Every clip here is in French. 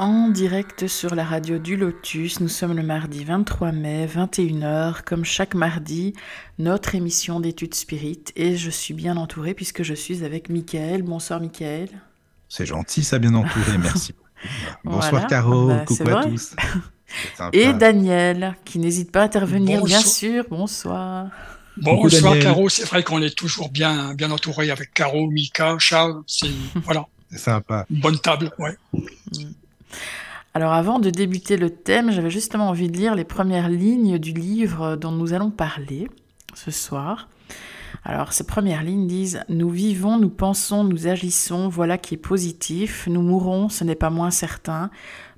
En direct sur la radio du Lotus, nous sommes le mardi 23 mai, 21h, comme chaque mardi, notre émission d'études spirites. Et je suis bien entourée puisque je suis avec Mickaël. Bonsoir Mickaël. C'est gentil, ça bien entouré, merci. Bonsoir Voilà. Caro, Bah, coucou à vrai. tous. Et Daniel, qui n'hésite pas à intervenir, bien sûr. Bonsoir. Bonsoir. Caro, c'est vrai qu'on est toujours bien, bien entouré avec Caro, Mika, Charles, c'est voilà, C'est sympa. bonne table, ouais. Alors avant de débuter le thème, j'avais justement envie de lire les premières lignes du livre dont nous allons parler ce soir. Alors ces premières lignes disent ⁇ Nous vivons, nous pensons, nous agissons, voilà qui est positif, nous mourrons, ce n'est pas moins certain,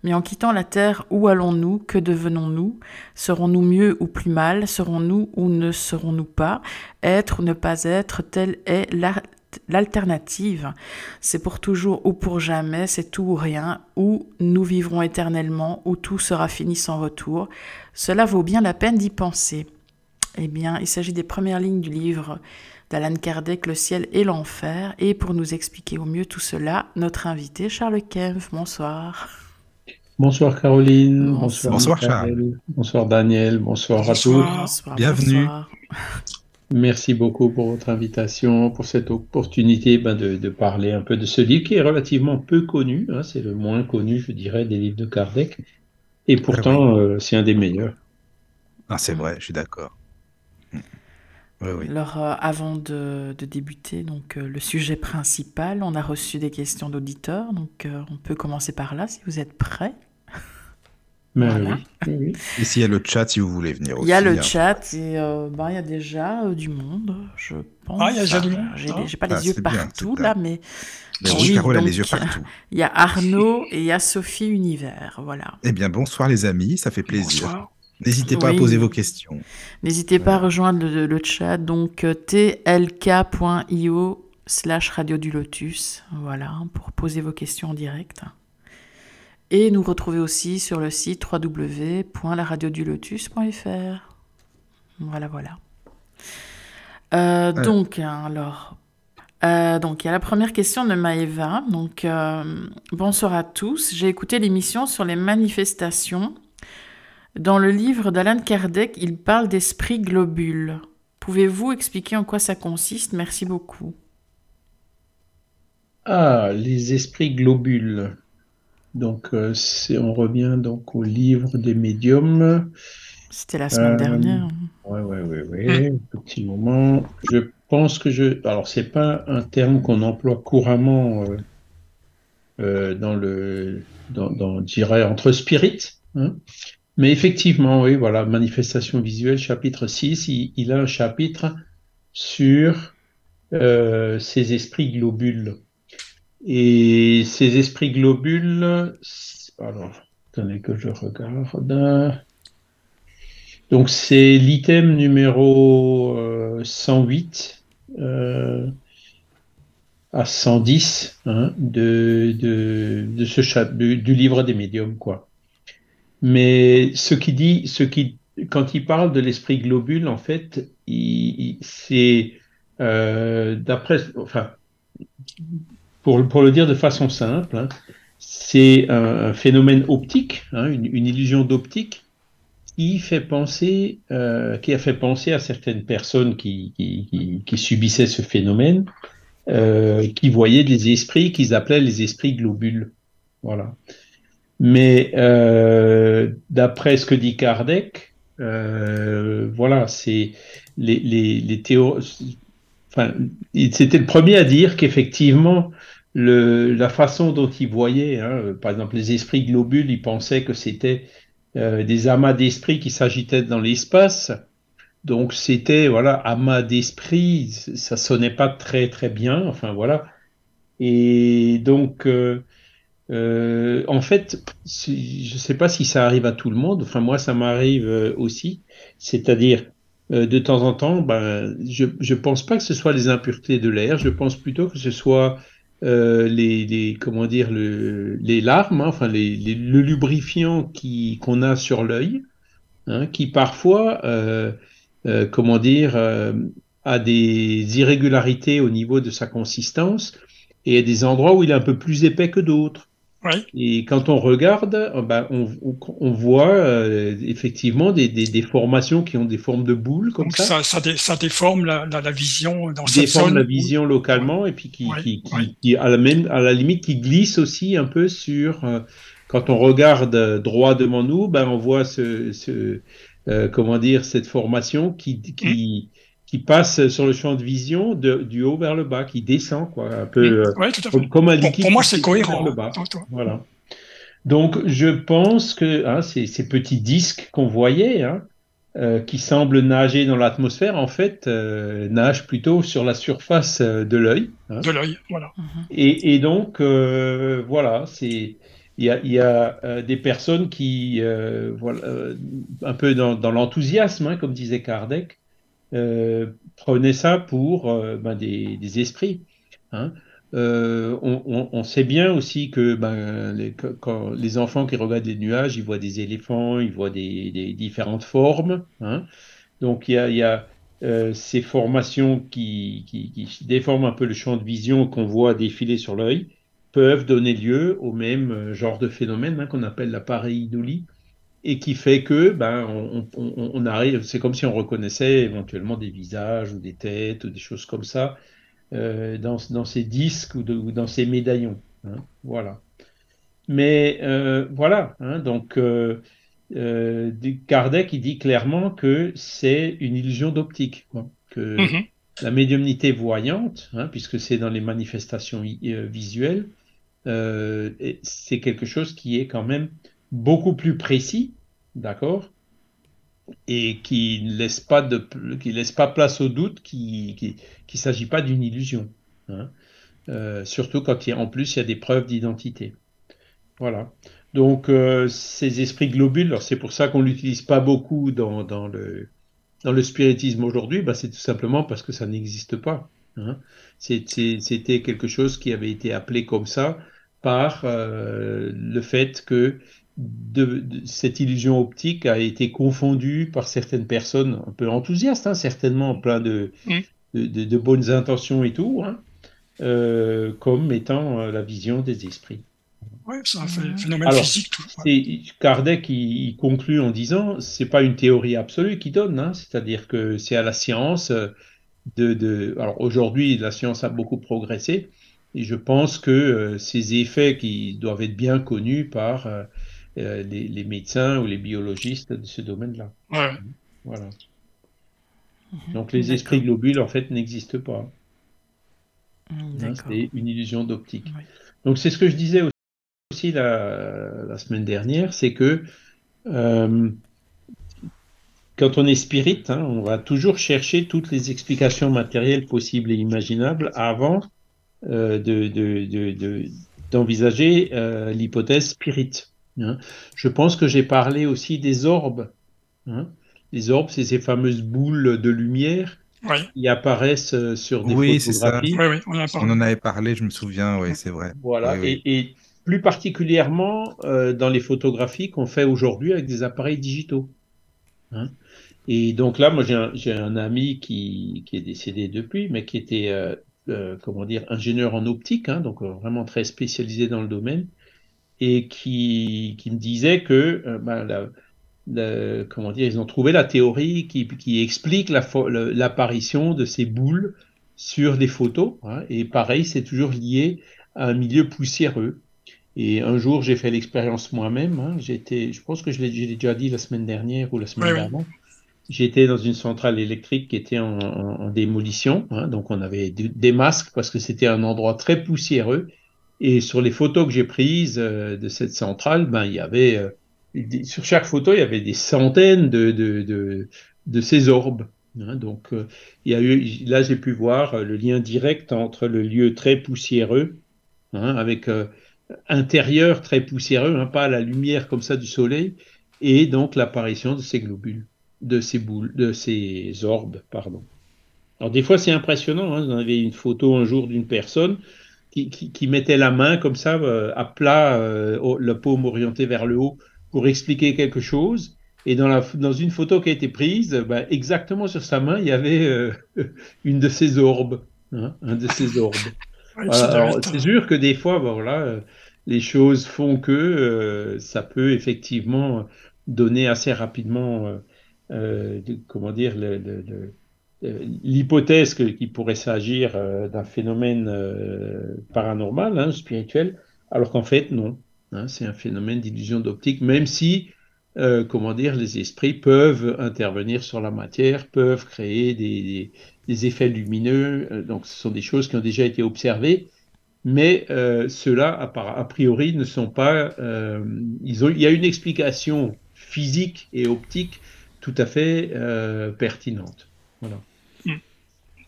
mais en quittant la Terre, où allons-nous? Que devenons-nous? Serons-nous mieux ou plus mal? Serons-nous ou ne serons-nous pas? Être ou ne pas être, telle est la- l'alternative. C'est pour toujours ou pour jamais, c'est tout ou rien, ou nous vivrons éternellement, ou tout sera fini sans retour. Cela vaut bien la peine d'y penser. Eh bien, il s'agit des premières lignes du livre d'Alan Kardec, Le ciel et l'enfer. Et pour nous expliquer au mieux tout cela, notre invité Charles Kempf. Bonsoir. Bonsoir Caroline, Bonsoir. Bonsoir, Michael, bonsoir Daniel, bonsoir à tous. Bonsoir. bienvenue. Merci beaucoup pour votre invitation, pour cette opportunité ben, de, de parler un peu de ce livre qui est relativement peu connu. hein, c'est le moins connu, je dirais, des livres de Kardec. Et pourtant, euh, c'est un des meilleurs. Ah, c'est vrai, je suis d'accord. Mm. Oui, oui. Alors, euh, avant de, de débuter donc euh, le sujet principal, on a reçu des questions d'auditeurs, donc euh, on peut commencer par là si vous êtes prêts. Mais Voilà. oui, oui, s'il y a le chat, si vous voulez venir aussi. Il y a le hein. chat et euh, ben, il y a déjà euh, du monde, je pense. Ah, il y a déjà du monde, J'ai ah. pas Ah, les yeux c'est bien, partout là, mais Mais Oui, Carole a donc, les yeux partout. il y a Arnaud et il y a Sophie Univers. Voilà. Eh bien, bonsoir les amis, ça fait plaisir. Bonsoir. N'hésitez pas Oui. à poser vos questions. N'hésitez pas à rejoindre le, le chat, donc euh, tlk.io slash radio du lotus, voilà, pour poser vos questions en direct. Et nous retrouver aussi sur le site www.laradiodulotus.fr. Voilà, voilà. Euh. Donc, alors, euh, donc il y a la première question de Maëva. Donc, euh, bonsoir à tous. J'ai écouté l'émission sur les manifestations. Dans le livre d'Alan Kardec, il parle d'esprit globule. Pouvez-vous expliquer en quoi ça consiste? Merci beaucoup. Ah, les esprits globules. Donc, euh, on revient donc au livre des médiums. C'était la semaine Euh, dernière. Ouais, ouais, ouais, ouais. Un petit moment. Je pense que je. Alors, c'est pas un terme qu'on emploie couramment euh, euh, dans le, dans, dans, je dirais, entre spirites. hein. Mais effectivement, oui, voilà, manifestation visuelle, chapitre 6, il, il a un chapitre sur ces esprits globules. Et ces esprits globules, alors, attendez que je regarde. Donc c'est l'item numéro euh, 108 euh, à 110 hein, de, de, ce chat, du, livre des médiums, quoi. Mais ce qui dit, ce qui, quand il parle de l'esprit globule, en fait, c'est euh, d'après, enfin, pour, le dire de façon simple, hein, c'est un, phénomène optique, hein, une, illusion d'optique qui fait penser, euh, qui a fait penser à certaines personnes qui, subissaient ce phénomène, euh, qui voyaient des esprits qu'ils appelaient les esprits globules. Voilà. Mais euh, d'après ce que dit Kardec, voilà, c'est les, les, les théories. Enfin, c'était le premier à dire qu'effectivement, le, la façon dont il voyait, hein, par exemple, les esprits globules, il pensait que c'était euh, des amas d'esprits qui s'agitaient dans l'espace. Donc c'était voilà amas d'esprits, ça sonnait pas très très bien. Enfin voilà. Et donc euh, euh, en fait, je ne sais pas si ça arrive à tout le monde. Enfin, moi, ça m'arrive euh, aussi. C'est-à-dire, euh, de temps en temps, ben, je ne pense pas que ce soit les impuretés de l'air. Je pense plutôt que ce soit euh, les, comment dire, le- les larmes, hein, enfin, les, les- le lubrifiant qui, qu'on a sur l'œil, hein, qui parfois, euh, euh, comment dire, euh, a des irrégularités au niveau de sa consistance et à des endroits où il est un peu plus épais que d'autres. Oui, Et quand on regarde, euh, ben, on, on- voit euh, effectivement des, des, des formations qui ont des formes de boules comme donc ça, ça, ça, dé- ça déforme la, la, la vision dans cette déforment zone. la vision localement et puis qui, qui, qui, à la même, à la limite, qui glissent aussi un peu sur. euh, quand on regarde euh, droit devant nous, ben, on voit ce, ce euh, comment dire, cette formation qui, Mm. qui, qui passe sur le champ de vision de, du haut vers le bas, qui descend quoi, un peu. euh, Oui, tout à fait. comme, un Pour, liquide pour moi, qui c'est cohérent. le bas. hein. Voilà. Donc, je pense que hein, ces, ces petits disques qu'on voyait, hein, euh, qui semblent nager dans l'atmosphère, en fait, euh, nagent plutôt sur la surface de l'œil. hein. De l'œil, voilà. Et, et donc, euh, voilà, c'est. Il y a, il y a euh, des personnes qui, euh, voilà, euh, un peu dans, dans l'enthousiasme, hein, comme disait Kardec, euh, prenaient ça pour euh, ben, des, esprits. hein. Euh, on, sait bien aussi que ben, les, quand les enfants qui regardent les nuages, ils voient des éléphants, ils voient des, différentes formes. hein. Donc il y a, ces formations qui, déforment un peu le champ de vision qu'on voit défiler sur l'œil peuvent donner lieu au même genre de phénomène hein, qu'on appelle la pareidolie et qui fait que ben on, on- on arrive, c'est comme si on reconnaissait éventuellement des visages ou des têtes ou des choses comme ça euh, dans, dans ces disques ou, de- ou dans ces médaillons. hein. voilà. Mais euh, voilà, hein, donc euh, euh, Kardec il dit clairement que c'est une illusion d'optique, que Mhm. la médiumnité voyante, hein, puisque c'est dans les manifestations visuelles, c'est quelque chose qui est quand même beaucoup plus précis, d'accord, et qui ne laisse pas de, qui laisse pas place au doute, qui, qui, qu'il ne s'agit pas d'une illusion, hein. Euh, surtout quand il y a, en plus il y a des preuves d'identité. Voilà. Donc euh, ces esprits globules, alors c'est pour ça qu'on l'utilise pas beaucoup dans, dans le dans le spiritisme aujourd'hui, bah, c'est tout simplement parce que ça n'existe pas. hein. C'était quelque chose qui avait été appelé comme ça par euh, le fait que de, de- cette illusion optique a été confondue par certaines personnes un peu enthousiastes, hein, certainement plein de, de, de- de bonnes intentions et tout, hein, euh, comme étant euh, la vision des esprits. Oui, c'est un phé- phénomène Alors, physique. Tout. Kardec il, il conclut en disant c'est pas une théorie absolue qu'il donne, hein, c'est-à-dire que c'est à la science euh, de, de... alors aujourd'hui la science a beaucoup progressé et je pense que euh, ces effets qui doivent être bien connus par les, les médecins ou les biologistes de ce domaine-là. Ouais. Voilà. Donc les esprits globules en fait n'existent pas. Mm, hein, c'est une illusion d'optique. Donc c'est ce que je disais aussi la, la semaine dernière, c'est que euh, quand on est spirit, hein, on va toujours chercher toutes les explications matérielles possibles et imaginables avant euh, de, de- de- de- d'envisager euh, l'hypothèse spirit. Hein. Je pense que j'ai parlé aussi des orbes. hein. Les orbes, c'est ces fameuses boules de lumière Oui, qui apparaissent euh, sur des Oui, c'est ça. photographies. oui, oui, on en a On en avait parlé, je me souviens, oui, c'est vrai. Voilà, Oui, oui. Et, et plus particulièrement euh, dans les photographies qu'on fait aujourd'hui avec des appareils digitaux. Hein. Et donc là, moi j'ai un, ami qui, qui est décédé depuis, mais qui était, euh, euh, comment dire, ingénieur en optique, hein, donc euh, vraiment très spécialisé dans le domaine, et qui, qui me disait que, euh, ben, la- la- comment dire, ils ont trouvé la théorie qui, qui explique la l'apparition de ces boules sur des photos. hein, et pareil, c'est toujours lié à un milieu poussiéreux. Et un jour, j'ai fait l'expérience moi-même. hein, j'étais, je pense que je l'ai déjà dit la semaine dernière ou la semaine Oui, d'avant. J'étais dans une centrale électrique qui était en, en- en démolition. hein, donc, on avait des masques parce que c'était un endroit très poussiéreux. Et sur les photos que j'ai prises euh, de cette centrale, ben, il y avait, euh, sur chaque photo, il y avait des centaines de, de, de, ces orbes. hein. donc, euh, il y a eu, là, j'ai pu voir le lien direct entre le lieu très poussiéreux, hein, avec intérieur très poussiéreux, hein, pas la lumière comme ça du soleil, et donc l'apparition de ces globules, de ces boules, de ces orbes, pardon. Alors des fois c'est impressionnant, vous avez une photo un jour d'une personne qui, qui, mettait la main comme ça euh, à plat, euh, la paume orientée vers le haut pour expliquer quelque chose. Et dans, la, dans une photo qui a été prise, ben, exactement sur sa main, il y avait euh, une de ces orbes, hein, un de ces orbes. c'est sûr que des fois, ben, voilà, les choses font que ça peut effectivement donner assez rapidement, comment dire, le, le euh, l'hypothèse qu'il pourrait s'agir euh, d'un phénomène euh, paranormal, hein, spirituel, alors qu'en fait, non. Hein, c'est un phénomène d'illusion d'optique, même si, comment dire, les esprits peuvent intervenir sur la matière, peuvent créer des, effets lumineux. donc, ce sont des choses qui ont déjà été observées, mais ceux-là, a priori, ne sont pas. Ont, il y a une explication physique et optique tout à fait pertinente. Voilà.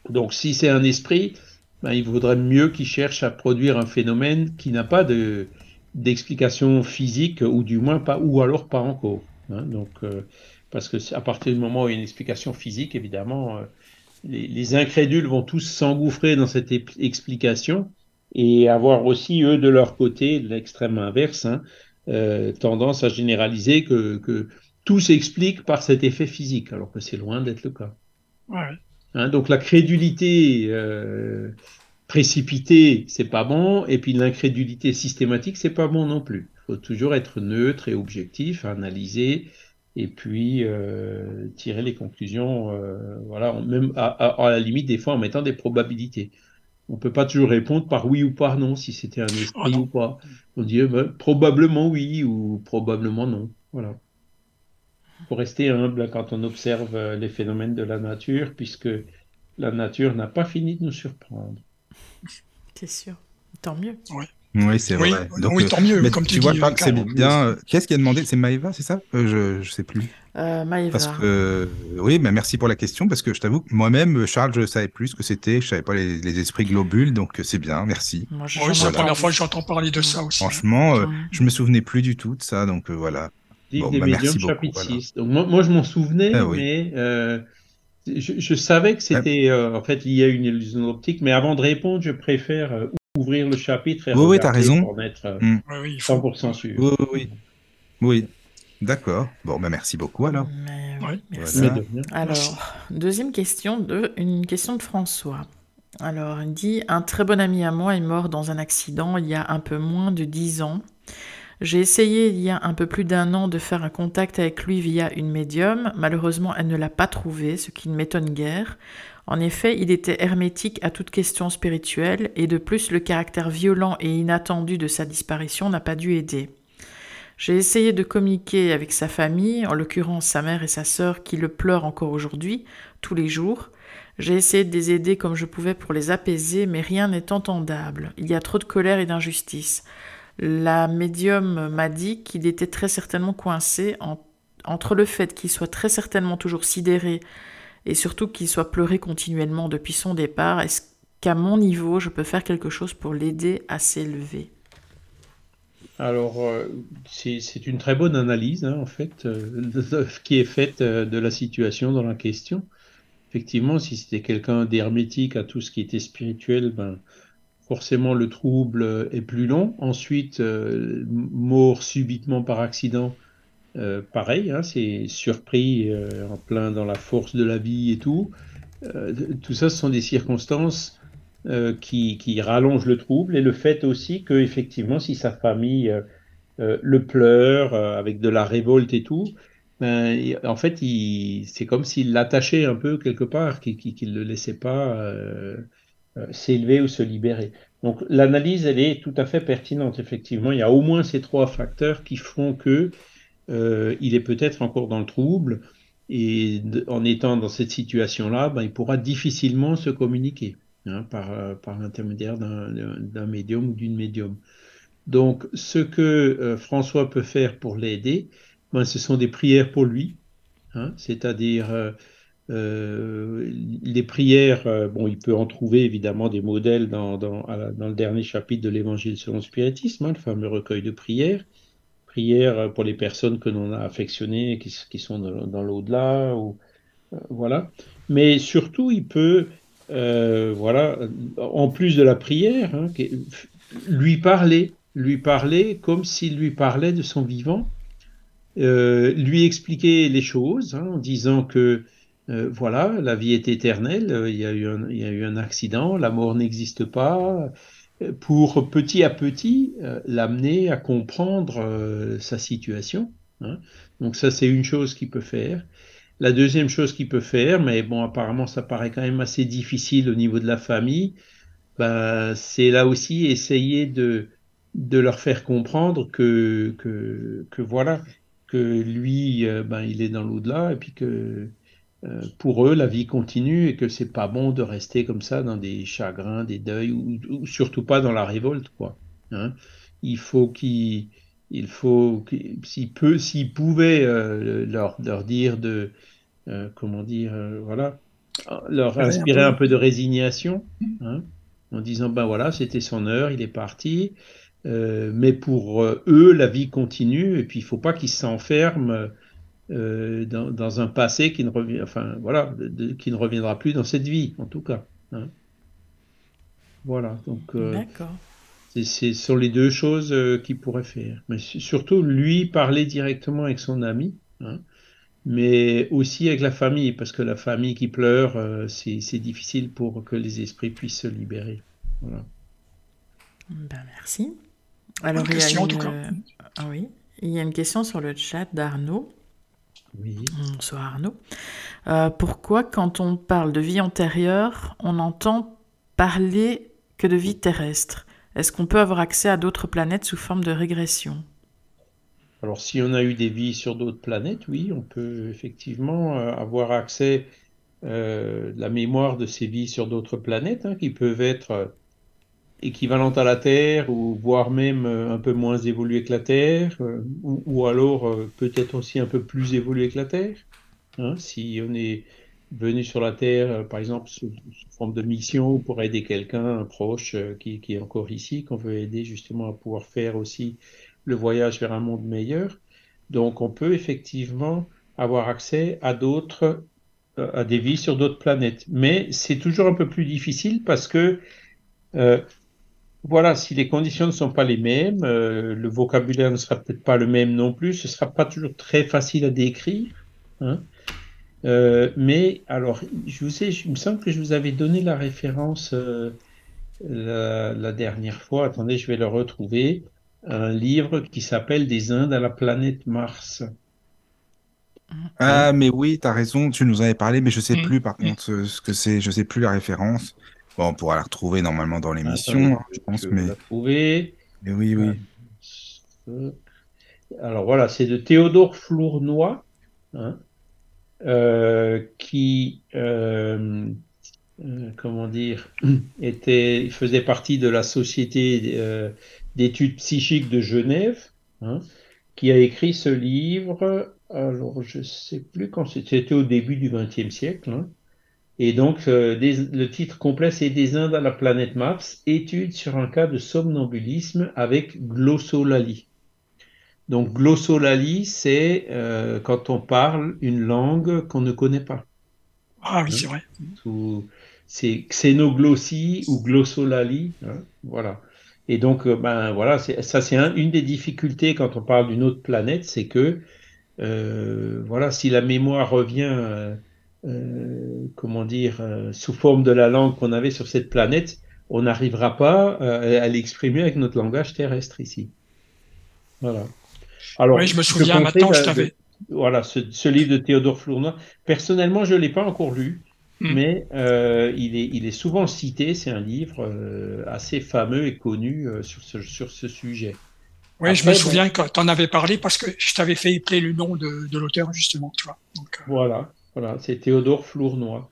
Donc si c'est un esprit, ben, il vaudrait mieux qu'il cherche à produire un phénomène qui n'a pas de, d'explication physique, ou du moins pas, ou alors pas encore. Hein. donc, euh, parce que à partir du moment où il y a une explication physique, évidemment, euh, les, incrédules vont tous s'engouffrer dans cette explication et avoir aussi, eux, de leur côté, l'extrême inverse, hein, euh, tendance à généraliser que, que tout s'explique par cet effet physique, alors que c'est loin d'être le cas. Ouais. Hein, donc la crédulité euh, précipitée, c'est pas bon, et puis l'incrédulité systématique, c'est pas bon non plus. Il faut toujours être neutre et objectif, analyser, et puis euh, tirer les conclusions, euh, voilà, même à, la limite des fois en mettant des probabilités. On peut pas toujours répondre par oui ou par non, si c'était un esprit ah ou pas. On dit eh ben, probablement oui ou probablement non. Voilà faut rester humble quand on observe euh, les phénomènes de la nature, puisque la nature n'a pas fini de nous surprendre. C'est sûr. Tant mieux. Oui, c'est vrai. Donc, oui, tant mieux. Mais comme tu, vois, dis, c'est bien. Euh, qu'est-ce qui a demandé? C'est Maëva, c'est ça? Euh, Je ne sais plus. Euh, Maëva. oui, mais merci pour la question parce que je t'avoue que moi-même, Charles, je savais plus ce que c'était. Je savais pas les, esprits globules, donc c'est bien. Merci. Moi, oui, c'est la première fois que j'entends parler de ça aussi. Franchement, je je me souvenais plus du tout de ça, donc voilà des bah, médiums, chapitre 6. Donc, moi, moi, je m'en souvenais, ah mais euh, je, savais que c'était euh, en fait lié à une illusion optique, mais avant de répondre, je préfère euh, ouvrir le chapitre et oui, oui, as raison. pour être mm. 100% sûr. Oui, oui. oui. D'accord. Bon, bah merci beaucoup alors. merci. Alors, deuxième question, de, une question de François. Alors, il dit Un très bon ami à moi est mort dans un accident il y a un peu moins de 10 ans. J'ai essayé il y a un peu plus d'un an de faire un contact avec lui via une médium. Malheureusement, elle ne l'a pas trouvé, ce qui ne m'étonne guère. En effet, il était hermétique à toute question spirituelle, et de plus, le caractère violent et inattendu de sa disparition n'a pas dû aider. J'ai essayé de communiquer avec sa famille, en l'occurrence sa mère et sa sœur qui le pleurent encore aujourd'hui, tous les jours. J'ai essayé de les aider comme je pouvais pour les apaiser, mais rien n'est entendable. Il y a trop de colère et d'injustice. La médium m'a dit qu'il était très certainement coincé entre le fait qu'il soit très certainement toujours sidéré et surtout qu'il soit pleuré continuellement depuis son départ. Est-ce qu'à mon niveau, je peux faire quelque chose pour l'aider à s'élever? Alors, euh, c'est une très bonne analyse, hein, en fait, euh, qui est faite euh, de la situation dans la question. Effectivement, si c'était quelqu'un d'hermétique à tout ce qui était spirituel, ben, forcément le trouble est plus long. Ensuite, euh, mort subitement par accident, euh, pareil, hein, c'est surpris euh, en plein dans la force de la vie et tout. tout ça, ce sont des circonstances qui, qui, rallongent le trouble et le fait aussi que effectivement, si sa famille le pleure avec de la révolte et tout, ben, en fait, c'est comme s'il l'attachait un peu quelque part, qu'il ne le laissait pas euh, s'élever ou se libérer. Donc l'analyse, elle est tout à fait pertinente, effectivement. Il y a au moins ces trois facteurs qui font que euh, il est peut-être encore dans le trouble et en étant dans cette situation-là, ben, il pourra difficilement se communiquer hein, par, euh, par l'intermédiaire d'un médium ou d'une médium. Donc ce que François peut faire pour l'aider, ben, ce sont des prières pour lui, hein, c'est-à-dire euh, les prières, euh, bon, il peut en trouver évidemment des modèles dans, dans, le dernier chapitre de l'Évangile selon le spiritisme, hein, le fameux recueil de prières. Prières pour les personnes que l'on a affectionnées, qui, sont dans, l'au-delà, ou euh, voilà. Mais surtout, il peut, voilà, en plus de la prière, hein, lui parler, lui parler comme s'il lui parlait de son vivant, lui expliquer les choses hein, en disant que euh, voilà, la vie est éternelle, euh, il y, a eu un, il y a eu un accident, la mort n'existe pas, euh, pour petit à petit l'amener à comprendre sa situation. Hein. Donc ça, c'est une chose qu'il peut faire. La deuxième chose qu'il peut faire, mais bon, apparemment, ça paraît quand même assez difficile au niveau de la famille, ben, c'est là aussi essayer de, de leur faire comprendre que, que, que voilà, que lui, ben, il est dans l'au-delà et puis que euh, pour eux, la vie continue et que c'est pas bon de rester comme ça dans des chagrins, des deuils, ou, surtout pas dans la révolte, quoi. Hein. il faut qu'ils, il faut s'il peut, s'il pouvait euh, leur, leur dire de, euh, comment dire, voilà, leur inspirer un peu de résignation, hein, en disant ben voilà, c'était son heure, il est parti. mais pour eux, la vie continue et puis il faut pas qu'ils s'enferment euh, dans, un passé qui ne revient, enfin voilà, qui ne reviendra plus dans cette vie, en tout cas. Hein. Voilà, donc euh, ce sont les deux choses euh, qu'il pourrait faire. Mais surtout, lui parler directement avec son ami, hein, mais aussi avec la famille, parce que la famille qui pleure, c'est difficile pour que les esprits puissent se libérer. Voilà. Ben, merci. Alors, il y, a une... Ah oui. il y a une question sur le chat d'Arnaud. Oui. Bonsoir Arnaud. Euh, pourquoi, quand on parle de vie antérieure, on entend parler que de vie terrestre? Est-ce qu'on peut avoir accès à d'autres planètes sous forme de régression? Alors, si on a eu des vies sur d'autres planètes, oui, on peut effectivement euh, avoir accès à euh, la mémoire de ces vies sur d'autres planètes, hein, qui peuvent être équivalente à la Terre, ou voire même euh, un peu moins évoluée que la Terre, euh, ou, alors euh, peut-être aussi un peu plus évoluée que la Terre. Hein, si on est venu sur la Terre, par exemple, sous, forme de mission pour aider quelqu'un, un proche qui, est encore ici, qu'on veut aider justement à pouvoir faire aussi le voyage vers un monde meilleur. Donc on peut effectivement avoir accès à d'autres, à des vies sur d'autres planètes. Mais c'est toujours un peu plus difficile parce que voilà, si les conditions ne sont pas les mêmes, euh, le vocabulaire ne sera peut-être pas le même non plus, ce ne sera pas toujours très facile à décrire. Hein. Euh, mais alors, je vous ai, il me semble que je vous avais donné la référence euh, la, dernière fois. Attendez, je vais le retrouver. Un livre qui s'appelle Des Indes à la planète Mars. Ah, mais oui, tu as raison, tu nous en avais parlé, mais je sais mm. plus par contre ce que c'est, je sais plus la référence. Bon, on pourra la retrouver normalement dans l'émission, hein, je pense. Mais... La trouver. Mais oui, oui. Euh, alors voilà, c'est de Théodore Flournoy, hein, euh, qui, euh, comment dire, était, faisait partie de la Société d'études psychiques de Genève, hein, qui a écrit ce livre. Alors, je ne sais plus quand c'était, au début du XXe siècle. Hein, et donc, euh, le titre complet, c'est Des Indes à la planète Mars, étude sur un cas de somnambulisme avec glossolalie. Donc, glossolalie, c'est euh, quand on parle une langue qu'on ne connaît pas. Ah oui, c'est vrai. C'est xénoglossie ou glossolalie. Hein, voilà. Et donc, euh, ben voilà, ça c'est une des difficultés quand on parle d'une autre planète, c'est que voilà, si la mémoire revient euh, comment dire, euh, sous forme de la langue qu'on avait sur cette planète, on n'arrivera pas euh, à l'exprimer avec notre langage terrestre ici. Voilà. Alors, oui, je me souviens maintenant, je t'avais. Voilà, ce, livre de Théodore Flournoy. Personnellement, je ne l'ai pas encore lu, hmm. mais il, est, il est souvent cité. C'est un livre assez fameux et connu sur, ce, sur ce sujet. Oui, je me souviens quand tu en avais parlé parce que je t'avais fait épeler le nom de, de l'auteur, justement. Tu vois. voilà. Voilà, c'est Théodore Flournoy.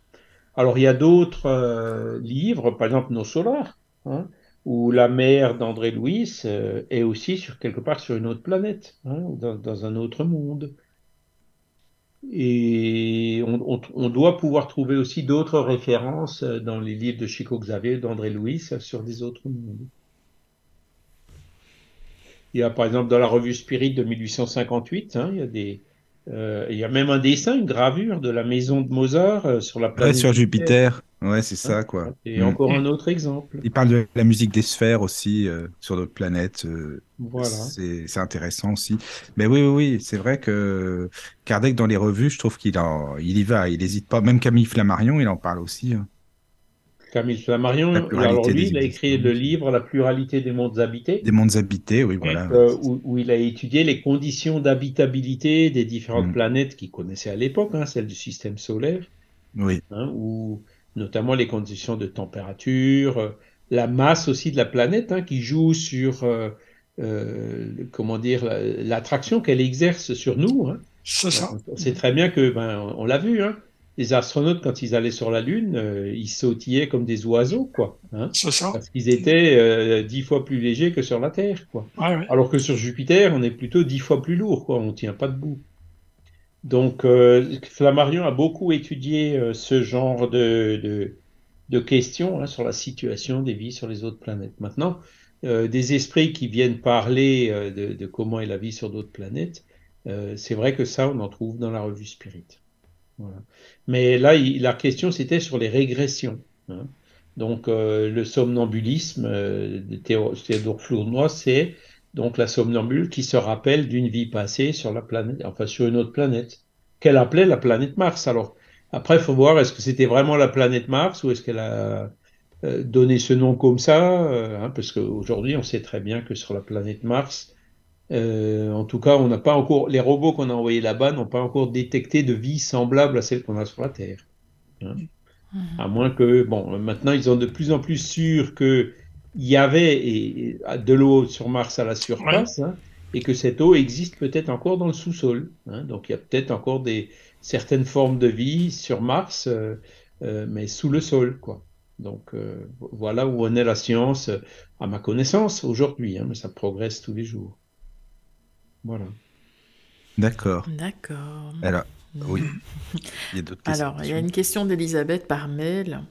Alors, il y a d'autres euh, livres, par exemple Nos Solars, hein, où la mère d'André Louis euh, est aussi sur quelque part sur une autre planète, hein, dans, un autre monde. Et on, doit pouvoir trouver aussi d'autres références dans les livres de Chico Xavier, d'André Louis, sur des autres mondes. Il y a par exemple dans la revue Spirit de 1858, hein, il, y a des, euh, il y a même un dessin, une gravure de la maison de Mozart euh, sur la planète. Ouais, sur Jupiter. Ouais, c'est ça, hein, quoi. Et mm. encore un autre exemple. Il parle de la musique des sphères aussi euh, sur d'autres planètes. voilà. C'est intéressant aussi. Mais oui, oui, oui, c'est vrai que Kardec, dans les revues, je trouve qu'il il y va, il n'hésite pas. Même Camille Flammarion, il en parle aussi. Hein. Camille Flammarion, alors lui, il a écrit le livre La pluralité des mondes habités. Des mondes habités, oui, voilà. Euh, où, il a étudié les conditions d'habitabilité des différentes mm. planètes qu'il connaissait à l'époque, hein, celles du système solaire. Oui. Hein, ou notamment les conditions de température, euh, la masse aussi de la planète, hein, qui joue sur, euh, comment dire, l'attraction qu'elle exerce sur nous. Hein. C'est ça. On sait très bien que, ben, on l'a vu, hein, les astronautes, quand ils allaient sur la Lune, euh, ils sautillaient comme des oiseaux, quoi. Hein Parce qu'ils étaient euh, dix fois plus légers que sur la Terre, quoi. Alors que sur Jupiter, on est plutôt dix fois plus lourd, quoi. On ne tient pas debout. Donc, euh, Flammarion a beaucoup étudié ce genre de, de, questions hein, sur la situation des vies sur les autres planètes. Maintenant, des esprits qui viennent parler de, de, comment est la vie sur d'autres planètes, c'est vrai que ça, on en trouve dans la revue Spirit. Mais là, la question, c'était sur les régressions. Hein. Donc, euh, le somnambulisme euh, de Théodore Flournoy, c'est donc la somnambule qui se rappelle d'une vie passée sur la planète, enfin sur une autre planète, qu'elle appelait la planète Mars. Alors, après, il faut voir est-ce que c'était vraiment la planète Mars ou est-ce qu'elle a euh, donné ce nom comme ça, hein, parce qu'aujourd'hui, on sait très bien que sur la planète Mars, euh, en tout cas, on n'a pas encore, les robots qu'on a envoyés là-bas n'ont pas encore détecté de vie semblable à celle qu'on a sur la Terre. Hein. Mhm. À moins que, bon, maintenant ils sont de plus en plus sûrs qu'il y avait de l'eau sur Mars à la surface hein, et que cette eau existe peut-être encore dans le sous-sol. Hein. donc il y a peut-être encore des, certaines formes de vie sur Mars, euh, euh, mais sous le sol, quoi. Donc voilà où en est la science, à ma connaissance, aujourd'hui, mais ça progresse tous les jours. Voilà. D'accord. D'accord. Alors, oui. Il y a d'autres questions. Alors, il y a une question d'Elisabeth par mail.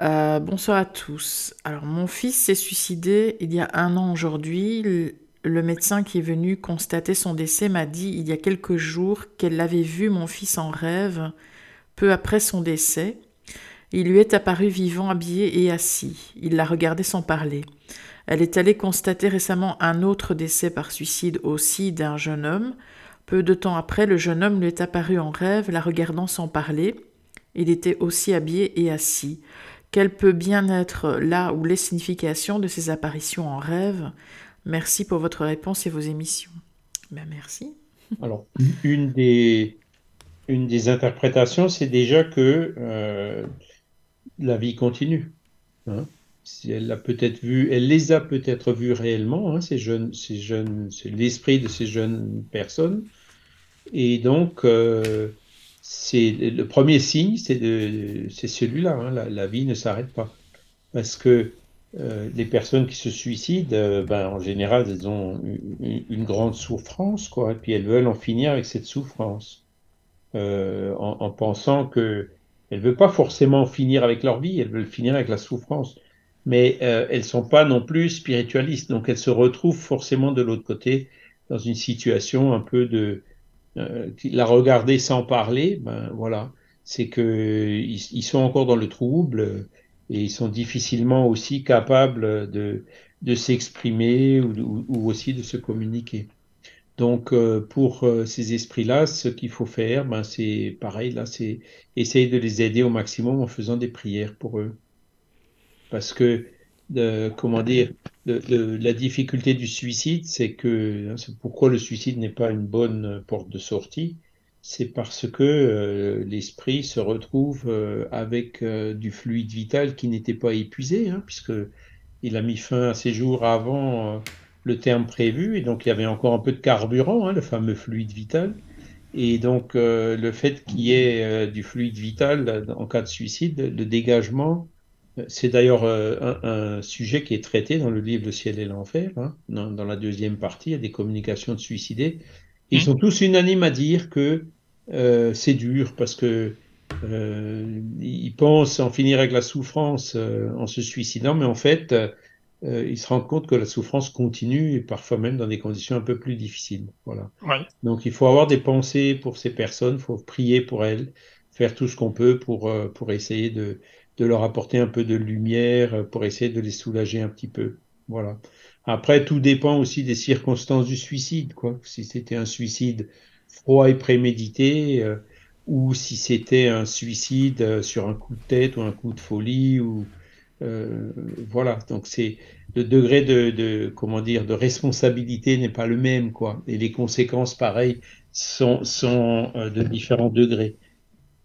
Euh, bonsoir à tous. Alors, mon fils s'est suicidé il y a un an aujourd'hui. Le, médecin qui est venu constater son décès m'a dit il y a quelques jours qu'elle l'avait vu, mon fils, en rêve, peu après son décès. Il lui est apparu vivant, habillé et assis. Il l'a regardé sans parler. Elle est allée constater récemment un autre décès par suicide aussi d'un jeune homme. Peu de temps après, le jeune homme lui est apparu en rêve, la regardant sans parler. Il était aussi habillé et assis. Quelle peut bien être là ou les significations de ces apparitions en rêve Merci pour votre réponse et vos émissions. Ben merci. Alors, une des, une des interprétations, c'est déjà que euh, la vie continue. Hein elle l'a peut-être vu, elle les a peut-être vus réellement, hein, ces jeunes, l'esprit de ces jeunes personnes. Et donc, euh, c'est le premier signe, c'est celui-là. Hein, la, vie ne s'arrête pas, parce que euh, les personnes qui se suicident, euh, ben, en général, elles ont une, grande souffrance, quoi, et puis elles veulent en finir avec cette souffrance, en, en, pensant que elles veulent pas forcément finir avec leur vie, elles veulent finir avec la souffrance mais euh, elles sont pas non plus spiritualistes, donc elles se retrouvent forcément de l'autre côté dans une situation un peu de euh, la regarder sans parler, ben voilà, c'est que ils, sont encore dans le trouble et ils sont difficilement aussi capables de, de s'exprimer ou, ou, aussi de se communiquer. Donc euh, pour euh, ces esprits-là, ce qu'il faut faire, ben c'est pareil. Là, c'est essayer de les aider au maximum en faisant des prières pour eux parce que, comment dire, la difficulté du suicide, c'est que, hein, c'est pourquoi le suicide n'est pas une bonne porte de sortie, c'est parce que euh, l'esprit se retrouve euh, avec euh, du fluide vital qui n'était pas épuisé, hein, puisque il a mis fin à ses jours avant le terme prévu, et donc il y avait encore un peu de carburant, hein, le fameux fluide vital. Et donc le fait qu'il y ait du fluide vital en cas de suicide, le dégagement c'est d'ailleurs euh, un, sujet qui est traité dans le livre Le ciel et l'enfer, hein. dans, la deuxième partie, il y a des communications de suicidés. Ils mmh. sont tous unanimes à dire que c'est dur parce que ils pensent en finir avec la souffrance en se suicidant, mais en fait, ils se rendent compte que la souffrance continue et parfois même dans des conditions un peu plus difficiles. Voilà. Donc il faut avoir des pensées pour ces personnes, il faut prier pour elles, faire tout ce qu'on peut pour, pour essayer de, de leur apporter un peu de lumière, pour essayer de les soulager un petit peu. Voilà. Après, tout dépend aussi des circonstances du suicide, quoi. Si c'était un suicide froid et prémédité, euh, ou si c'était un suicide euh, sur un coup de tête ou un coup de folie, ou euh, voilà. Donc c'est le degré de, de, comment dire de responsabilité n'est pas le même, quoi. Et les conséquences, pareil, sont, sont de différents degrés.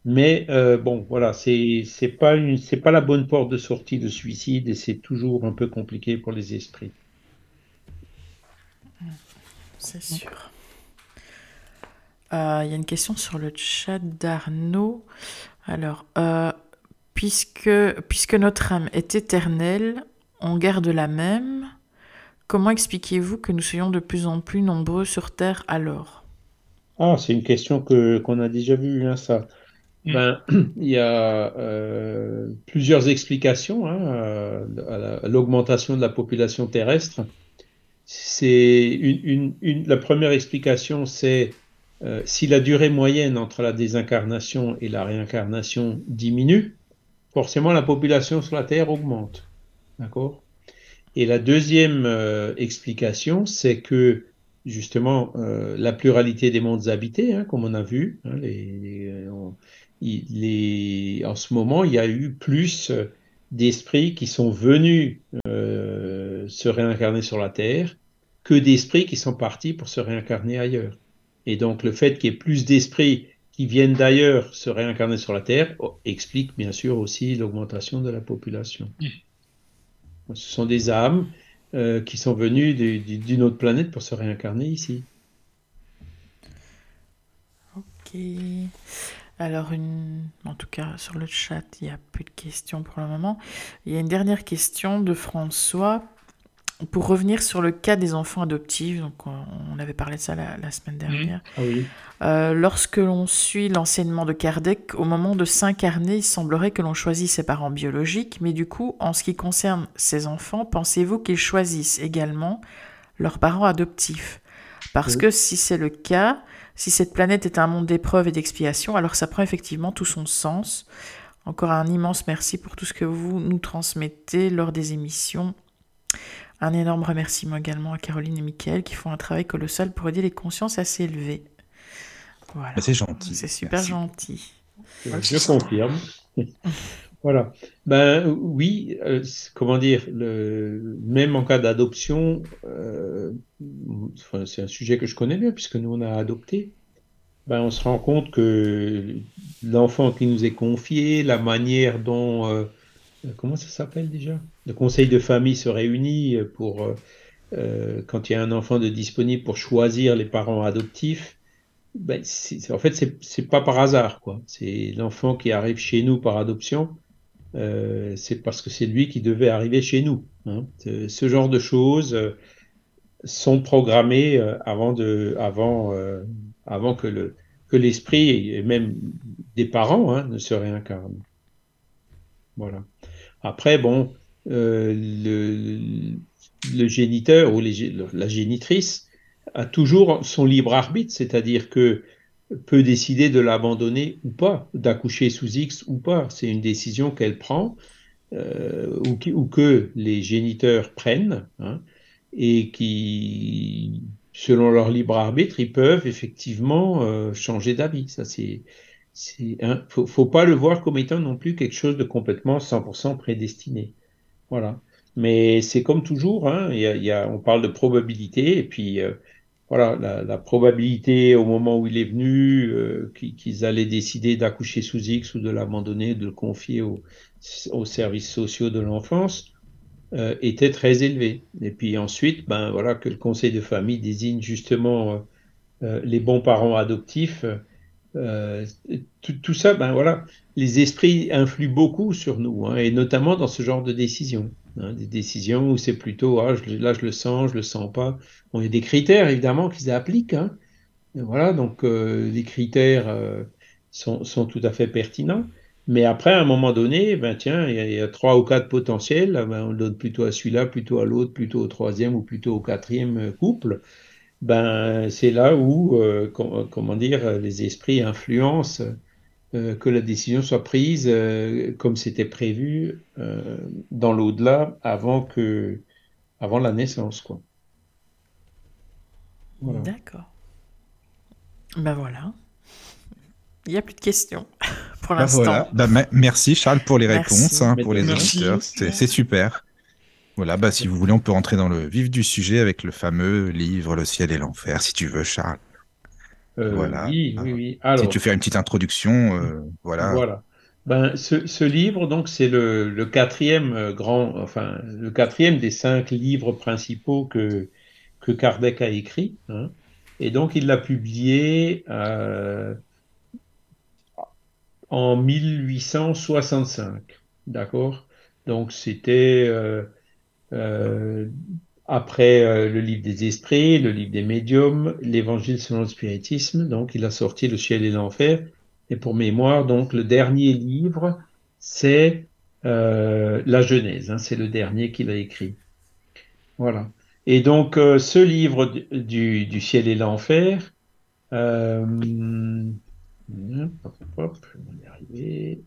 Mais bon, voilà, c'est c'est pas une c'est pas la bonne porte de sortie de suicide et c'est toujours un peu compliqué pour les esprits c'est sûr. Euh, il y a une question sur le chat d'Arnaud. Alors, euh, puisque, puisque notre âme est éternelle, on garde la même. Comment expliquez-vous que nous soyons de plus en plus nombreux sur Terre alors? Ah, c'est une question que qu'on a déjà vue, hein, ça. Hmm. Ben, il y a euh, plusieurs explications hein, à l'augmentation de la population terrestre c'est une, la première explication, c'est euh, si la durée moyenne entre la désincarnation et la réincarnation diminue, forcément la population sur la Terre augmente. D'accord? Et la deuxième euh, explication, c'est que justement euh, la pluralité des mondes habités, hein, comme on a vu, hein, les, en ce moment, il y a eu plus d'esprits qui sont venus se réincarner sur la Terre que d'esprits qui sont partis pour se réincarner ailleurs. Et donc le fait qu'il y ait plus d'esprits qui viennent d'ailleurs se réincarner sur la Terre oh, explique bien sûr aussi l'augmentation de la population. Ce sont des âmes euh, qui sont venues d'une autre planète pour se réincarner ici. Ok. Alors, une... en tout cas, sur le chat, il n'y a plus de questions pour le moment. Il y a une dernière question de François pour revenir sur le cas des enfants adoptifs, donc on avait parlé de ça la, semaine dernière. Ah oui. Euh, lorsque l'on suit l'enseignement de Kardec, au moment de s'incarner, il semblerait que l'on choisit ses parents biologiques, mais du coup, en ce qui concerne ces enfants, pensez-vous qu'ils choisissent également leurs parents adoptifs? Parce que si c'est le cas, si cette planète est un monde d'épreuves et d'expiation, alors ça prend effectivement tout son sens. Encore un immense merci pour tout ce que vous nous transmettez lors des émissions. Un énorme remerciement également à Caroline et Mickaël qui font un travail colossal pour aider les consciences à s'élever. Voilà. C'est gentil. C'est super gentil. Je confirme. voilà. Ben oui, euh, comment dire, même en cas d'adoption, euh, c'est un sujet que je connais bien puisque nous on a adopté. Ben, on se rend compte que l'enfant qui nous est confié, la manière dont euh, comment ça s'appelle déjà? Le conseil de famille se réunit pour, quand il y a un enfant de disponible, pour choisir les parents adoptifs. Ben, en fait, c'est pas par hasard, quoi. C'est l'enfant qui arrive chez nous par adoption. C'est parce que c'est lui qui devait arriver chez nous. Hein. Ce genre de choses sont programmées avant, de, avant, avant que le que l'esprit et même des parents hein, ne se réincarnent. Voilà. Après, bon, euh, le, géniteur ou la génitrice a toujours son libre arbitre, c'est-à-dire que peut décider de l'abandonner ou pas, d'accoucher sous X ou pas. C'est une décision qu'elle prend euh, ou, que les géniteurs prennent hein, et qui, selon leur libre arbitre, ils peuvent effectivement euh, changer d'avis. Ça, c'est il ne faut, pas le voir comme étant non plus quelque chose de complètement 100% prédestiné. Voilà. Mais c'est comme toujours, hein, y y a, on parle de probabilité, et puis euh, voilà, la, probabilité au moment où il est venu, euh, qu'ils allaient décider d'accoucher sous X ou de l'abandonner, de le confier aux services sociaux de l'enfance, euh, était très élevée. Et puis ensuite, ben voilà, que le conseil de famille désigne justement les bons parents adoptifs euh, tout, ça, ben voilà, les esprits influent beaucoup sur nous, hein, et notamment dans ce genre de décisions. Hein, des décisions où c'est plutôt, ah, là je le sens, je le sens pas. Bon, il y a des critères évidemment qu'ils appliquent, hein, voilà, donc les critères sont, sont, tout à fait pertinents. Mais après, à un moment donné, ben tiens, il y, a trois ou quatre potentiels, ben, on donne plutôt à celui-là, plutôt à l'autre, plutôt au troisième ou plutôt au quatrième couple. Ben, c'est là où, euh, comment dire, les esprits influencent euh, que la décision soit prise euh, comme c'était prévu dans l'au-delà avant que, avant la naissance, quoi. D'accord. Ben voilà. Il n'y a plus de questions pour ben l'instant. Ben, merci Charles pour les réponses, hein, pour les auditeurs. C'est super. Voilà, bah, si vous voulez, on peut rentrer dans le vif du sujet avec le fameux livre Le ciel et l'enfer, si tu veux, Charles. Euh, voilà. Oui, oui, oui. Alors, si tu fais une petite introduction, euh, voilà. Voilà. Ben, ce, ce livre, donc, c'est le, le, quatrième euh, grand, enfin, le quatrième des cinq livres principaux que, que Kardec a écrit. Hein. Et donc, il l'a publié euh, en 1865. D'accord? Donc, c'était après euh, le livre des esprits, le livre des médiums, l'évangile selon le spiritisme, donc il a sorti le ciel et l'enfer. Et pour mémoire, donc le dernier livre, c'est euh, la Genèse, hein, c'est le dernier qu'il a écrit. Voilà. Et donc ce livre du, du ciel et l'enfer, euh, hop, hop, je vais y.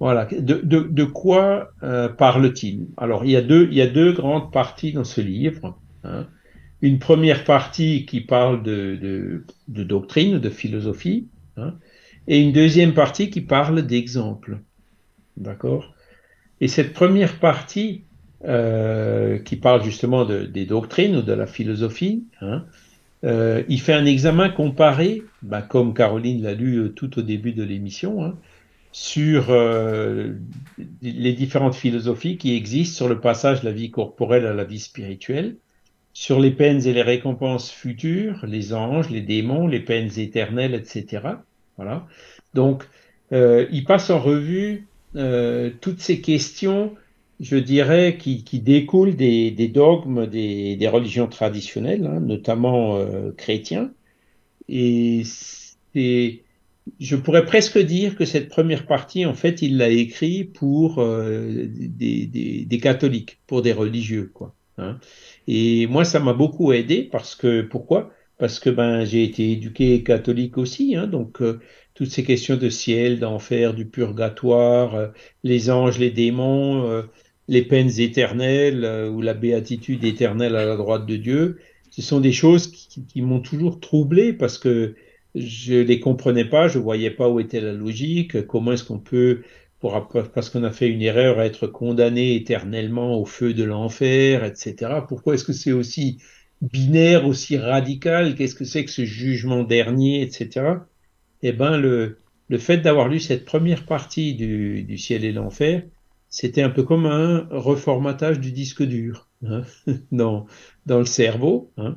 Voilà. De, quoi euh, parle-t-il? Alors, il y, a deux, il y a deux grandes parties dans ce livre. Hein. Une première partie qui parle de, de, doctrine, de philosophie, hein, et une deuxième partie qui parle d'exemples. D'accord? Et cette première partie, euh, qui parle justement des doctrines ou de la philosophie, hein, euh, il fait un examen comparé, bah, comme Caroline l'a lu tout au début de l'émission, sur euh, les différentes philosophies qui existent sur le passage de la vie corporelle à la vie spirituelle, sur les peines et les récompenses futures, les anges, les démons, les peines éternelles, etc. Voilà. Donc, euh, il passe en revue euh, toutes ces questions, je dirais, qui, qui découlent des, des dogmes des, des, religions traditionnelles, hein, notamment euh, chrétiens. Et c'est je pourrais presque dire que cette première partie, en fait, il l'a écrit pour euh, des, des, des, catholiques, pour des religieux, quoi. Hein. Et moi, ça m'a beaucoup aidé parce que pourquoi? Parce que ben j'ai été éduqué catholique aussi, hein, donc euh, toutes ces questions de ciel, d'enfer, du purgatoire, euh, les anges, les démons, les peines éternelles ou la béatitude éternelle à la droite de Dieu, ce sont des choses qui, qui m'ont toujours troublé parce que je les comprenais pas, je voyais pas où était la logique, comment est-ce qu'on peut, pour, parce qu'on a fait une erreur, être condamné éternellement au feu de l'enfer, etc. Pourquoi est-ce que c'est aussi binaire, aussi radical? Qu'est-ce que c'est que ce jugement dernier, etc. Eh ben, le, le fait d'avoir lu cette première partie du, du ciel et l'enfer, c'était un peu comme un reformatage du disque dur hein, dans, dans le cerveau. Hein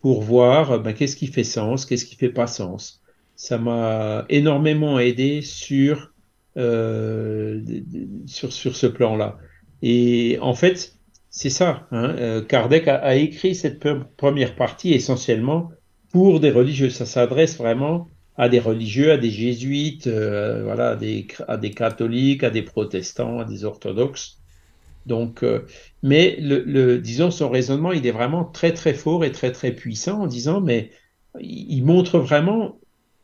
pour voir ben, qu'est-ce qui fait sens, qu'est-ce qui fait pas sens. Ça m'a énormément aidé sur, euh, sur, sur ce plan-là. Et en fait, c'est ça. Hein, euh, Kardec a, a, écrit cette première partie essentiellement pour des religieux. Ça s'adresse vraiment à des religieux, à des jésuites, euh, voilà, à des, à des catholiques, à des protestants, à des orthodoxes. Donc, euh, mais le, disons, son raisonnement, il est vraiment très très fort et très très puissant en disant, mais il montre vraiment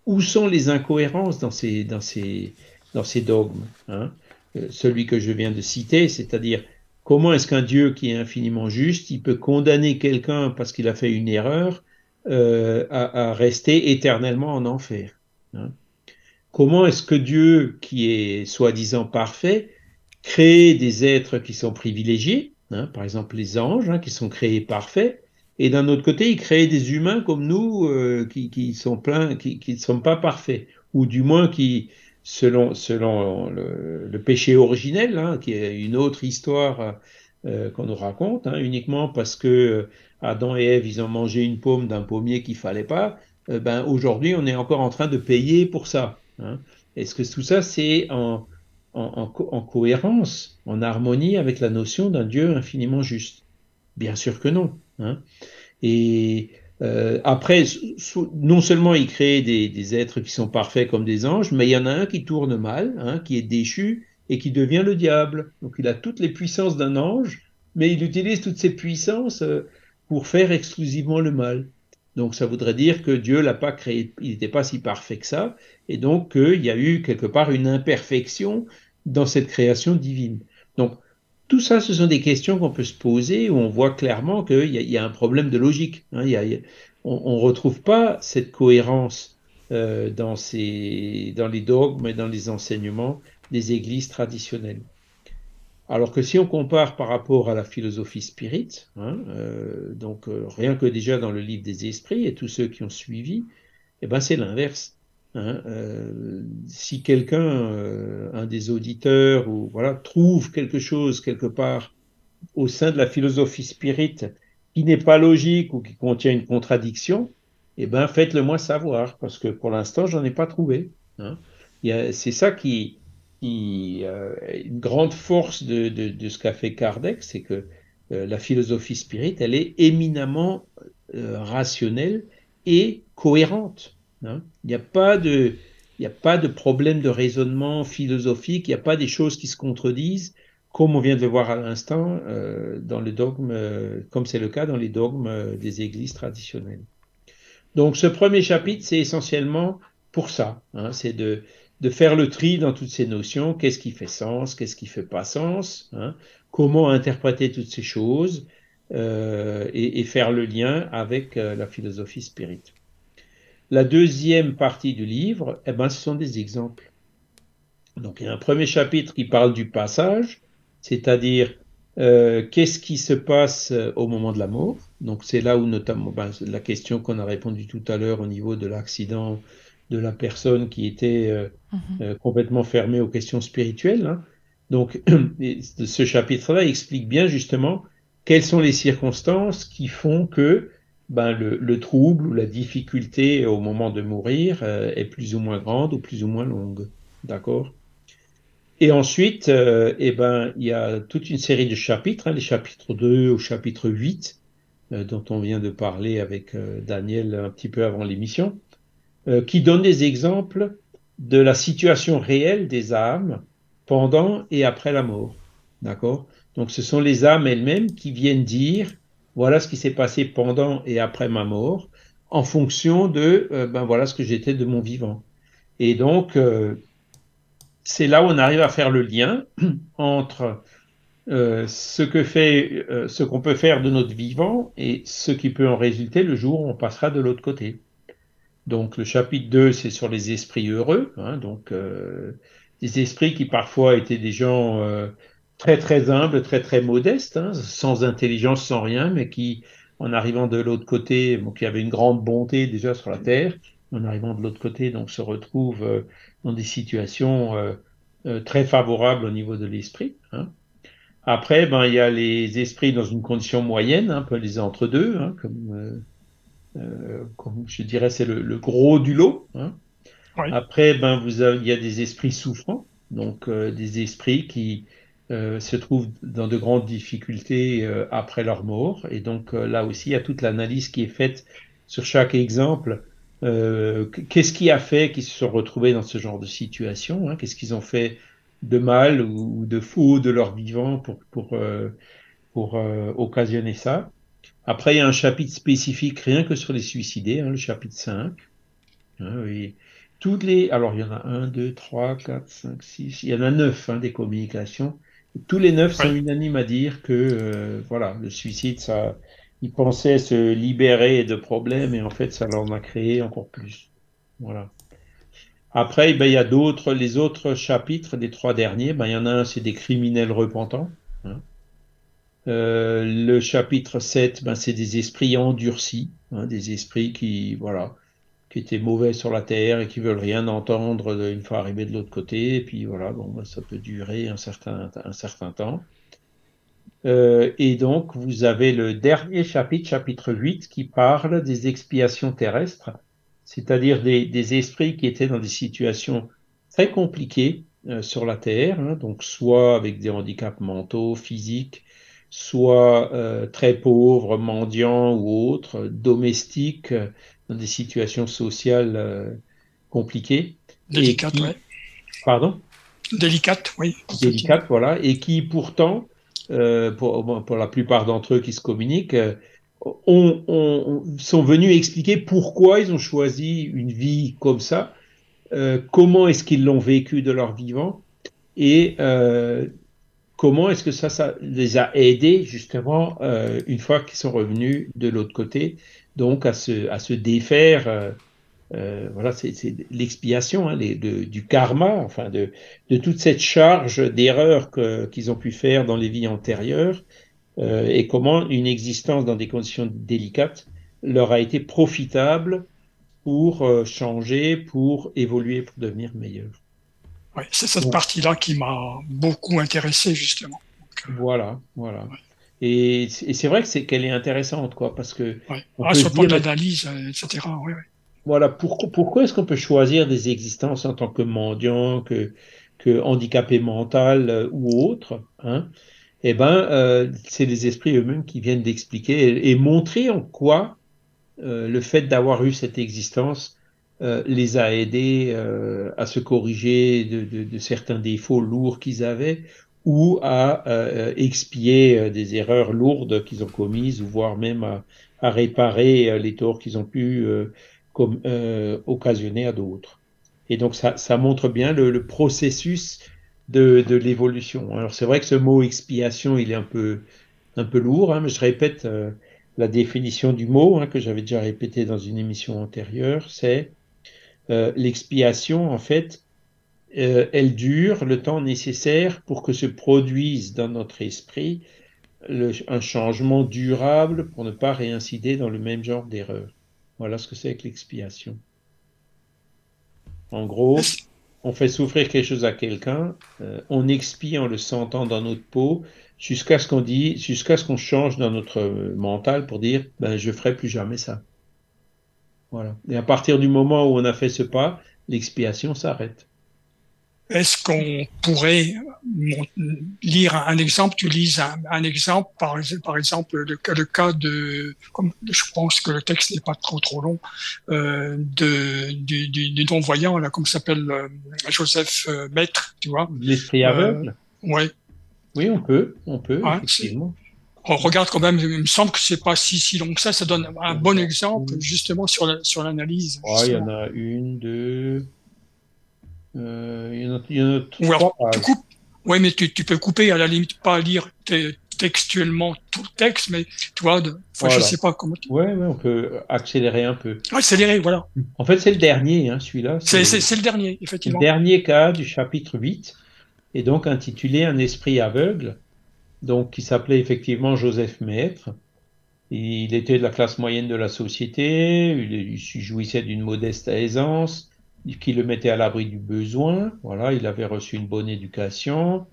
où sont les incohérences dans ces, dans ces, dans ces dogmes. Hein. Euh, celui que je viens de citer, c'est-à-dire comment est-ce qu'un Dieu qui est infiniment juste, il peut condamner quelqu'un parce qu'il a fait une erreur euh, à, rester éternellement en enfer. Hein. Comment est-ce que Dieu, qui est soi-disant parfait, créer des êtres qui sont privilégiés, hein, par exemple les anges, hein, qui sont créés parfaits, et d'un autre côté, il crée des humains comme nous euh, qui, qui, sont pleins, qui ne sont pas parfaits, ou du moins qui, selon, selon le, le péché originel, hein, qui est une autre histoire euh, qu'on nous raconte, hein, uniquement parce que euh, Adam et Ève, ils ont mangé une pomme d'un pommier qu'il fallait pas, euh, ben aujourd'hui, on est encore en train de payer pour ça. Hein. Est-ce que tout ça, c'est en en, cohérence, en harmonie avec la notion d'un Dieu infiniment juste Bien sûr que non. Hein. Et Euh, après, non seulement il crée des, êtres qui sont parfaits comme des anges, mais il y en a un qui tourne mal, hein, qui est déchu et qui devient le diable. Donc il a toutes les puissances d'un ange, mais il utilise toutes ses puissances euh, pour faire exclusivement le mal. Donc ça voudrait dire que Dieu l'a pas créé, il n'était pas si parfait que ça, et donc qu'il y a eu quelque part une imperfection dans cette création divine. Donc tout ça, ce sont des questions qu'on peut se poser où on voit clairement qu'il y, a un problème de logique. Hein. on ne retrouve pas cette cohérence euh, dans, les dogmes et dans les enseignements des églises traditionnelles. Alors que si on compare par rapport à la philosophie spirit, hein, euh, donc euh, rien que déjà dans le livre des esprits et tous ceux qui ont suivi, eh ben c'est l'inverse. Hein, euh, si quelqu'un, euh, un des auditeurs, ou voilà, trouve quelque chose quelque part au sein de la philosophie spirit qui n'est pas logique ou qui contient une contradiction, eh ben faites-le moi savoir parce que pour l'instant j'en ai pas trouvé. Hein. C'est ça qui, qui euh, une grande force de, de, ce qu'a fait Kardec, c'est que la philosophie spirit, elle est éminemment rationnelle et cohérente. Hein? Il n'y a pas de, a pas de problème de raisonnement philosophique, il n'y a pas des choses qui se contredisent, comme on vient de le voir à l'instant euh, dans le dogme, euh, comme c'est le cas dans les dogmes euh, des églises traditionnelles. Donc ce premier chapitre, c'est essentiellement pour ça, hein, c'est de, de faire le tri dans toutes ces notions, qu'est-ce qui fait sens, qu'est-ce qui fait pas sens, hein, comment interpréter toutes ces choses? Et, et, faire le lien avec la philosophie spirituelle. La deuxième partie du livre, eh ben, ce sont des exemples. Donc il y a un premier chapitre qui parle du passage, c'est-à-dire euh, qu'est-ce qui se passe euh, au moment de la mort. Donc c'est là où notamment ben, la question qu'on a répondu tout à l'heure au niveau de l'accident de la personne qui était euh, mhm. complètement fermée aux questions spirituelles. Hein. Donc ce chapitre-là explique bien justement quelles sont les circonstances qui font que ben, le, trouble ou la difficulté au moment de mourir euh, est plus ou moins grande ou plus ou moins longue. D'accord? Et ensuite, euh, eh ben, il y a toute une série de chapitres, hein, les chapitres 2 au chapitre 8, euh, dont on vient de parler avec Daniel un petit peu avant l'émission, qui donnent des exemples de la situation réelle des âmes pendant et après la mort. D'accord? Donc ce sont les âmes elles-mêmes qui viennent dire voilà ce qui s'est passé pendant et après ma mort, en fonction de, euh, ben voilà ce que j'étais de mon vivant. Et donc, euh, c'est là où on arrive à faire le lien entre euh, ce que fait, ce qu'on peut faire de notre vivant et ce qui peut en résulter le jour où on passera de l'autre côté. Donc, le chapitre 2, c'est sur les esprits heureux, hein, donc des esprits qui parfois étaient des gens très très humble, très très modeste, hein, sans intelligence, sans rien, mais qui, en arrivant de l'autre côté, bon, qui avait une grande bonté déjà sur la terre, en arrivant de l'autre côté, donc se retrouve euh, dans des situations euh, euh, très favorables au niveau de l'esprit. Hein. Après, ben il y a les esprits dans une condition moyenne, un peu les entre deux, hein, comme, comme je dirais, c'est le, gros du lot. Hein. Après, ben vous il y a des esprits souffrants, donc des esprits qui euh, se trouvent dans de grandes difficultés euh, après leur mort. Et donc euh, là aussi, il y a toute l'analyse qui est faite sur chaque exemple. Qu'est-ce qui a fait qu'ils se sont retrouvés dans ce genre de situation hein? Qu'est-ce qu'ils ont fait de mal ou, de faux de leur vivant pour, pour, pour occasionner ça? Après, il y a un chapitre spécifique rien que sur les suicidés, hein, le chapitre 5. Hein, oui. Toutes les, alors il y en a 1, 2, 3, 4, 5, 6, il y en a 9 hein, des communications tous les neuf sont unanimes à dire que euh, voilà, le suicide, ça, ils pensaient se libérer de problèmes et en fait, ça leur a créé encore plus. Voilà. Après, ben, il y a d'autres, les autres chapitres des trois derniers. Ben, il y en a un, c'est des criminels repentants. Hein. Euh, le chapitre 7, ben, c'est des esprits endurcis, hein, des esprits qui, voilà, qui étaient mauvais sur la terre et qui veulent rien entendre une fois arrivés de l'autre côté. Et puis voilà, bon, bah, ça peut durer un certain, un certain temps. Euh, et donc, vous avez le dernier chapitre, chapitre 8, qui parle des expiations terrestres, c'est-à-dire des, esprits qui étaient dans des situations très compliquées euh, sur la Terre, hein, donc soit avec des handicaps mentaux, physiques, soit très pauvres, mendiants ou autres, domestiques, dans des situations sociales compliquées. Délicates, oui. Pardon? Délicates, oui. Délicates, voilà. Et qui pourtant, pour, pour, la plupart d'entre eux qui se communiquent, ont, sont venus expliquer pourquoi ils ont choisi une vie comme ça, euh, comment est-ce qu'ils l'ont vécu de leur vivant et euh, comment est-ce que ça, les a aidés justement euh, une fois qu'ils sont revenus de l'autre côté, donc à se, à se défaire. voilà, c'est l'expiation hein, du karma, enfin de, de toute cette charge d'erreurs qu'ils ont pu faire dans les vies antérieures euh, et comment une existence dans des conditions délicates leur a été profitable pour euh, changer, pour évoluer, pour devenir meilleur. C'est cette partie-là qui m'a beaucoup intéressé justement. Euh, voilà, voilà. Et, c'est vrai que c'est qu'elle est intéressante, quoi, parce que. Ah, sur le plan de l'analyse, etc. Oui, oui. Voilà, pourquoi, pourquoi est-ce qu'on peut choisir des existences en tant que mendiant, que, que handicapé mental ou autre hein? Eh ben, euh, c'est les esprits eux-mêmes qui viennent d'expliquer et, montrer en quoi euh, le fait d'avoir eu cette existence euh, les a aidés à se corriger de, certains défauts lourds qu'ils avaient ou à expier des erreurs lourdes qu'ils ont commises ou voire même à, réparer les torts qu'ils ont pu occasionner à d'autres. Et donc ça, montre bien le processus de, de l'évolution. Alors c'est vrai que ce mot expiation, il est un peu, un peu lourd, hein, mais je répète euh, la définition du mot hein, que j'avais déjà répété dans une émission antérieure, c'est euh, l'expiation, en fait, euh, elle dure le temps nécessaire pour que se produise dans notre esprit le, un changement durable pour ne pas réincider dans le même genre d'erreur. Voilà ce que c'est que l'expiation. En gros, on fait souffrir quelque chose à quelqu'un, euh, on expie en le sentant dans notre peau, jusqu'à ce qu'on dit, jusqu'à ce qu'on change dans notre mental pour dire, ben je ferai plus jamais ça. Voilà. Et à partir du moment où on a fait ce pas, l'expiation s'arrête. Est-ce qu'on pourrait lire un exemple? Tu lises un, exemple, par, par exemple le, le, cas de, comme je pense que le texte n'est pas trop trop long, euh, de du, du, non-voyant là, comme s'appelle euh, Joseph euh, Maître, tu vois L'esprit aveugle? Oui. Oui, on peut, on peut. On regarde quand même, il me semble que c'est pas si si long que ça. Ça donne un bon exemple justement sur sur l'analyse. il y en a une, deux. Euh, il y en a, trois Oui, mais tu, peux couper, à la limite, pas lire textuellement tout le texte, mais tu vois, de, je sais pas comment. Tu... Ouais, on peut accélérer un peu. Accélérer, voilà. En fait, c'est le dernier, hein, celui-là. C'est le dernier, effectivement. Le dernier cas du chapitre 8, et donc intitulé Un esprit aveugle, donc qui s'appelait effectivement Joseph Maître. Il était de la classe moyenne de la société, il jouissait d'une modeste aisance, qui le mettait à l'abri du besoin. Voilà, il avait reçu une bonne éducation.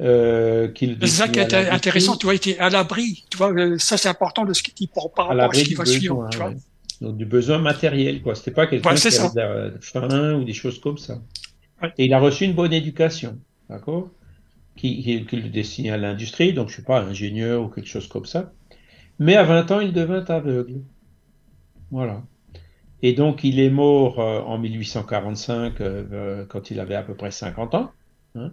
Euh, c'est ça qui est intéressant, tu vois, il était à l'abri, tu vois, euh, ça c'est important de ce qui par rapport à ce qui va suivre, tu vois. Donc du besoin matériel, quoi. C'était pas quelqu'un qui avait faim ou des choses comme ça. Et il a reçu une bonne éducation, d'accord, qui, qui, le destinait à l'industrie, donc je suis pas ingénieur ou quelque chose comme ça. Mais à 20 ans, il devint aveugle. Voilà. Et donc, il est mort euh, en 1845 euh, euh, quand il avait à peu près 50 ans. Hein.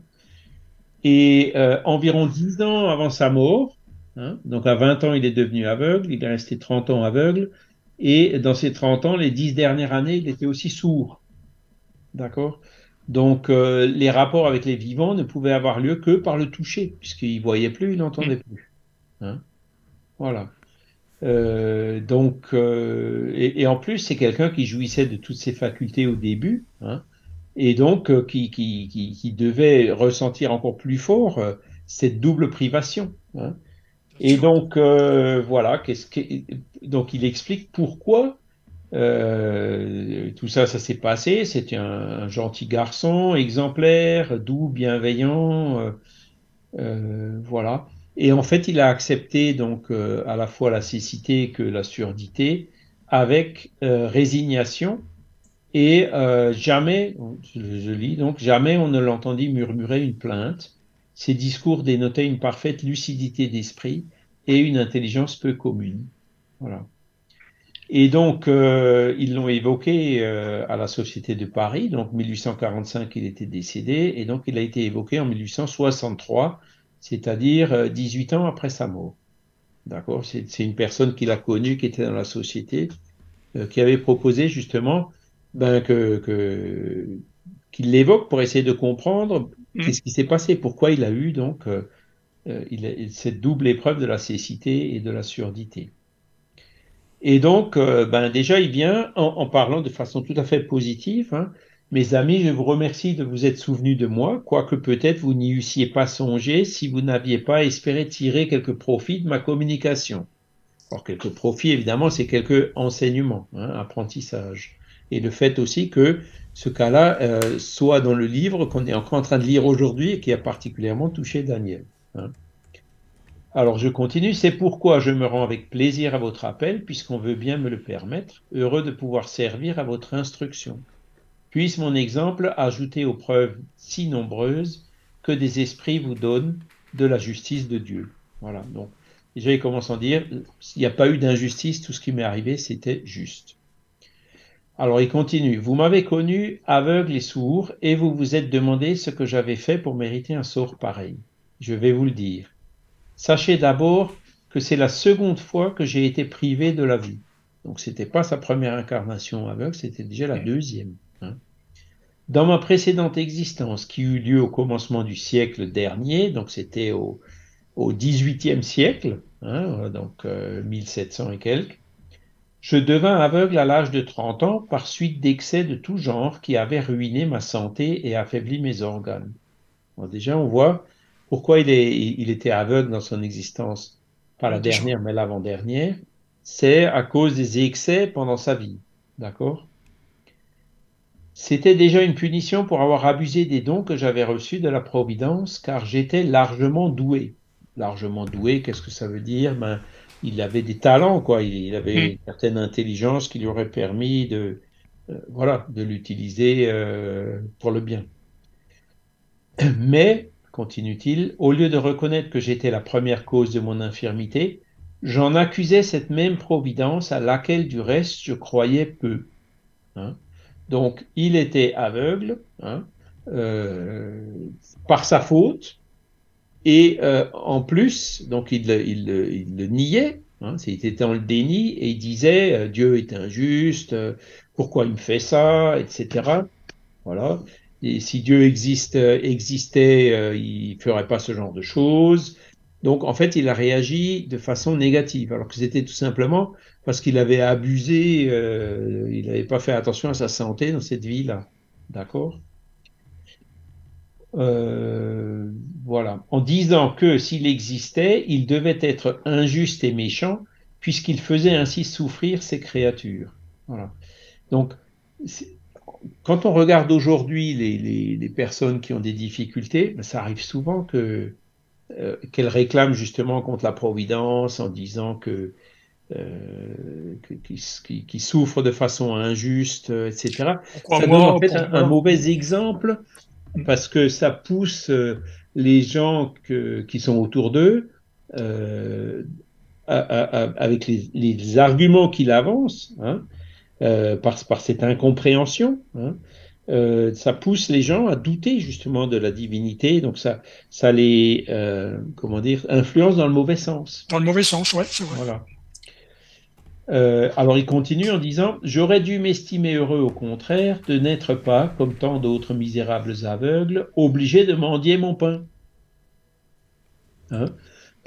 Et environ 10 ans avant sa mort, hein, donc à 20 ans, il est devenu aveugle, il est resté 30 ans aveugle, et dans ces 30 ans, les 10 dernières années, il était aussi sourd. D'accord? Donc, les rapports avec les vivants ne pouvaient avoir lieu que par le toucher, puisqu'il ne voyait plus, il n'entendait plus. Hein voilà. Euh, donc, euh, et, en plus, c'est quelqu'un qui jouissait de toutes ses facultés au début, hein, et donc euh, qui, qui, qui, devait ressentir encore plus fort cette double privation. Hein. Et donc, voilà, qu'est-ce que, donc il explique pourquoi tout ça, ça s'est passé. C'était un, gentil garçon, exemplaire, doux, bienveillant, voilà. Et en fait, il a accepté donc euh, à la fois la cécité que la surdité avec euh, résignation et euh, jamais, je, lis donc, jamais on ne l'entendit murmurer une plainte. Ses discours dénotaient une parfaite lucidité d'esprit et une intelligence peu commune. Voilà. Et donc, euh, ils l'ont évoqué euh, à la Société de Paris. Donc, 1845, il était décédé. Et donc, il a été évoqué en 1863, c'est-à-dire 18 ans après sa mort. D'accord? C'est une personne qu'il a connue, qui était dans la société, qui avait proposé justement ben, que, qu'il l'évoque pour essayer de comprendre mm. qu'est-ce qui s'est passé, pourquoi il a eu donc euh, euh, il cette double épreuve de la cécité et de la surdité. Et donc, euh, ben déjà, il vient en, parlant de façon tout à fait positive. Hein, Mes amis, je vous remercie de vous être souvenus de moi, quoique peut-être vous n'y eussiez pas songé si vous n'aviez pas espéré tirer quelques profits de ma communication. Alors, quelques profits, évidemment, c'est quelques enseignements, hein, apprentissage et le fait aussi que ce cas-là euh, soit dans le livre qu'on est encore en train de lire aujourd'hui et qui a particulièrement touché Daniel. Hein. Alors je continue, c'est pourquoi je me rends avec plaisir à votre appel, puisqu'on veut bien me le permettre, heureux de pouvoir servir à votre instruction. Puisse mon exemple ajouter aux preuves si nombreuses que des esprits vous donnent de la justice de Dieu. Voilà, donc déjà il commence en dire, s'il n'y a pas eu d'injustice, tout ce qui m'est arrivé, c'était juste. Alors il continue, vous m'avez connu aveugle et sourd, et vous vous êtes demandé ce que j'avais fait pour mériter un sort pareil. Je vais vous le dire. Sachez d'abord que c'est la seconde fois que j'ai été privé de la vue. Donc c'était pas sa première incarnation aveugle, c'était déjà la deuxième. Hein. Dans ma précédente existence, qui eut lieu au commencement du siècle dernier, donc c'était au, au 18e siècle, hein, donc 1700 euh, et quelques, je devins aveugle à l'âge de 30 ans par suite d'excès de tout genre qui avaient ruiné ma santé et affaibli mes organes. déjà, on voit pourquoi il, est, il était aveugle dans son existence, pas la dernière, mais l'avant-dernière. C'est à cause des excès pendant sa vie. D'accord? C'était déjà une punition pour avoir abusé des dons que j'avais reçus de la Providence, car j'étais largement doué. Largement doué, qu'est-ce que ça veut dire? Ben, il avait des talents, quoi. Il, avait mm. une certaine intelligence qui lui aurait permis de, euh, voilà, de l'utiliser euh, pour le bien. Mais, continue-t-il, au lieu de reconnaître que j'étais la première cause de mon infirmité, j'en accusais cette même providence à laquelle, du reste, je croyais peu. Hein. Donc, il était aveugle hein, euh, par sa faute, et euh, en plus, donc il, le niait, hein, il était dans le déni, et il disait euh, Dieu est injuste, pourquoi il me fait ça, etc. Voilà. Et si Dieu existe, existait, il ferait pas ce genre de choses. Donc en fait, il a réagi de façon négative, alors que c'était tout simplement parce qu'il avait abusé, il n'avait pas fait attention à sa santé dans cette vie-là. D'accord? Euh, voilà, en disant que s'il existait, il devait être injuste et méchant, puisqu'il faisait ainsi souffrir ses créatures. Voilà. Donc, quand on regarde aujourd'hui les, personnes qui ont des difficultés, ben, ça arrive souvent que euh, qu'elles réclament justement contre la providence en disant que euh, qui, souffrent de façon injuste, etc. Ça donne en fait un, mauvais exemple parce que ça pousse euh, les gens qui sont autour d'eux euh, avec les, arguments qu'il avance, hein, euh, par, cette incompréhension. Hein, ça pousse les gens à douter justement de la divinité, donc ça, ça les, comment dire, influence dans le mauvais sens. Dans le mauvais sens, ouais, c'est vrai. Voilà. Euh, alors il continue en disant J'aurais dû m'estimer heureux au contraire de n'être pas, comme tant d'autres misérables aveugles, obligé de mendier mon pain. Hein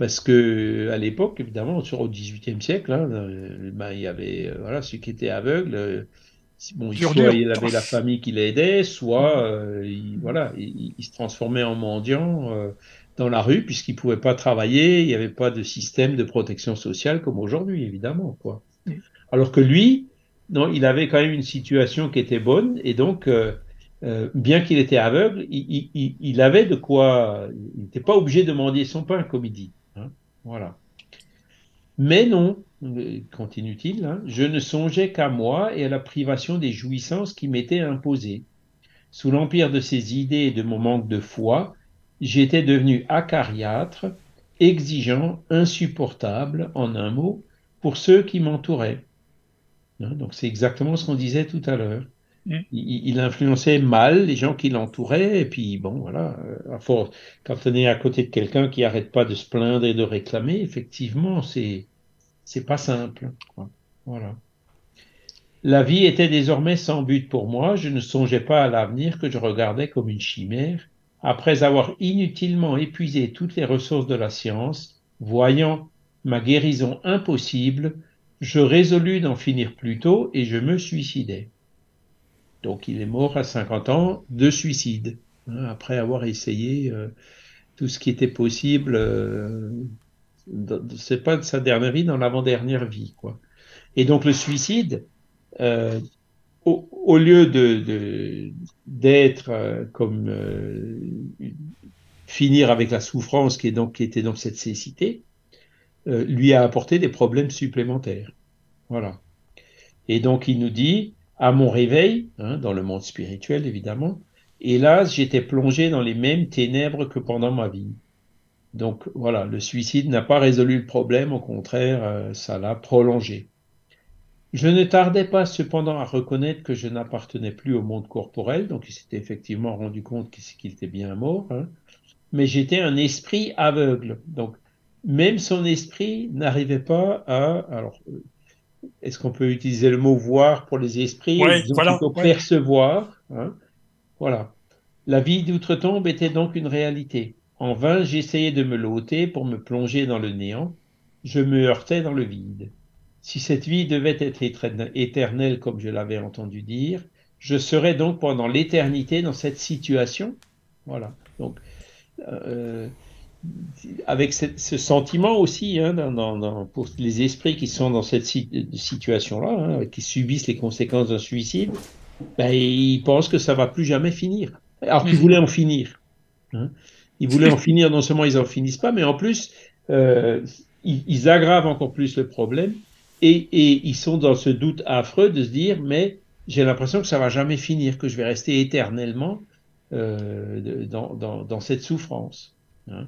Parce que à l'époque, évidemment, sur au XVIIIe siècle, hein, euh, ben, il y avait euh, voilà, celui qui était aveugle. Bon, soit il avait la famille qui l'aidait, soit il, voilà, il, se transformait en mendiant dans la rue puisqu'il pouvait pas travailler, il n'y avait pas de système de protection sociale comme aujourd'hui, évidemment. Quoi. Alors que lui, non, il avait quand même une situation qui était bonne et donc, euh, euh, bien qu'il était aveugle, il, avait de quoi. Il n'était pas obligé de mendier son pain, comme il dit. Voilà. Mais non, continue-t-il, hein, je ne songeais qu'à moi et à la privation des jouissances qui m'étaient imposées. Sous l'empire de ces idées et de mon manque de foi, j'étais devenu acariâtre, exigeant, insupportable, en un mot, pour ceux qui m'entouraient. Hein, donc c'est exactement ce qu'on disait tout à l'heure. Mm. Il, influençait mal les gens qui l'entouraient, et puis bon, voilà, euh, à force, quand on est à côté de quelqu'un qui arrête pas de se plaindre et de réclamer, effectivement, c'est c'est pas simple. Voilà. La vie était désormais sans but pour moi, je ne songeais pas à l'avenir que je regardais comme une chimère. Après avoir inutilement épuisé toutes les ressources de la science, voyant ma guérison impossible, je résolus d'en finir plus tôt et je me suicidai. Donc il est mort à 50 ans de suicide, hein, après avoir essayé euh, tout ce qui était possible. Euh, c'est pas de sa dernière vie, dans l'avant-dernière vie, quoi. Et donc le suicide, euh, au, lieu de d'être euh, comme euh, finir avec la souffrance qui est donc qui était dans cette cécité, lui a apporté des problèmes supplémentaires. Voilà. Et donc il nous dit à mon réveil, hein, dans le monde spirituel évidemment, hélas, j'étais plongé dans les mêmes ténèbres que pendant ma vie. Donc voilà, le suicide n'a pas résolu le problème, au contraire, euh, ça l'a prolongé. Je ne tardais pas cependant à reconnaître que je n'appartenais plus au monde corporel, donc il s'était effectivement rendu compte qu'il était bien mort, hein. mais j'étais un esprit aveugle. Donc même son esprit n'arrivait pas à, alors est-ce qu'on peut utiliser le mot voir pour les esprits ouais, voilà, percevoir hein? Voilà. La vie d'outre-tombe était donc une réalité. En vain, j'essayais de me l'ôter pour me plonger dans le néant. Je me heurtais dans le vide. Si cette vie devait être éternelle comme je l'avais entendu dire, je serais donc pendant l'éternité dans cette situation? Voilà. Donc, euh, avec ce, sentiment aussi, hein, dans, pour les esprits qui sont dans cette situation-là, hein, qui subissent les conséquences d'un suicide, ben, ils pensent que ça va plus jamais finir. Alors qu'ils voulaient en finir. Hein. Ils voulaient en finir, non seulement ils en finissent pas, mais en plus, euh, ils, aggravent encore plus le problème. Et, et, ils sont dans ce doute affreux de se dire, mais j'ai l'impression que ça va jamais finir, que je vais rester éternellement euh, dans, dans, dans, cette souffrance. Hein.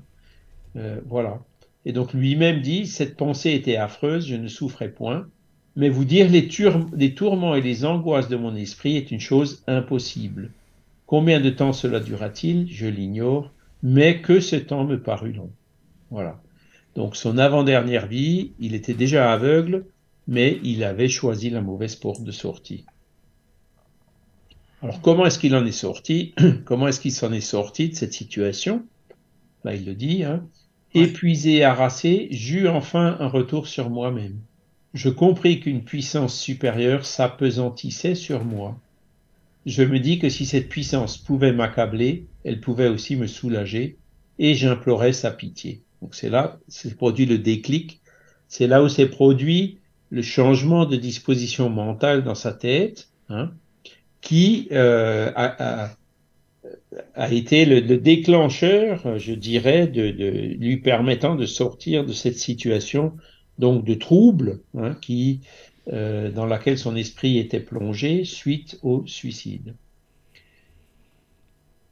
Euh, voilà. Et donc lui-même dit, cette pensée était affreuse, je ne souffrais point, mais vous dire les, tourments et les angoisses de mon esprit est une chose impossible. Combien de temps cela dura-t-il? Je l'ignore, mais que ce temps me parut long. Voilà. Donc son avant-dernière vie, il était déjà aveugle, mais il avait choisi la mauvaise porte de sortie. Alors comment est-ce qu'il en est sorti? Comment est-ce qu'il s'en est sorti de cette situation? Là, il le dit, hein, Épuisé, harassé, j'eus enfin un retour sur moi-même. Je compris qu'une puissance supérieure s'apesantissait sur moi. Je me dis que si cette puissance pouvait m'accabler, elle pouvait aussi me soulager, et j'implorais sa pitié. Donc c'est là, c'est produit le déclic, c'est là où s'est produit le changement de disposition mentale dans sa tête, hein, qui euh, a été le, déclencheur, je dirais, de, lui permettant de sortir de cette situation donc de trouble hein, qui, euh, dans laquelle son esprit était plongé suite au suicide.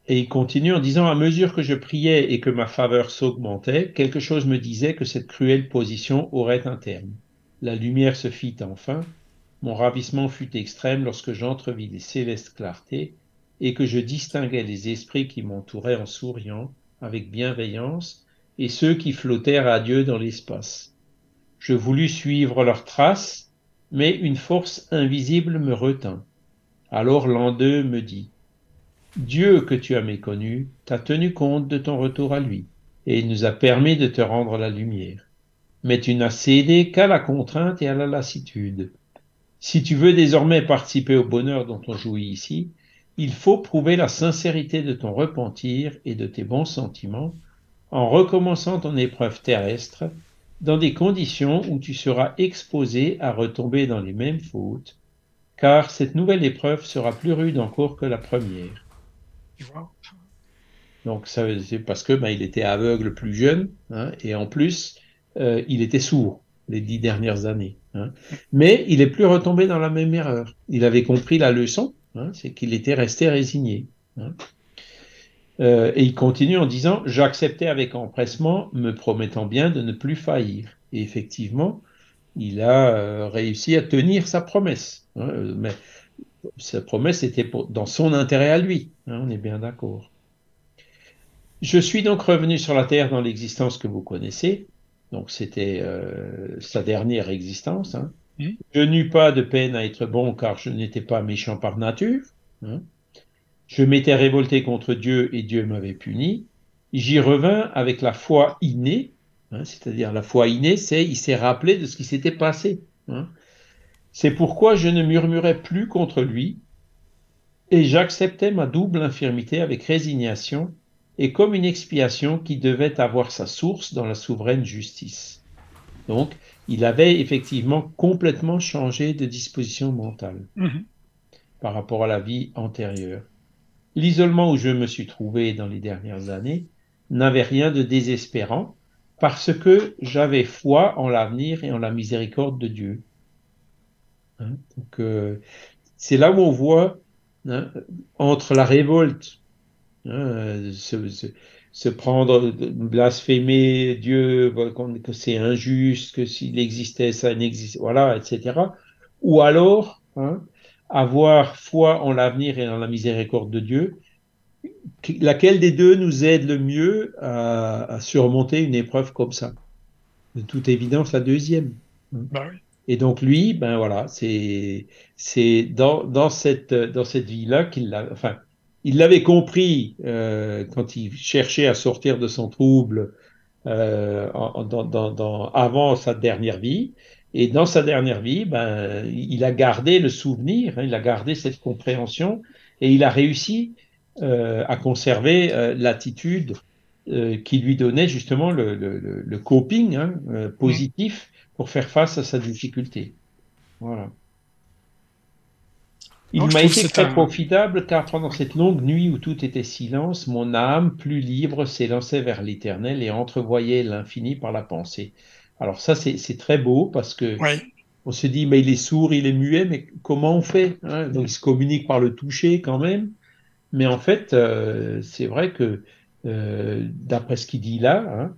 Et il continue en disant, à mesure que je priais et que ma faveur s'augmentait, quelque chose me disait que cette cruelle position aurait un terme. La lumière se fit enfin, mon ravissement fut extrême lorsque j'entrevis les célestes clartés et que je distinguais les esprits qui m'entouraient en souriant, avec bienveillance, et ceux qui flottèrent à Dieu dans l'espace. Je voulus suivre leurs traces, mais une force invisible me retint. Alors l'un d'eux me dit, Dieu que tu as méconnu t'a tenu compte de ton retour à lui, et il nous a permis de te rendre la lumière. Mais tu n'as cédé qu'à la contrainte et à la lassitude. Si tu veux désormais participer au bonheur dont on jouit ici, il faut prouver la sincérité de ton repentir et de tes bons sentiments en recommençant ton épreuve terrestre dans des conditions où tu seras exposé à retomber dans les mêmes fautes, car cette nouvelle épreuve sera plus rude encore que la première. Donc ça c'est parce que ben, il était aveugle plus jeune hein, et en plus euh, il était sourd les dix dernières années. Hein. Mais il est plus retombé dans la même erreur. Il avait compris la leçon Hein, c'est qu'il était resté résigné. Hein. Euh, et il continue en disant J'acceptais avec empressement, me promettant bien de ne plus faillir. Et effectivement, il a euh, réussi à tenir sa promesse. Hein, mais sa promesse était dans son intérêt à lui. On est bien d'accord. Je suis donc revenu sur la terre dans l'existence que vous connaissez. Donc c'était euh, sa dernière existence. Mmh. Je n'eus pas de peine à être bon car je n'étais pas méchant par nature. Je m'étais révolté contre Dieu et Dieu m'avait puni. J'y revins avec la foi innée, hein, c'est-à-dire la foi innée, c'est il s'est rappelé de ce qui s'était passé. Hein. C'est pourquoi je ne murmurais plus contre lui et j'acceptais ma double infirmité avec résignation et comme une expiation qui devait avoir sa source dans la souveraine justice. Donc, il avait effectivement complètement changé de disposition mentale mmh. par rapport à la vie antérieure. L'isolement où je me suis trouvé dans les dernières années n'avait rien de désespérant parce que j'avais foi en l'avenir et en la miséricorde de Dieu. Hein, donc, euh, c'est là où on voit hein, entre la révolte, hein, se, prendre, blasphémer Dieu, que c'est injuste, que s'il existait, ça n'existe, voilà, etc. Ou alors, avoir foi en l'avenir et en la miséricorde de Dieu, laquelle des deux nous aide le mieux à, surmonter une épreuve comme ça? De toute évidence, la deuxième. Bah et donc lui, ben voilà, c'est c'est dans, dans cette dans cette vie-là qu'il l'a, enfin, il l'avait compris euh, quand il cherchait à sortir de son trouble euh, dans, dans, avant sa dernière vie. Et dans sa dernière vie, ben, il a gardé le souvenir, hein, il a gardé cette compréhension et il a réussi euh, à conserver euh, l'attitude euh, qui lui donnait justement le, le, le coping hein, euh, positif pour faire face à sa difficulté. Voilà. Il m'a été très profitable car pendant cette longue nuit où tout était silence, mon âme, plus libre, s'élançait vers l'éternel et entrevoyait l'infini par la pensée. Alors ça, c'est très beau parce que on se dit, mais il est sourd, il est muet, mais comment on fait hein? Donc il se communique par le toucher quand même. Mais en fait, euh, c'est vrai que euh, d'après ce qu'il dit là, hein,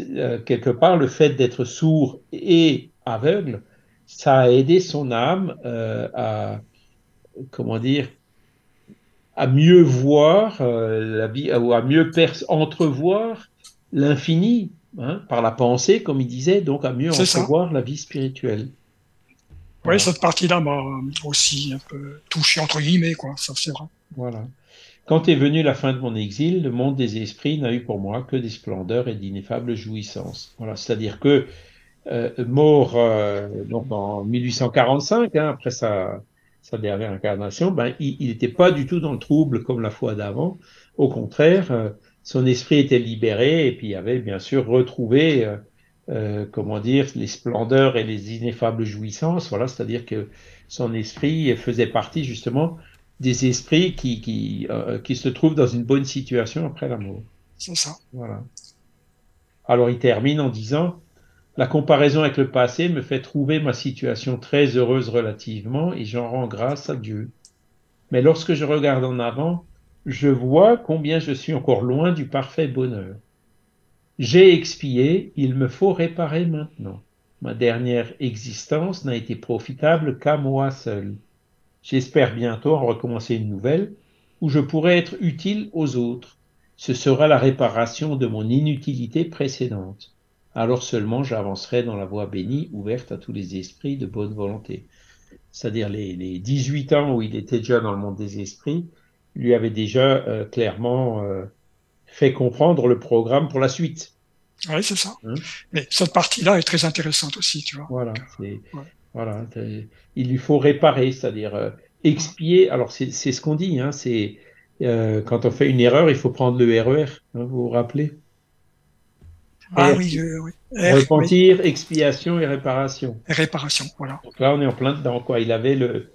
euh, quelque part, le fait d'être sourd et aveugle, ça a aidé son âme à, comment dire, à mieux voir la vie, ou à mieux entrevoir l'infini Hein, par la pensée, comme il disait, donc à mieux entrevoir la vie spirituelle. Oui, cette partie-là m'a aussi un peu touché, entre guillemets, quoi, ça c'est vrai. Voilà. Quand est venue la fin de mon exil, le monde des esprits n'a eu pour moi que des splendeurs et d'ineffables jouissances. Voilà, c'est-à-dire que euh, mort euh, donc en 1845, hein, après sa, sa dernière incarnation, ben, il n'était pas du tout dans le trouble comme la fois d'avant. Au contraire, euh, son esprit était libéré et puis il avait bien sûr retrouvé, euh, euh, comment dire, les splendeurs et les ineffables jouissances. Voilà, c'est-à-dire que son esprit faisait partie justement des esprits qui, qui, euh, qui se trouvent dans une bonne situation après la mort. C'est ça. Voilà. Alors il termine en disant La comparaison avec le passé me fait trouver ma situation très heureuse relativement et j'en rends grâce à Dieu. Mais lorsque je regarde en avant, je vois combien je suis encore loin du parfait bonheur. J'ai expié, il me faut réparer maintenant. Ma dernière existence n'a été profitable qu'à moi seul. J'espère bientôt en recommencer une nouvelle où je pourrai être utile aux autres. Ce sera la réparation de mon inutilité précédente. Alors seulement j'avancerai dans la voie bénie ouverte à tous les esprits de bonne volonté. C'est-à-dire les, les 18 ans où il était déjà dans le monde des esprits, lui avait déjà euh, clairement euh, fait comprendre le programme pour la suite. Oui, c'est ça. Hein? Mais cette partie-là est très intéressante aussi, tu vois. Voilà. voilà il lui faut réparer, c'est-à-dire euh, expier. Alors, c'est ce qu'on dit, hein, c'est quand on fait une erreur, il faut prendre le RER, e hein, vous vous rappelez? Ah oui, oui. Repentir, expiation et réparation. réparation, voilà. Donc là, on est en plein dedans, quoi. Il avait le,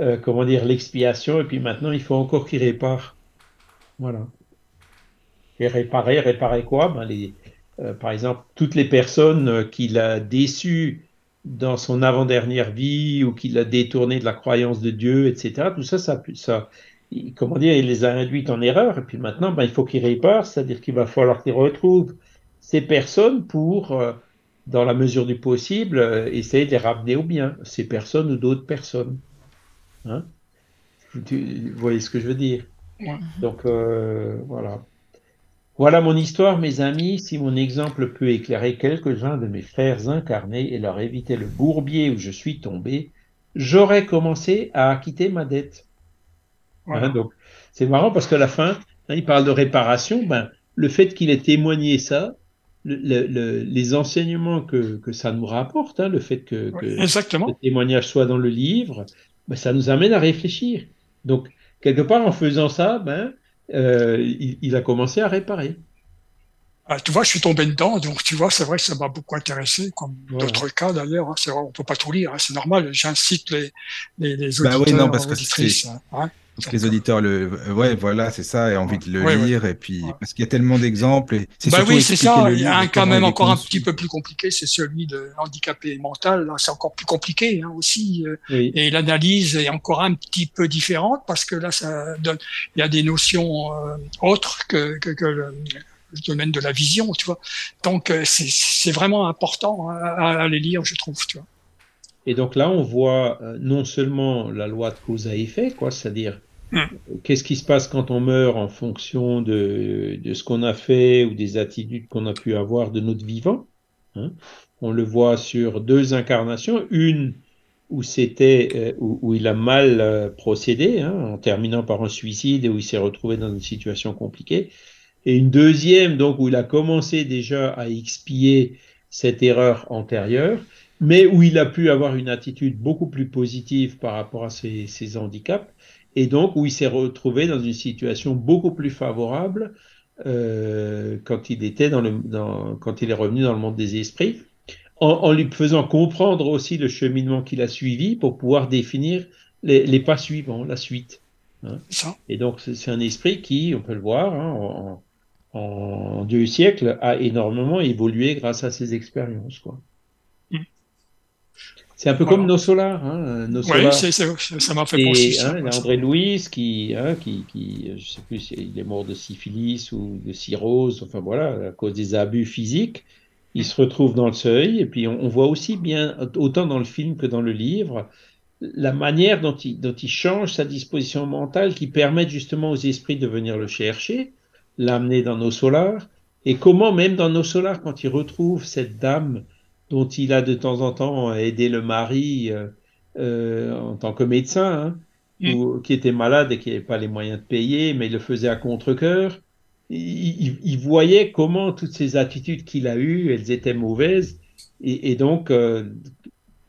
euh, comment dire, l'expiation, et puis maintenant, il faut encore qu'il répare. Voilà. Et réparer, réparer quoi? Ben les, euh, Par exemple, toutes les personnes euh, qu'il a déçues dans son avant-dernière vie ou qu'il a détourné de la croyance de Dieu, etc. Tout ça, ça, ça comment dire, il les a induites en erreur, et puis maintenant, ben, il faut qu'il répare, c'est-à-dire qu'il va falloir qu'il retrouve ces personnes pour, euh, dans la mesure du possible, euh, essayer de les ramener au bien, ces personnes ou d'autres personnes. Hein? Vous voyez ce que je veux dire? Donc, euh, voilà. Voilà mon histoire, mes amis. Si mon exemple peut éclairer quelques-uns de mes frères incarnés et leur éviter le bourbier où je suis tombé, j'aurais commencé à acquitter ma dette. Hein, donc, c'est marrant parce qu'à la fin, hein, il parle de réparation. Ben, le fait qu'il ait témoigné ça, le, les enseignements que, que, ça nous rapporte, hein, le fait que, que le témoignage soit dans le livre, ben, ça nous amène à réfléchir. Donc, quelque part, en faisant ça, ben, euh, il, il, a commencé à réparer. Ah, tu vois, je suis tombé dedans, donc tu vois, c'est vrai que ça m'a beaucoup intéressé, comme d'autres cas d'ailleurs. Hein, c'est vrai, on peut pas tout lire, hein, c'est normal. J'incite les, les, les auditeurs, bah oui, non, parce que auditrices. Hein, parce que les auditeurs le, ouais, voilà, c'est ça, et envie de le lire, et puis parce qu'il y a tellement d'exemples. Bah oui, c'est ça. Il y a un cas même encore un petit peu plus compliqué, c'est celui de l'handicapé mental. Là, c'est encore plus compliqué hein, aussi, euh, et l'analyse est encore un petit peu différente parce que là, ça donne, il y a des notions euh, autres que, que, que le, domaine de la vision, tu vois. Donc, euh, c'est vraiment important à, à, les lire, je trouve, tu vois. Et donc là, on voit non seulement la loi de cause à effet, quoi, c'est-à-dire. Qu'est-ce qui se passe quand on meurt en fonction de, ce qu'on a fait ou des attitudes qu'on a pu avoir de notre vivant hein? On le voit sur deux incarnations, une où euh, où, il a mal euh, procédé, hein, en terminant par un suicide et où il s'est retrouvé dans une situation compliquée, et une deuxième donc où il a commencé déjà à expier cette erreur antérieure, mais où il a pu avoir une attitude beaucoup plus positive par rapport à ses handicaps et donc où il s'est retrouvé dans une situation beaucoup plus favorable euh, quand il était dans le, dans, quand il est revenu dans le monde des esprits, en, en lui faisant comprendre aussi le cheminement qu'il a suivi pour pouvoir définir les, les pas suivants, la suite. Hein. Et donc c'est un esprit qui, on peut le voir, hein, en, en, deux siècles, a énormément évolué grâce à ses expériences, quoi. C'est un peu comme nos solars. Hein, nos oui, ça m'a fait penser. Hein, il y a André Louis qui, hein, qui, qui, je sais plus, il est mort de syphilis ou de cirrhose, enfin voilà, à cause des abus physiques. Il se retrouve dans le seuil, et puis on, voit aussi bien, autant dans le film que dans le livre, la manière dont il, dont il change sa disposition mentale qui permet justement aux esprits de venir le chercher, l'amener dans nos solars, et comment même dans nos solars, quand il retrouve cette dame dont il a de temps en temps aidé le mari euh, euh, en tant que médecin, hein, mm. ou, qui était malade et qui n'avait pas les moyens de payer, mais il le faisait à contre-coeur. Il, il, voyait comment toutes ces attitudes qu'il a eues, elles étaient mauvaises, et, et donc euh,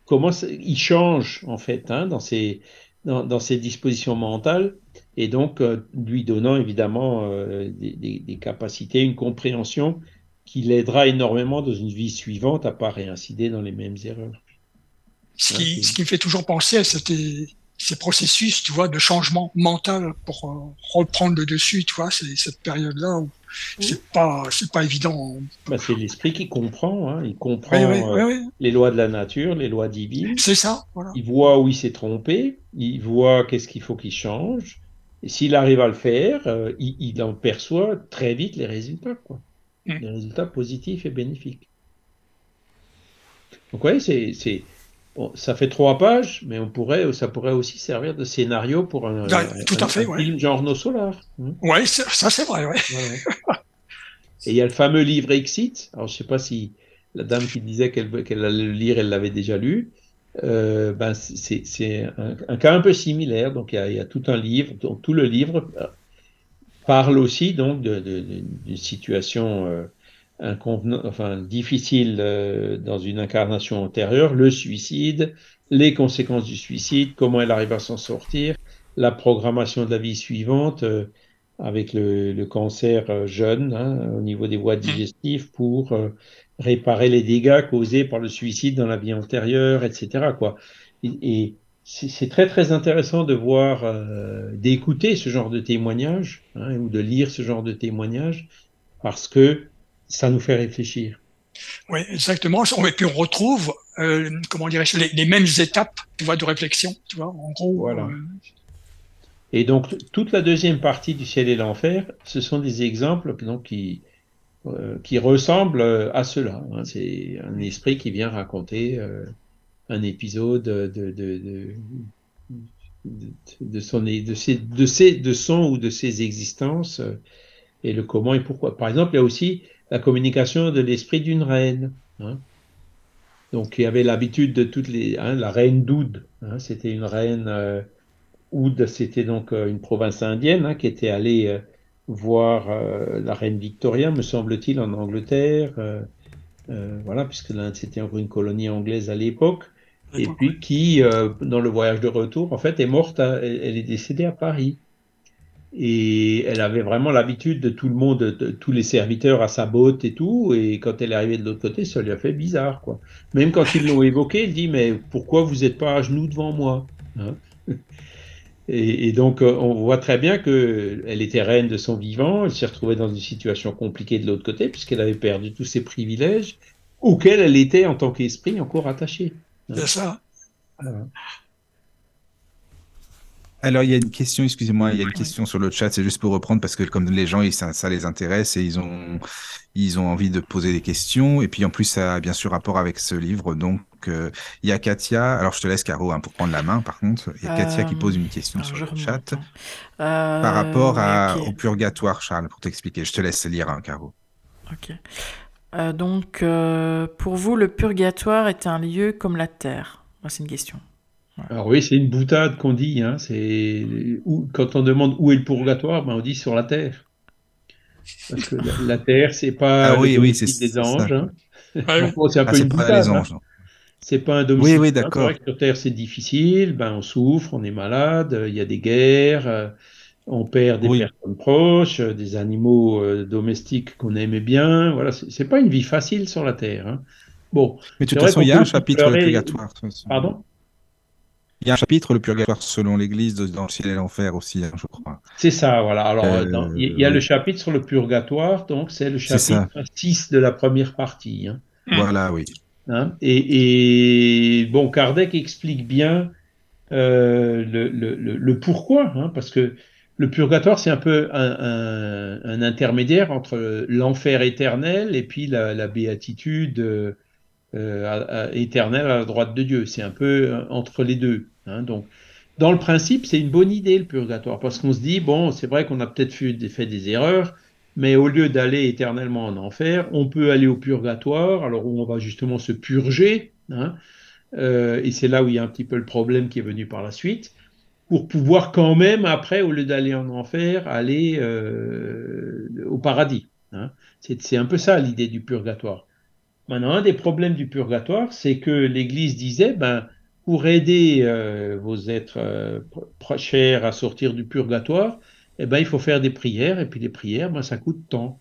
comment il change en fait hein, dans, ses, dans, dans, ses dispositions mentales, et donc euh, lui donnant évidemment euh, des, des, des, capacités, une compréhension qui l'aidera énormément dans une vie suivante à pas réincider dans les mêmes erreurs. Ce qui, ce qui me fait toujours penser à ces processus, tu vois, de changement mental pour euh, reprendre le dessus, tu vois, c'est cette période-là où c'est pas, c'est pas évident. Bah, c'est l'esprit qui comprend, hein, il comprend euh, les lois de la nature, les lois divines. C'est ça. Voilà. Il voit où il s'est trompé, il voit qu'est-ce qu'il faut qu'il change, et s'il arrive à le faire, euh, il, il en perçoit très vite les résultats, quoi. Mm. des résultats positifs et bénéfiques. Donc oui, c'est, bon, ça fait trois pages, mais on pourrait, ça pourrait aussi servir de scénario pour un, tout à fait, film genre nos solars. Hein. Oui, ça c'est vrai, ouais. et il y a le fameux livre Exit. Alors je sais pas si la dame qui disait qu'elle, qu'elle allait le lire, elle l'avait déjà lu. Euh, ben c'est, un, un, cas un peu similaire. Donc il y, y a tout un livre, donc tout le livre parle aussi donc d'une situation euh, enfin, difficile euh, dans une incarnation antérieure, le suicide, les conséquences du suicide, comment elle arrive à s'en sortir, la programmation de la vie suivante euh, avec le, le, cancer jeune hein, au niveau des voies mmh. digestives pour réparer les dégâts causés par le suicide dans la vie antérieure, etc. Quoi. Et, et c'est très très intéressant de voir, euh, d'écouter ce genre de témoignages hein, ou de lire ce genre de témoignages parce que ça nous fait réfléchir. Oui, exactement. Et puis on retrouve, euh, comment dirais-je, les, les, mêmes étapes, tu vois, de réflexion, tu vois, en gros. Voilà. Euh... Et donc, toute la deuxième partie du ciel et l'enfer, ce sont des exemples donc, qui, qui ressemblent à cela. Hein. C'est un esprit qui vient raconter un épisode de, de, de, de, son, de, ses, de, ses, de son ou de ses existences euh, et le comment et pourquoi. Par exemple, il y a aussi la communication de l'esprit d'une reine. Hein. Donc, il y avait l'habitude de toutes les. Hein, la reine d'Oud, hein, c'était une reine. Euh, Oud, c'était donc euh, une province indienne hein, qui était allée euh, voir euh, la reine Victoria, me semble-t-il, en Angleterre. voilà, puisque l'Inde c'était encore une colonie anglaise à l'époque. Et puis qui, dans le voyage de retour, en fait, est morte, elle, est décédée à Paris. Et elle avait vraiment l'habitude de tout le monde, de, tous les serviteurs à sa botte et tout. Et quand elle est arrivée de l'autre côté, ça lui a fait bizarre, quoi. Même quand ils l'ont évoqué, il dit Mais pourquoi vous n'êtes pas à genoux devant moi hein et, donc, euh, on voit très bien qu'elle était reine de son vivant. Elle s'est retrouvée dans une situation compliquée de l'autre côté, puisqu'elle avait perdu tous ses privilèges auxquels elle était, en tant qu'esprit, encore attachée. Ça. Alors, il y a une question, excusez-moi, il y a une question sur le chat, c'est juste pour reprendre parce que comme les gens, ça, ça, les intéresse et ils ont, ils ont envie de poser des questions. Et puis en plus, ça a bien sûr rapport avec ce livre. Donc, euh, il y a Katia, alors je te laisse Caro hein, pour prendre la main par contre. Il y a Katia qui pose une question sur le chat euh, par rapport à, au purgatoire, Charles, pour t'expliquer. Je te laisse lire, hein, Caro. Ok. Euh, donc, pour vous, le purgatoire est un lieu comme la Terre C'est une question. Alors oui, c'est une boutade qu'on dit. Hein, c'est quand on demande où est le purgatoire, ben on dit sur la terre. Parce que la, terre, c'est pas ah, oui, oui, c'est des anges. Hein. c'est un ah, peu une boutade. Hein. C'est pas un domicile. Oui, oui, d'accord. Sur terre, c'est difficile. Ben on souffre, on est malade. Il y a des guerres. On perd des personnes proches, euh, des animaux euh, domestiques qu'on aimait bien. Voilà, c'est pas une vie facile sur la terre. Hein. Bon. Mais de toute façon, il y a un chapitre purgatoire. Pardon? Il y a un chapitre, le purgatoire selon l'Église, dans le ciel et l'enfer aussi, hein, je crois. C'est ça, voilà. Alors, euh, il y a le chapitre sur le purgatoire, donc c'est le chapitre 6 de la première partie. Hein. Voilà, oui. Hein et, bon, Kardec explique bien euh, le, le, le, pourquoi, hein, parce que le purgatoire, c'est un peu un, un, intermédiaire entre l'enfer éternel et puis la, la béatitude euh, euh, éternel à la droite de Dieu. C'est un peu euh, entre les deux. Hein. donc, dans le principe, c'est une bonne idée le purgatoire, parce qu'on se dit, bon, c'est vrai qu'on a peut-être fait, fait, des erreurs, mais au lieu d'aller éternellement en enfer, on peut aller au purgatoire, alors où on va justement se purger, hein, euh, et c'est là où il y a un petit peu le problème qui est venu par la suite, pour pouvoir quand même, après, au lieu d'aller en enfer, aller euh, au paradis. Hein. C'est un peu ça l'idée du purgatoire. Maintenant, un des problèmes du purgatoire, c'est que l'Église disait, ben, pour aider euh, vos êtres euh, chers à sortir du purgatoire, eh ben, il faut faire des prières, et puis les prières, ben, ça coûte tant.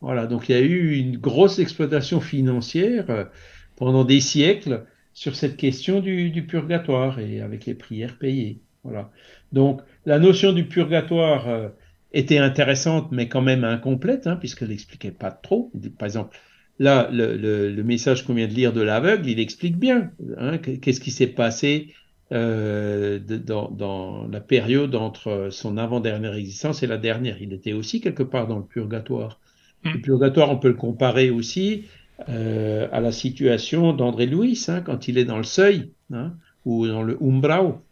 Voilà, donc il y a eu une grosse exploitation financière euh, pendant des siècles sur cette question du, purgatoire et avec les prières payées. Voilà. Donc la notion du purgatoire était intéressante, mais quand même incomplète, hein, puisqu'elle n'expliquait pas trop. Par exemple, Là, le, message qu'on vient de lire de l'aveugle, il explique bien hein, qu'est-ce qui s'est passé euh, dans, la période entre son avant-dernière existence et la dernière. Il était aussi quelque part dans le purgatoire. Hmm. Le purgatoire, on peut le comparer aussi euh, à la situation d'André Louis, hein, quand il est dans le seuil, hein, ou dans le umbrau,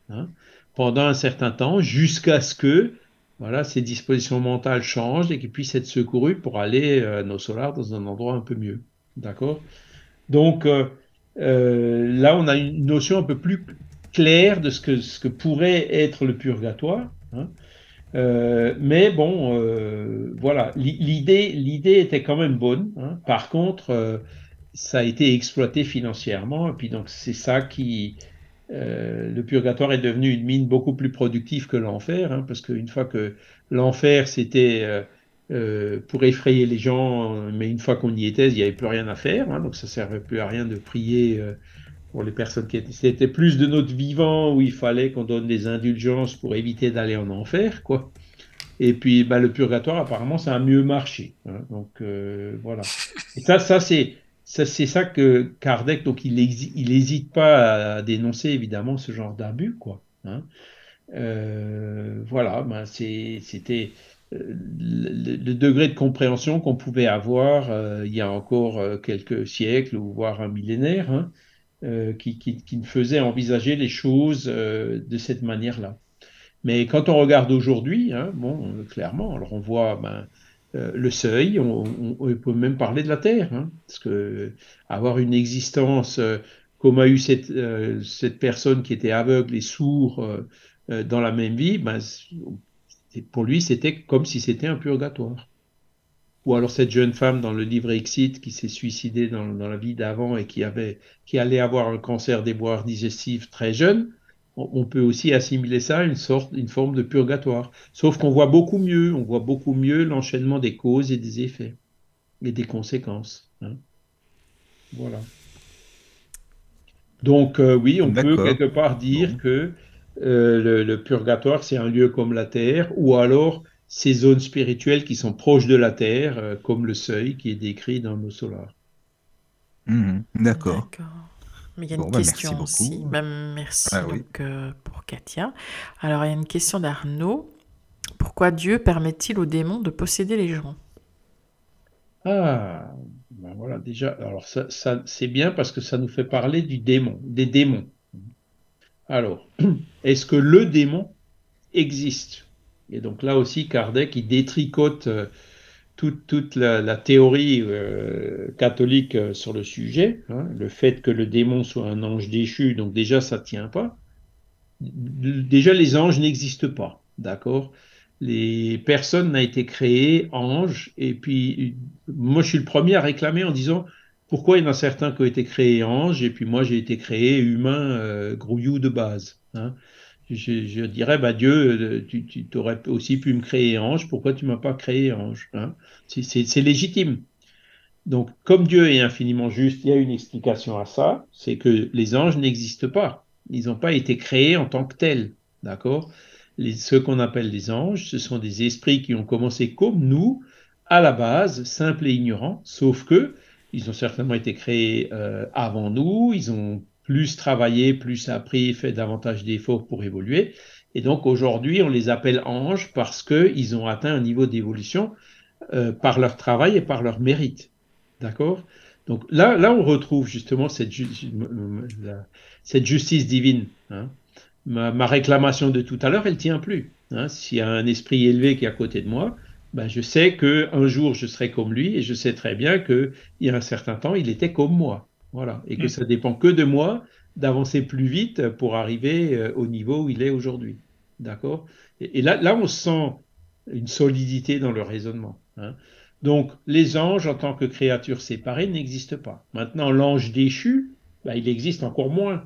pendant un certain temps, jusqu'à ce que voilà, ses dispositions mentales changent et qu'il puisse être secouru pour aller euh, nos solars dans un endroit un peu mieux. D'accord? Donc euh, euh, là, on a une notion un peu plus claire de ce que, ce que pourrait être le purgatoire. Hein. mais bon, voilà, l'idée, l'idée était quand même bonne. Hein. Par contre, ça a été exploité financièrement, et puis donc c'est ça qui, euh, le purgatoire est devenu une mine beaucoup plus productive que l'enfer, hein, parce qu'une fois que l'enfer c'était euh, euh, pour effrayer les gens, mais une fois qu'on y était, il n'y avait plus rien à faire, hein, donc ça servait plus à rien de prier pour les personnes qui étaient. C'était plus de notre vivant où il fallait qu'on donne des indulgences pour éviter d'aller en enfer, quoi. Et puis, bah, le purgatoire, apparemment, ça a mieux marché. Hein, donc, voilà. Et ça, ça c'est c'est ça que Kardec, donc il n'hésite pas à dénoncer évidemment ce genre d'abus, quoi. Hein. Euh, voilà, ben c'était le, degré de compréhension qu'on pouvait avoir il y a encore quelques siècles ou voire un millénaire, hein, qui, qui, faisait envisager les choses de cette manière-là. Mais quand on regarde aujourd'hui, hein, bon, clairement, alors on voit ben, euh, le seuil, on, peut même parler de la Terre, hein, parce que avoir une existence euh, comme a eu cette, euh, cette, personne qui était aveugle et sourd dans la même vie, ben, pour lui, c'était comme si c'était un purgatoire. Ou alors cette jeune femme dans le livre Exit qui s'est suicidée dans, dans, la vie d'avant et qui, avait, qui allait avoir un cancer des boires digestifs très jeune, on peut aussi assimiler ça à une sorte, une forme de purgatoire. Sauf qu'on voit beaucoup mieux, on voit beaucoup mieux l'enchaînement des causes et des effets et des conséquences. Hein. Voilà. Donc euh, oui, on peut quelque part dire que euh, le, purgatoire, c'est un lieu comme la Terre, ou alors ces zones spirituelles qui sont proches de la Terre, euh, comme le seuil qui est décrit dans nos solars. Mmh, d'accord. Mais il y a une bah, question aussi. Bah, merci ah donc, euh, pour Katia. Alors, il y a une question d'Arnaud. Pourquoi Dieu permet-il aux démons de posséder les gens? Ah, ben voilà, déjà, alors ça, ça c'est bien parce que ça nous fait parler du démon, des démons. Alors, est-ce que le démon existe? Et donc là aussi, Kardec, il détricote toute, la, théorie euh, catholique euh, sur le sujet, hein, le fait que le démon soit un ange déchu, donc déjà ça tient pas. Déjà les anges n'existent pas, d'accord? Les personnes n'ont été créées anges, et puis moi je suis le premier à réclamer en disant pourquoi il y en a certains qui ont été créés anges, et puis moi j'ai été créé humain euh, grouillou de base. Hein je, dirais, bah Dieu, euh, tu, aurais aussi pu me créer ange, pourquoi tu m'as pas créé ange hein? C'est légitime. Donc, comme Dieu est infiniment juste, il y a une explication à ça, c'est que les anges n'existent pas. Ils n'ont pas été créés en tant que tels, d'accord? Ce qu'on appelle les anges, ce sont des esprits qui ont commencé comme nous, à la base, simples et ignorants, sauf que ils ont certainement été créés euh, avant nous, ils ont plus travaillé, plus appris, fait davantage d'efforts pour évoluer. Et donc aujourd'hui, on les appelle anges parce qu'ils ont atteint un niveau d'évolution euh, par leur travail et par leur mérite. D'accord? Donc là, là, on retrouve justement cette, justice divine. Hein. Ma, réclamation de tout à l'heure, elle tient plus. Hein. S'il y a un esprit élevé qui est à côté de moi, ben je sais que un jour je serai comme lui et je sais très bien qu'il y a un certain temps, il était comme moi. Voilà. Et que mm. ça dépend que de moi d'avancer plus vite pour arriver euh, au niveau où il est aujourd'hui. D'accord? Et, là, là, on sent une solidité dans le raisonnement. Hein. Donc, les anges, en tant que créatures séparées, n'existent pas. Maintenant, l'ange déchu, bah, il existe encore moins,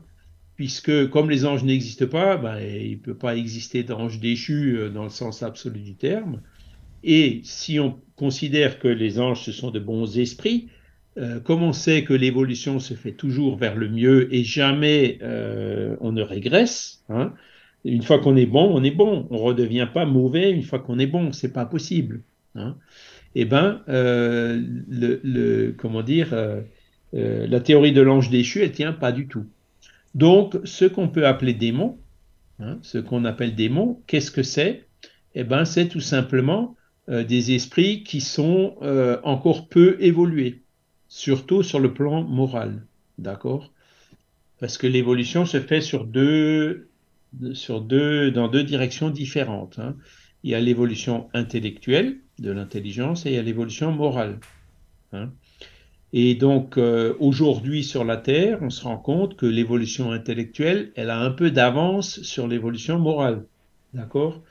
puisque comme les anges n'existent pas, bah, il ne peut pas exister d'ange déchu euh, dans le sens absolu du terme. Et si on considère que les anges, ce sont de bons esprits, euh, comme on sait que l'évolution se fait toujours vers le mieux et jamais euh, on ne régresse, hein, une fois qu'on est bon, on est bon. On redevient pas mauvais une fois qu'on est bon. C'est pas possible. Hein? Eh ben, euh, le, comment dire, la théorie de l'ange déchu, elle tient pas du tout. Donc, ce qu'on peut appeler démon, hein, ce qu'on appelle démon, qu'est-ce que c'est? Eh ben, c'est tout simplement des esprits qui sont encore peu évolués surtout sur le plan moral, d'accord? Parce que l'évolution se fait sur deux, sur deux, dans deux directions différentes. Hein. Il y a l'évolution intellectuelle de l'intelligence et il y a l'évolution morale. Hein. Et donc euh, aujourd'hui sur la Terre, on se rend compte que l'évolution intellectuelle, elle a un peu d'avance sur l'évolution morale, d'accord?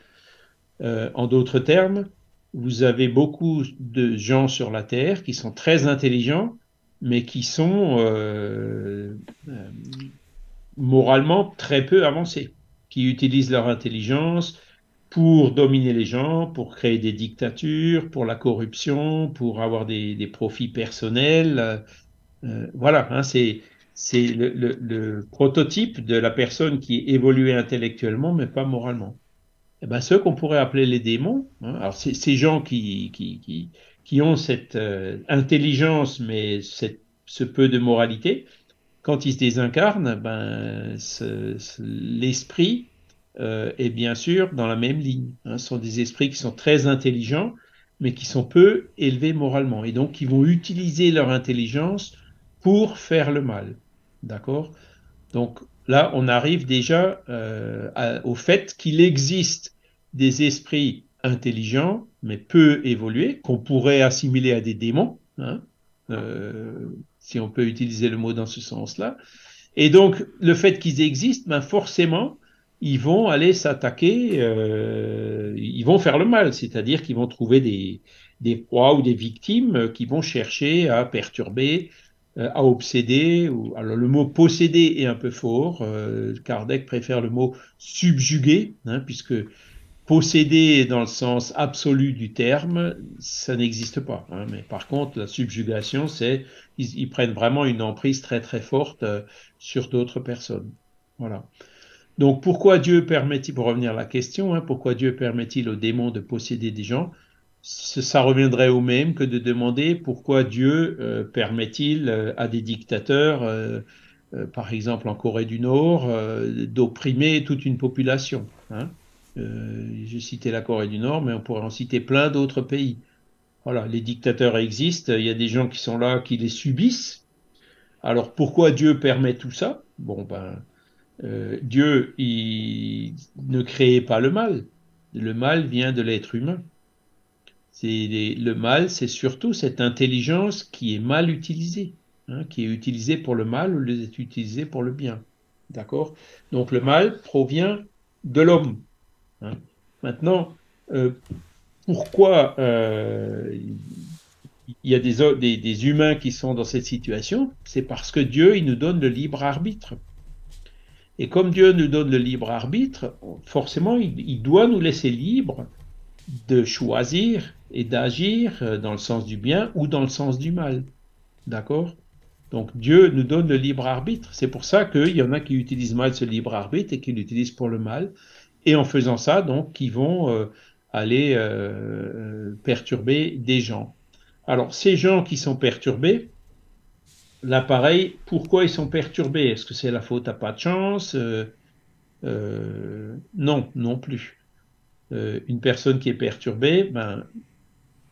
Euh, En d'autres termes, vous avez beaucoup de gens sur la Terre qui sont très intelligents, mais qui sont euh, euh, moralement très peu avancés, qui utilisent leur intelligence pour dominer les gens, pour créer des dictatures, pour la corruption, pour avoir des, profits personnels. Euh, voilà, hein, c'est c'est le, prototype de la personne qui est évoluée intellectuellement, mais pas moralement. Eh ben, ceux qu'on pourrait appeler les démons, hein, alors ces gens qui, qui, qui, qui ont cette euh, intelligence, mais cette, ce peu de moralité, quand ils se désincarnent, ben, l'esprit est bien sûr dans la même ligne. Hein. Ce sont des esprits qui sont très intelligents, mais qui sont peu élevés moralement, et donc qui vont utiliser leur intelligence pour faire le mal. D'accord? Donc là, on arrive déjà euh, au fait qu'il existe des esprits intelligents, mais peu évolués, qu'on pourrait assimiler à des démons, hein, euh, si on peut utiliser le mot dans ce sens-là. Et donc, le fait qu'ils existent, ben forcément, ils vont aller s'attaquer, euh, ils vont faire le mal, c'est-à-dire qu'ils vont trouver des, des proies ou des victimes qui vont chercher à perturber, euh, à obséder. Ou, alors le mot posséder est un peu fort. Euh, Kardec préfère le mot subjuguer, hein, puisque posséder dans le sens absolu du terme, ça n'existe pas. Hein. mais par contre, la subjugation, c'est ils, prennent vraiment une emprise très très forte euh, sur d'autres personnes. Voilà. Donc pourquoi Dieu permet-il, pour revenir à la question, hein, pourquoi Dieu permet-il aux démons de posséder des gens? Ça reviendrait au même que de demander pourquoi Dieu euh, permet-il euh, à des dictateurs, euh, par exemple en Corée du Nord, d'opprimer toute une population. Hein J'ai cité la Corée du Nord, mais on pourrait en citer plein d'autres pays. Voilà, les dictateurs existent, il y a des gens qui sont là, qui les subissent. Alors pourquoi Dieu permet tout ça? Bon, ben, Dieu, ne créait pas le mal. Le mal vient de l'être humain le mal, c'est surtout cette intelligence qui est mal utilisée, hein, qui est utilisée pour le mal ou est utilisée pour le bien. D'accord? Donc le mal provient de l'homme. Hein. Maintenant, euh, pourquoi euh, il y a des, des, humains qui sont dans cette situation? C'est parce que Dieu, il nous donne le libre arbitre. Et comme Dieu nous donne le libre arbitre, forcément, il, il doit nous laisser libres de choisir et d'agir euh, dans le sens du bien ou dans le sens du mal. D'accord? Donc Dieu nous donne le libre arbitre. C'est pour ça qu'il y en a qui utilisent mal ce libre arbitre et qui l'utilisent pour le mal. Et en faisant ça, donc, qui vont euh, aller euh, perturber des gens. Alors, ces gens qui sont perturbés, là, pareil, pourquoi ils sont perturbés? Est-ce que c'est la faute à pas de chance? Non, non plus. Une personne qui est perturbée, ben,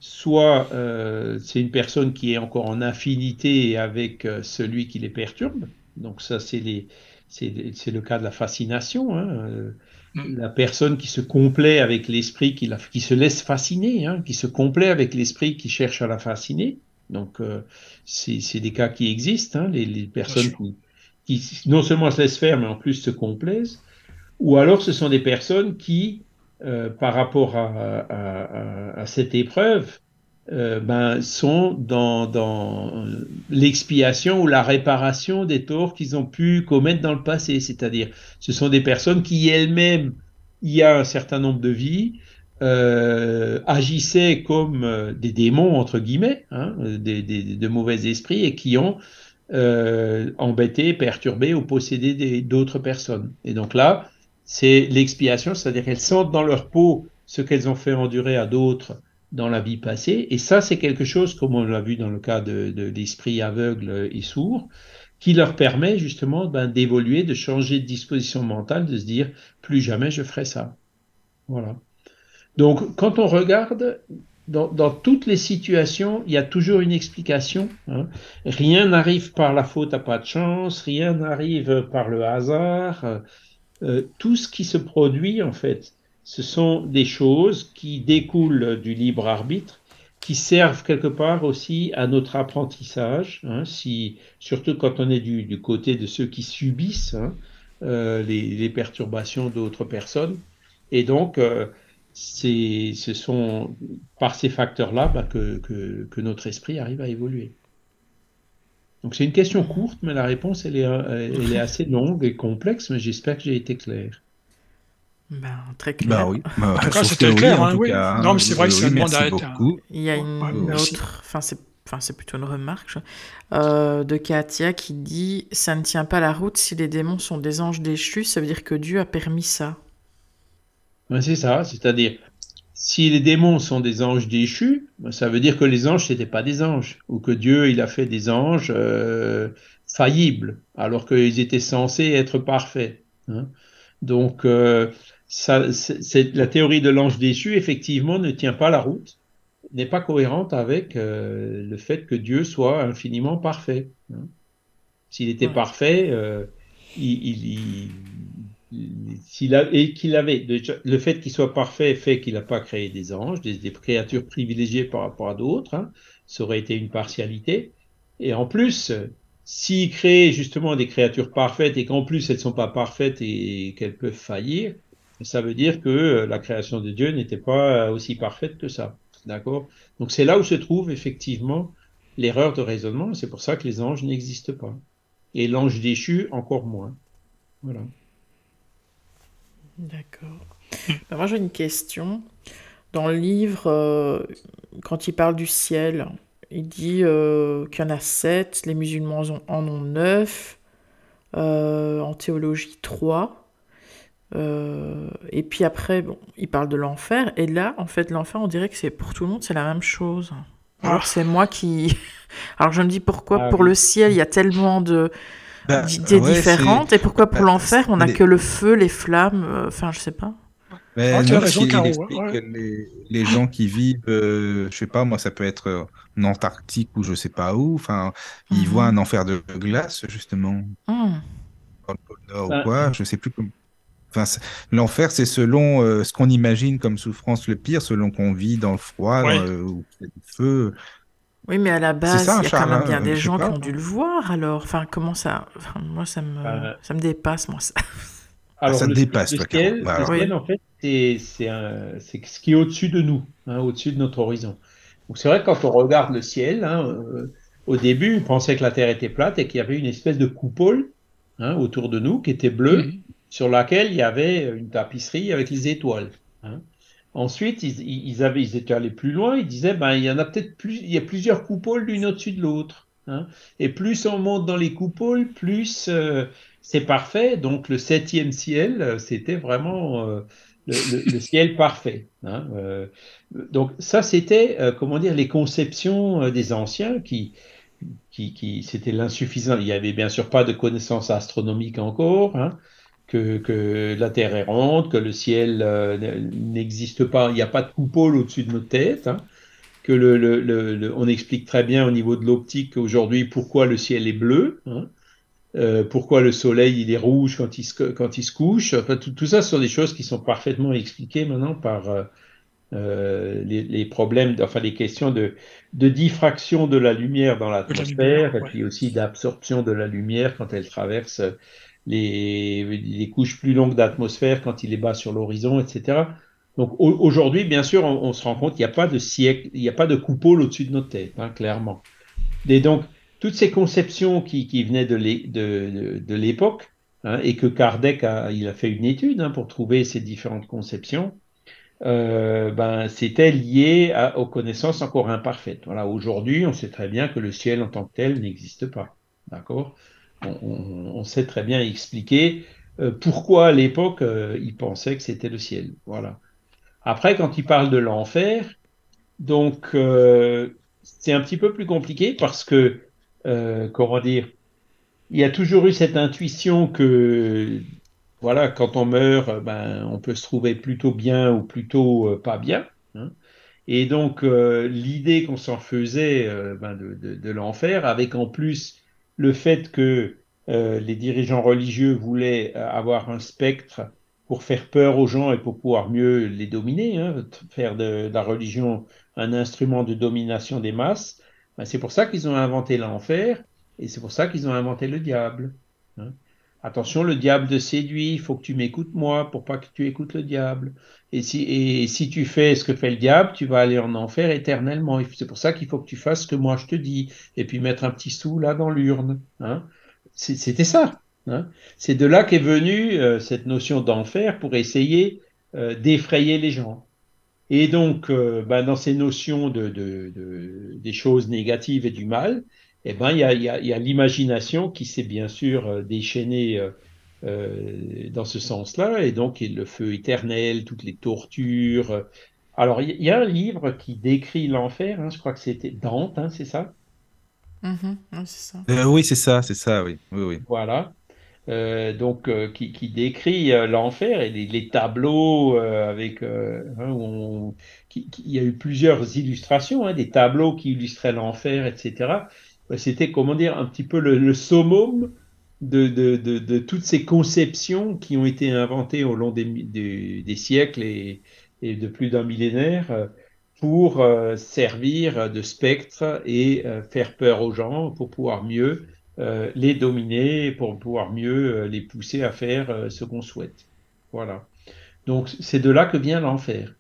soit euh, c'est une personne qui est encore en affinité avec euh, celui qui les perturbe. Donc ça, c'est le cas de la fascination. Hein. Euh, mm. La personne qui se complaît avec l'esprit, qui, qui, se laisse fasciner, hein, qui se complaît avec l'esprit qui cherche à la fasciner. Donc c'est des cas qui existent, hein, les, les, personnes qui, qui, non seulement se laissent faire, mais en plus se complaisent. Ou alors ce sont des personnes qui euh, par rapport à, cette épreuve euh, ben, sont dans, l'expiation ou la réparation des torts qu'ils ont pu commettre dans le passé. C'est-à-dire, ce sont des personnes qui elles-mêmes, il y a un certain nombre de vies, euh, agissaient comme des démons, entre guillemets, hein, des, de mauvais esprits, et qui ont embêté, perturbé ou possédé d'autres personnes. Et donc là, c'est l'expiation, c'est-à-dire qu'elles sentent dans leur peau ce qu'elles ont fait endurer à d'autres dans la vie passée. Et ça, c'est quelque chose, comme on l'a vu dans le cas de, l'esprit aveugle et sourd, qui leur permet justement ben, d'évoluer, de changer de disposition mentale, de se dire plus jamais je ferai ça. Voilà. Donc, quand on regarde dans, toutes les situations, il y a toujours une explication. Hein. Rien n'arrive par la faute à pas de chance, rien n'arrive par le hasard. Euh, tout ce qui se produit, en fait, ce sont des choses qui découlent du libre arbitre, qui servent quelque part aussi à notre apprentissage, hein, si, surtout quand on est du, côté de ceux qui subissent hein, euh, les, perturbations d'autres personnes. Et donc, euh, ce sont par ces facteurs-là bah, que notre esprit arrive à évoluer. Donc c'est une question courte, mais la réponse elle est, elle est assez longue et complexe, mais j'espère que j'ai été clair. Ben, très clair. Bah oui. Bah, c'était clair. Hein, oui. non, mais c'est vrai que ça demande à être. Il y a une autre, enfin c'est, enfin c'est plutôt une remarque euh, de Katia qui dit ça ne tient pas la route si les démons sont des anges déchus, ça veut dire que Dieu a permis ça. Ben, c'est ça, c'est-à-dire si les démons sont des anges déchus, ben, ça veut dire que les anges n'étaient pas des anges, ou que Dieu il a fait des anges euh, faillibles, alors qu'ils étaient censés être parfaits. Hein. Donc, euh, ça, c'est, la théorie de l'ange déchu, effectivement, ne tient pas la route, n'est pas cohérente avec euh, le fait que Dieu soit infiniment parfait. Hein. S'il était parfait, euh, il, s'il a, et qu'il avait le fait qu'il soit parfait fait qu'il n'a pas créé des anges, des, créatures privilégiées par rapport à d'autres. Hein. ça aurait été une partialité. Et en plus, s'il crée justement des créatures parfaites et qu'en plus elles ne sont pas parfaites et qu'elles peuvent faillir, ça veut dire que euh, la création de Dieu n'était pas aussi parfaite que ça. D'accord? Donc c'est là où se trouve effectivement l'erreur de raisonnement. C'est pour ça que les anges n'existent pas. Et l'ange déchu, encore moins. Voilà. D'accord. Ben, moi j'ai une question. Dans le livre, euh, quand il parle du ciel, il dit euh, qu'il y en a sept, les musulmans en ont neuf, euh, en théologie trois. et puis après, bon, il parle de l'enfer. Et là, en fait, l'enfer, on dirait que c'est pour tout le monde, c'est la même chose. Alors ah. c'est moi qui. Alors je me dis pourquoi ah pour le ciel, il y a tellement de bah, d'idées différentes et pourquoi pour bah, l'enfer, on n'a que le feu, les flammes, euh, enfin je sais pas. Mais ah, non, raison, les, les, gens qui vivent, euh, je sais pas, moi, ça peut être en Antarctique ou je sais pas où, enfin, ils mhm. voient un enfer de glace, justement. Hmm. Dans le pôle Nord ou bah. quoi, je sais plus comment. Enfin, l'enfer, c'est selon euh, ce qu'on imagine comme souffrance le pire, selon qu'on vit dans le froid ou le feu. Oui, mais à la base, il y a quand même bien des gens qui ont dû le voir, alors. Enfin, comment ça. moi, ça me, bah, ça me dépasse, moi, ça. Alors, ça dépasse, le ciel, bah, en fait, c'est ce qui est au-dessus de nous, hein, au-dessus de notre horizon. Donc, c'est vrai que quand on regarde le ciel, hein, euh, au début, on pensait que la Terre était plate et qu'il y avait une espèce de coupole hein, autour de nous qui était bleue, sur laquelle il y avait une tapisserie avec les étoiles. Ensuite, ils, avaient, ils étaient allés plus loin. Ils disaient, ben, il y en a peut-être plus, il y a plusieurs coupoles l'une au-dessus de l'autre. Hein. Et plus on monte dans les coupoles, plus euh, c'est parfait. Donc le septième ciel, euh, c'était vraiment euh, le, ciel parfait. Hein. donc ça, c'était, comment dire, les conceptions des anciens qui, qui, qui c'était l'insuffisant. Il y avait bien sûr pas de connaissances astronomiques encore. Hein que, la Terre est ronde, que le ciel euh, n'existe pas, il n'y a pas de coupole au-dessus de nos têtes, hein. que le, on explique très bien au niveau de l'optique aujourd'hui pourquoi le ciel est bleu, hein. euh, pourquoi le soleil il est rouge quand il se, quand il se couche. Enfin, tout, ça ce sont des choses qui sont parfaitement expliquées maintenant par euh, les, problèmes, enfin les questions de, de diffraction de la lumière dans l'atmosphère et puis aussi d'absorption de la lumière quand elle traverse les, couches plus longues d'atmosphère quand il est bas sur l'horizon, etc. Donc aujourd'hui, bien sûr, on, se rend compte qu'il n'y a pas de siècle, il n'y a pas de coupole au-dessus de notre tête, hein, clairement. Et donc, toutes ces conceptions qui, venaient de l'époque, hein, et que Kardec a, il a fait une étude hein, pour trouver ces différentes conceptions, euh, ben, c'était lié aux connaissances encore imparfaites. Voilà, aujourd'hui, on sait très bien que le ciel en tant que tel n'existe pas. D'accord? On, sait très bien expliquer euh, pourquoi à l'époque euh, il pensait que c'était le ciel. Voilà. Après, quand il parle de l'enfer, donc euh, c'est un petit peu plus compliqué parce que, comment dire, il y a toujours eu cette intuition que, voilà, quand on meurt, ben, on peut se trouver plutôt bien ou plutôt pas bien. Hein. Et donc, l'idée qu'on s'en faisait ben, de l'enfer, avec en plus le fait que euh, les dirigeants religieux voulaient euh, avoir un spectre pour faire peur aux gens et pour pouvoir mieux les dominer, hein, faire de, la religion un instrument de domination des masses, ben, c'est pour ça qu'ils ont inventé l'enfer et c'est pour ça qu'ils ont inventé le diable. Hein. Attention, le diable te séduit, il faut que tu m'écoutes moi pour pas que tu écoutes le diable. Et si, et si tu fais ce que fait le diable, tu vas aller en enfer éternellement. C'est pour ça qu'il faut que tu fasses ce que moi je te dis. Et puis mettre un petit sou là dans l'urne. Hein. C'était ça. Hein. C'est de là qu'est venue euh, cette notion d'enfer pour essayer euh, d'effrayer les gens. Et donc, ben, dans ces notions de, de, de, des choses négatives et du mal, eh ben, il y a, y a, l'imagination qui s'est bien sûr euh, déchaînée euh, euh, dans ce sens-là, et donc le feu éternel, toutes les tortures. Alors, il y, a un livre qui décrit l'enfer, hein, je crois que c'était Dante, hein, c'est ça? Mm-hmm. c'est ça. oui, c'est ça, c'est ça, oui. oui, oui. Voilà. donc qui, décrit l'enfer et les, tableaux avec hein, il y a eu plusieurs illustrations, hein, des tableaux qui illustraient l'enfer, etc. C'était comment dire un petit peu le, le summum de, de, de, toutes ces conceptions qui ont été inventées au long des, des, siècles et, et, de plus d'un millénaire euh, pour euh, servir de spectre et euh, faire peur aux gens pour pouvoir mieux les dominer, pour pouvoir mieux les pousser à faire ce qu'on souhaite. Voilà. Donc c'est de là que vient l'enfer.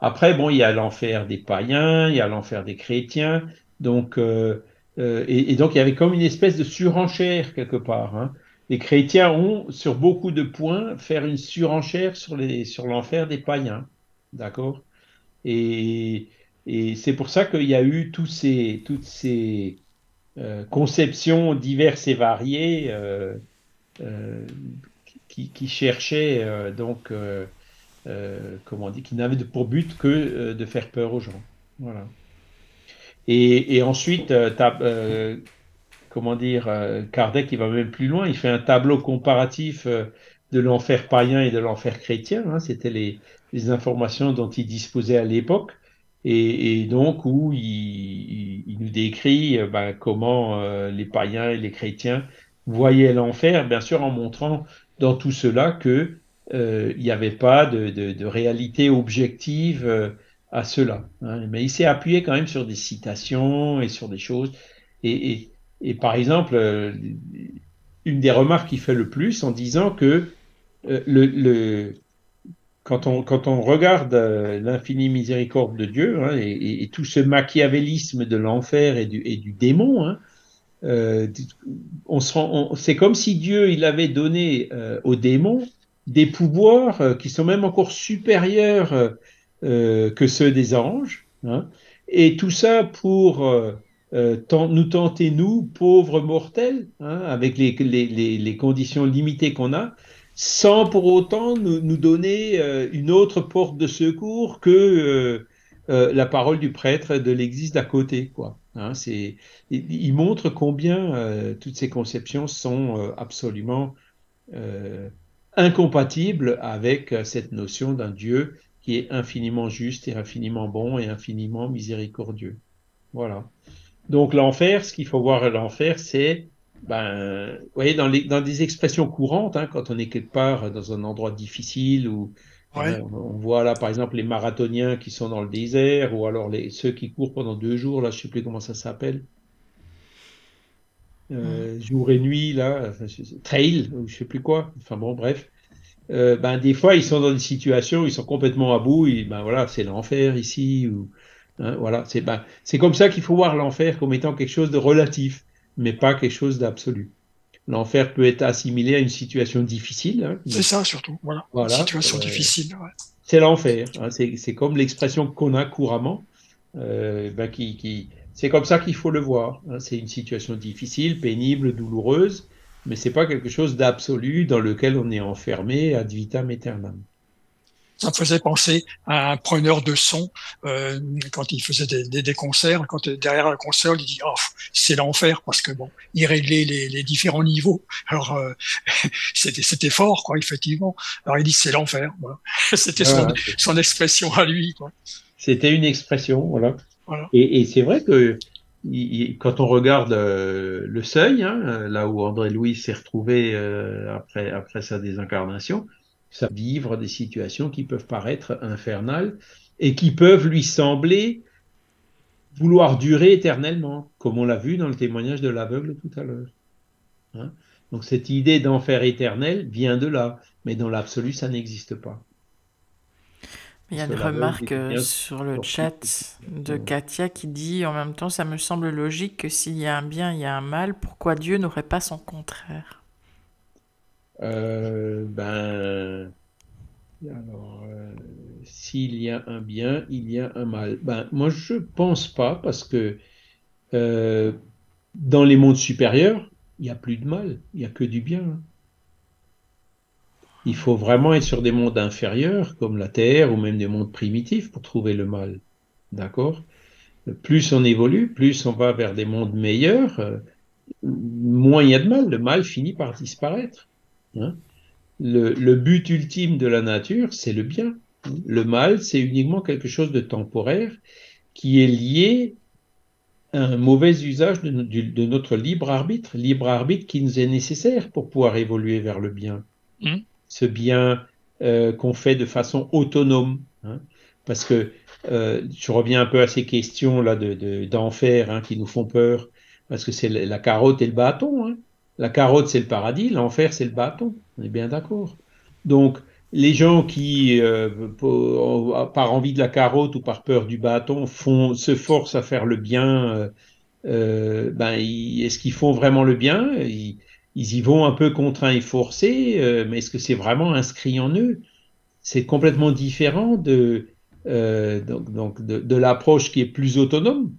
Après, bon, il y a l'enfer des païens, il y a l'enfer des chrétiens. Donc, euh, et, donc il y avait comme une espèce de surenchère quelque part. Hein. Les chrétiens ont, sur beaucoup de points, faire une surenchère sur l'enfer des païens, d'accord? Et, c'est pour ça qu'il y a eu toutes ces euh, conceptions diverses et variées euh, qui, qui, cherchaient donc comment dit, qui n'avaient pour but que de faire peur aux gens. Voilà. Et, ensuite, euh, euh, comment dire, euh, Kardec, il va même plus loin, il fait un tableau comparatif de l'enfer païen et de l'enfer chrétien. Hein, C'était les, les, informations dont il disposait à l'époque. Et, donc, où il, il, nous décrit ben, comment les païens et les chrétiens voyaient l'enfer, bien sûr en montrant dans tout cela que il n'y avait pas de, de, de réalité objective à cela. Hein. Mais il s'est appuyé quand même sur des citations et sur des choses. Et, par exemple, euh, une des remarques qu'il fait le plus en disant que euh, le, quand, on, quand on regarde euh, l'infinie miséricorde de Dieu hein, et, tout ce machiavélisme de l'enfer et du, et du démon, hein, euh, on rend, c'est comme si Dieu il avait donné aux démons des pouvoirs qui sont même encore supérieurs que ceux des anges. Hein, et tout ça pour euh, euh nous tenter, nous, pauvres mortels, hein, avec les, conditions limitées qu'on a, sans pour autant nous, donner euh, une autre porte de secours que la parole du prêtre de l'église d'à côté. Quoi. Hein, c'est, il montre combien toutes ces conceptions sont absolument incompatibles avec cette notion d'un Dieu qui est infiniment juste et infiniment bon et infiniment miséricordieux. Voilà. Donc l'enfer, ce qu'il faut voir à l'enfer, c'est, ben, vous voyez, dans, les, dans des expressions courantes, hein, quand on est quelque part dans un endroit difficile ou euh, on voit là, par exemple, les marathoniens qui sont dans le désert ou alors les, ceux qui courent pendant deux jours, là, je sais plus comment ça s'appelle. Euh. Jour et nuit, là, trail, ou je sais plus quoi. Enfin bon, bref. Euh, ben des fois ils sont dans des situations où ils sont complètement à bout, et, ben voilà, c'est l'enfer ici ou hein, voilà, c'est ben, c'est comme ça qu'il faut voir l'enfer comme étant quelque chose de relatif, mais pas quelque chose d'absolu. L'enfer peut être assimilé à une situation difficile. Hein, c'est ça surtout, voilà. voilà situation euh, difficile. Ouais. C'est l'enfer. Hein, c'est comme l'expression qu'on a couramment, euh, ben, qui, qui c'est comme ça qu'il faut le voir. Hein, c'est une situation difficile, pénible, douloureuse mais c'est pas quelque chose d'absolu dans lequel on est enfermé ad vitam aeternam. Ça me faisait penser à un preneur de son euh, quand il faisait des, des, concerts. Quand derrière la console, il dit oh, c'est l'enfer parce que bon, il réglait les, les différents niveaux. Alors euh, c'était c'était fort quoi, effectivement. Alors il dit c'est l'enfer. Voilà. C'était son, son, expression à lui. C'était une expression, voilà. voilà. Et, et c'est vrai que quand on regarde euh, le seuil, hein, euh, là où André Louis s'est retrouvé euh, après, sa désincarnation, ça vivre des situations qui peuvent paraître infernales et qui peuvent lui sembler vouloir durer éternellement, comme on l'a vu dans le témoignage de l'aveugle tout à l'heure. Hein. Donc cette idée d'enfer éternel vient de là, mais dans l'absolu, ça n'existe pas. Il y a une remarque euh, sur le chat de Katia qui dit en même temps, ça me semble logique que s'il y a un bien, il y a un mal. Pourquoi Dieu n'aurait pas son contraire? Euh, Ben, alors, euh, s'il y a un bien, il y a un mal. Ben, moi, je pense pas parce que dans les mondes supérieurs, il n'y a plus de mal, il n'y a que du bien. Hein il faut vraiment être sur des mondes inférieurs, comme la Terre, ou même des mondes primitifs, pour trouver le mal. D'accord? Plus on évolue, plus on va vers des mondes meilleurs, euh, moins il y a de mal. Le mal finit par disparaître. Hein? Le, but ultime de la nature, c'est le bien. Le mal, c'est uniquement quelque chose de temporaire qui est lié à un mauvais usage de, notre libre arbitre, libre arbitre qui nous est nécessaire pour pouvoir évoluer vers le bien. Mmh. Ce bien euh, qu'on fait de façon autonome. Hein. Parce que euh, je reviens un peu à ces questions là d'enfer hein, qui nous font peur, parce que c'est la carotte et le bâton. Hein. La carotte, c'est le paradis, l'enfer, c'est le bâton. On est bien d'accord. Donc, les gens qui, euh, par envie de la carotte ou par peur du bâton, se forcent à faire le bien, ben, est-ce qu'ils font vraiment le bien? Y vont un peu contraints et forcés, euh, mais est-ce que c'est vraiment inscrit en eux? C'est complètement différent de, donc, donc de, l'approche qui est plus autonome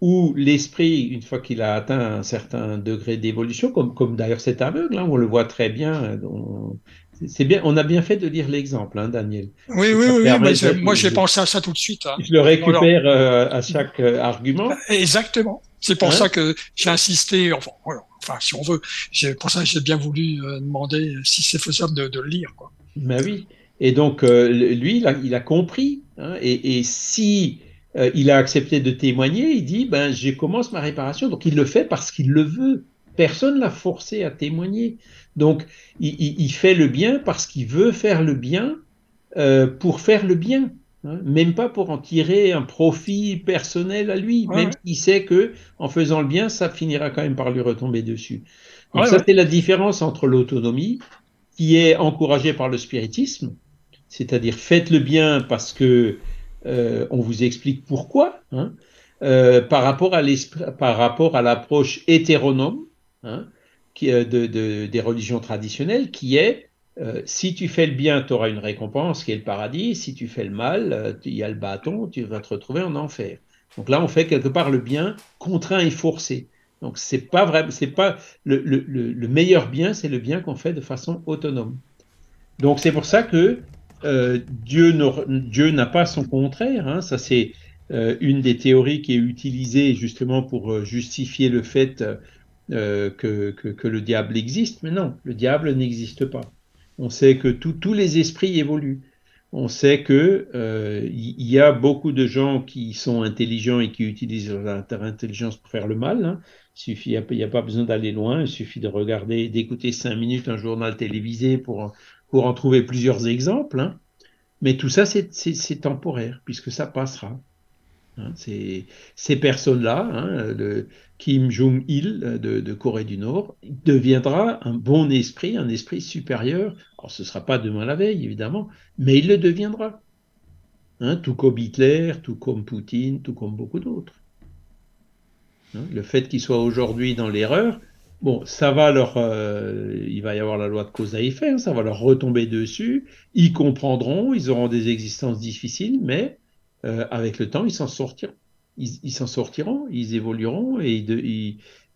où l'esprit, une fois qu'il a atteint un certain degré d'évolution, comme, comme d'ailleurs cet aveugle, hein, on le voit très bien, on, c'est bien, on a bien fait de lire l'exemple, hein, Daniel. Oui, oui, oui, mais moi j'ai pensé à ça tout de suite. Hein. Je le récupère euh, à chaque euh, argument. Exactement. C'est pour ça que j'ai insisté, enfin, enfin, si on veut, c'est pour ça que j'ai bien voulu euh, demander si c'est faisable de, de, le lire. Quoi. Ben oui. Et donc, lui, il a, il a compris. Hein, et, et, si il a accepté de témoigner, il dit, ben, je commence ma réparation. Donc, il le fait parce qu'il le veut. Personne l'a forcé à témoigner. Donc, il, fait le bien parce qu'il veut faire le bien euh, pour faire le bien. Hein. même pas pour en tirer un profit personnel à lui, même s'il sait que en faisant le bien, ça finira quand même par lui retomber dessus. Donc ça, c'est la différence entre l'autonomie, qui est encouragée par le spiritisme, c'est-à-dire faites le bien parce que euh, on vous explique pourquoi, hein, euh, par rapport à par rapport à l'approche hétéronome, hein, euh, de, des religions traditionnelles, qui est euh, si tu fais le bien, tu auras une récompense qui est le paradis. Si tu fais le mal, euh, il y a le bâton, tu vas te retrouver en enfer. Donc là, on fait quelque part le bien contraint et forcé. Donc c'est pas vrai, c'est pas le, le, le, meilleur bien, c'est le bien qu'on fait de façon autonome. Donc c'est pour ça que Dieu n'a pas son contraire. Hein. Ça c'est une des théories qui est utilisée justement pour justifier le fait euh, que, que, le diable existe, mais non, le diable n'existe pas. On sait que tous les esprits évoluent. On sait que euh, il y, a beaucoup de gens qui sont intelligents et qui utilisent leur intelligence pour faire le mal. Hein. Il il n'y a, pas besoin d'aller loin. Il suffit de regarder, d'écouter cinq minutes un journal télévisé pour pour en trouver plusieurs exemples. Hein. Mais tout ça, c'est temporaire puisque ça passera. Hein, ces personnes-là, hein, Kim Jong-il de, Corée du Nord, deviendra un bon esprit, un esprit supérieur. Alors ce ne sera pas demain la veille, évidemment, mais il le deviendra. Hein, tout comme Hitler, tout comme Poutine, tout comme beaucoup d'autres. le fait qu'il soit aujourd'hui dans l'erreur, bon, ça va leur, euh, il va y avoir la loi de cause à effet, ça va leur retomber dessus. Ils comprendront, ils auront des existences difficiles, mais euh, avec le temps, ils s'en sortiront. Ils s'en sortiront, ils évolueront et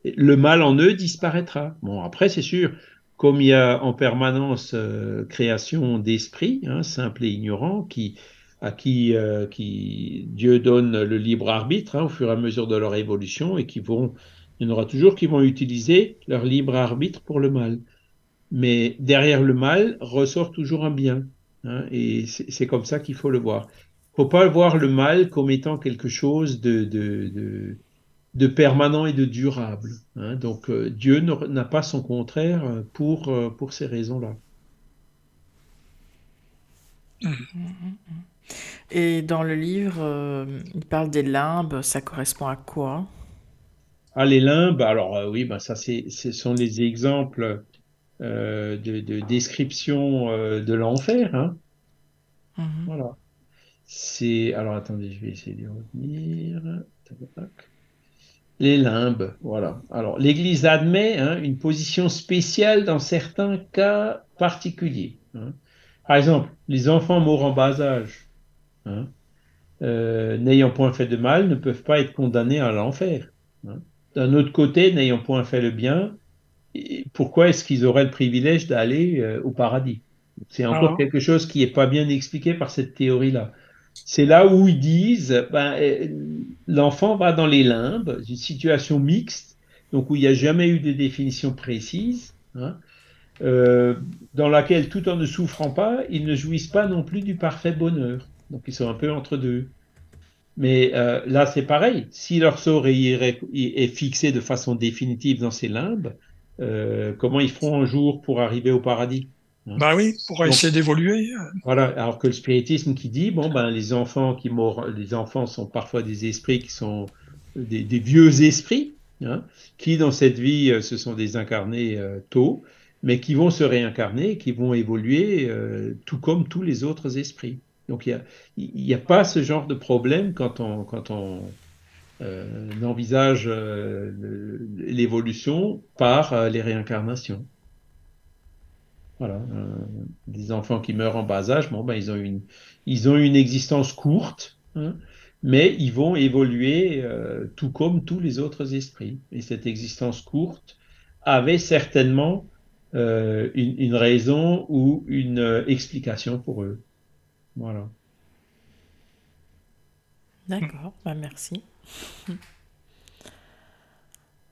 le mal en eux disparaîtra. Bon, après, c'est sûr, comme il y a en permanence euh, création d'esprit, hein, simple et ignorant, qui, à qui, euh, qui Dieu donne le libre arbitre hein, au fur et à mesure de leur évolution et qui vont, il y en aura toujours qui vont utiliser leur libre arbitre pour le mal. Mais derrière le mal ressort toujours un bien. Hein, et c'est comme ça qu'il faut le voir faut pas voir le mal comme étant quelque chose de, de, de, permanent et de durable. Hein. Donc euh, Dieu n'a pas son contraire pour, euh, pour ces raisons-là. Et dans le livre, euh, il parle des limbes, ça correspond à quoi? Ah, les limbes, alors oui, ben ça, ce sont les exemples de, de, description de l'enfer. Hein. Mhm. Voilà. C'est. Alors attendez, je vais essayer de revenir. Les limbes, voilà. Alors, l'Église admet hein, une position spéciale dans certains cas particuliers. Hein. Par exemple, les enfants morts en bas âge, hein, euh, n'ayant point fait de mal, ne peuvent pas être condamnés à l'enfer. D'un autre côté, n'ayant point fait le bien, pourquoi est-ce qu'ils auraient le privilège d'aller euh, au paradis? C'est encore ah. quelque chose qui n'est pas bien expliqué par cette théorie-là c'est là où ils disent ben, euh, l'enfant va dans les limbes, une situation mixte, donc où il n'y a jamais eu de définition précise. Hein. dans laquelle, tout en ne souffrant pas, ils ne jouissent pas non plus du parfait bonheur. Donc ils sont un peu entre deux. Mais là, c'est pareil. Si leur sort est, fixé de façon définitive dans ces limbes, comment ils feront un jour pour arriver au paradis? Bah oui, pour essayer d'évoluer. Voilà, alors que le spiritisme qui dit, bon, ben, les enfants qui mourent, les enfants sont parfois des esprits qui sont des, vieux esprits, hein, qui dans cette vie euh, se sont désincarnés euh, tôt, mais qui vont se réincarner, qui vont évoluer euh, tout comme tous les autres esprits. Donc il n'y a, a, pas ce genre de problème quand on, quand on envisage l'évolution par les réincarnations. Voilà, euh, des enfants qui meurent en bas âge, bon, ben, ils, ont une, ils ont une existence courte, hein, mais ils vont évoluer euh, tout comme tous les autres esprits. Et cette existence courte avait certainement euh, une, raison ou une explication pour eux. Voilà. D'accord, bah merci.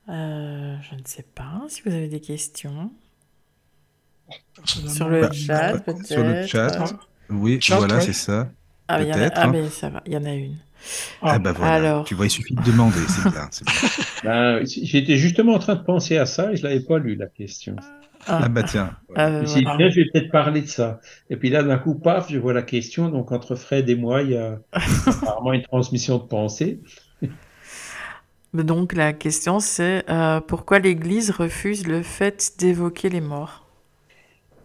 je ne sais pas si vous avez des questions. Sur le chat, peut-être. Sur le chat, oui, voilà, c'est ça. Ah, y a... ah, mais ça va, il y en a une. Ah, bah voilà, Alors... tu vois, il suffit de demander, c'est bien. Ben, J'étais justement en train de penser à ça et je ne l'avais pas lu, la question. Ah, ah bah tiens. Ah, je je vais peut-être parler de ça. Et puis là, d'un coup, paf, je vois la question. Donc, entre Fred et moi, il y a apparemment une transmission de pensée. Donc, la question, c'est euh, pourquoi l'Église refuse le fait d'évoquer les morts?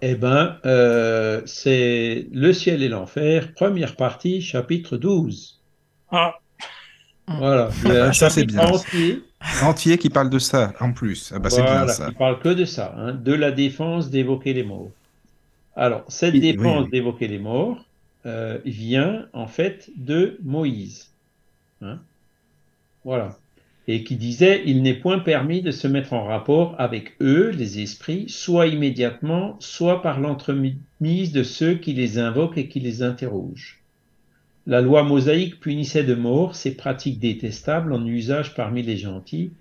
Eh bien, euh, c'est Le ciel et l'enfer, première partie, chapitre 12. Ah. Voilà, ah, ça c'est bien. Entier. entier qui parle de ça, en plus. Ah bah, c'est bien ça. Il parle que de ça, hein, de la défense d'évoquer les morts. Alors, cette défense d'évoquer les morts euh, vient en fait de Moïse. Hein. Voilà et qui disait Il n'est point permis de se mettre en rapport avec eux, les esprits, soit immédiatement, soit par l'entremise de ceux qui les invoquent et qui les interrogent. La loi mosaïque punissait de mort ces pratiques détestables en usage parmi les gentils.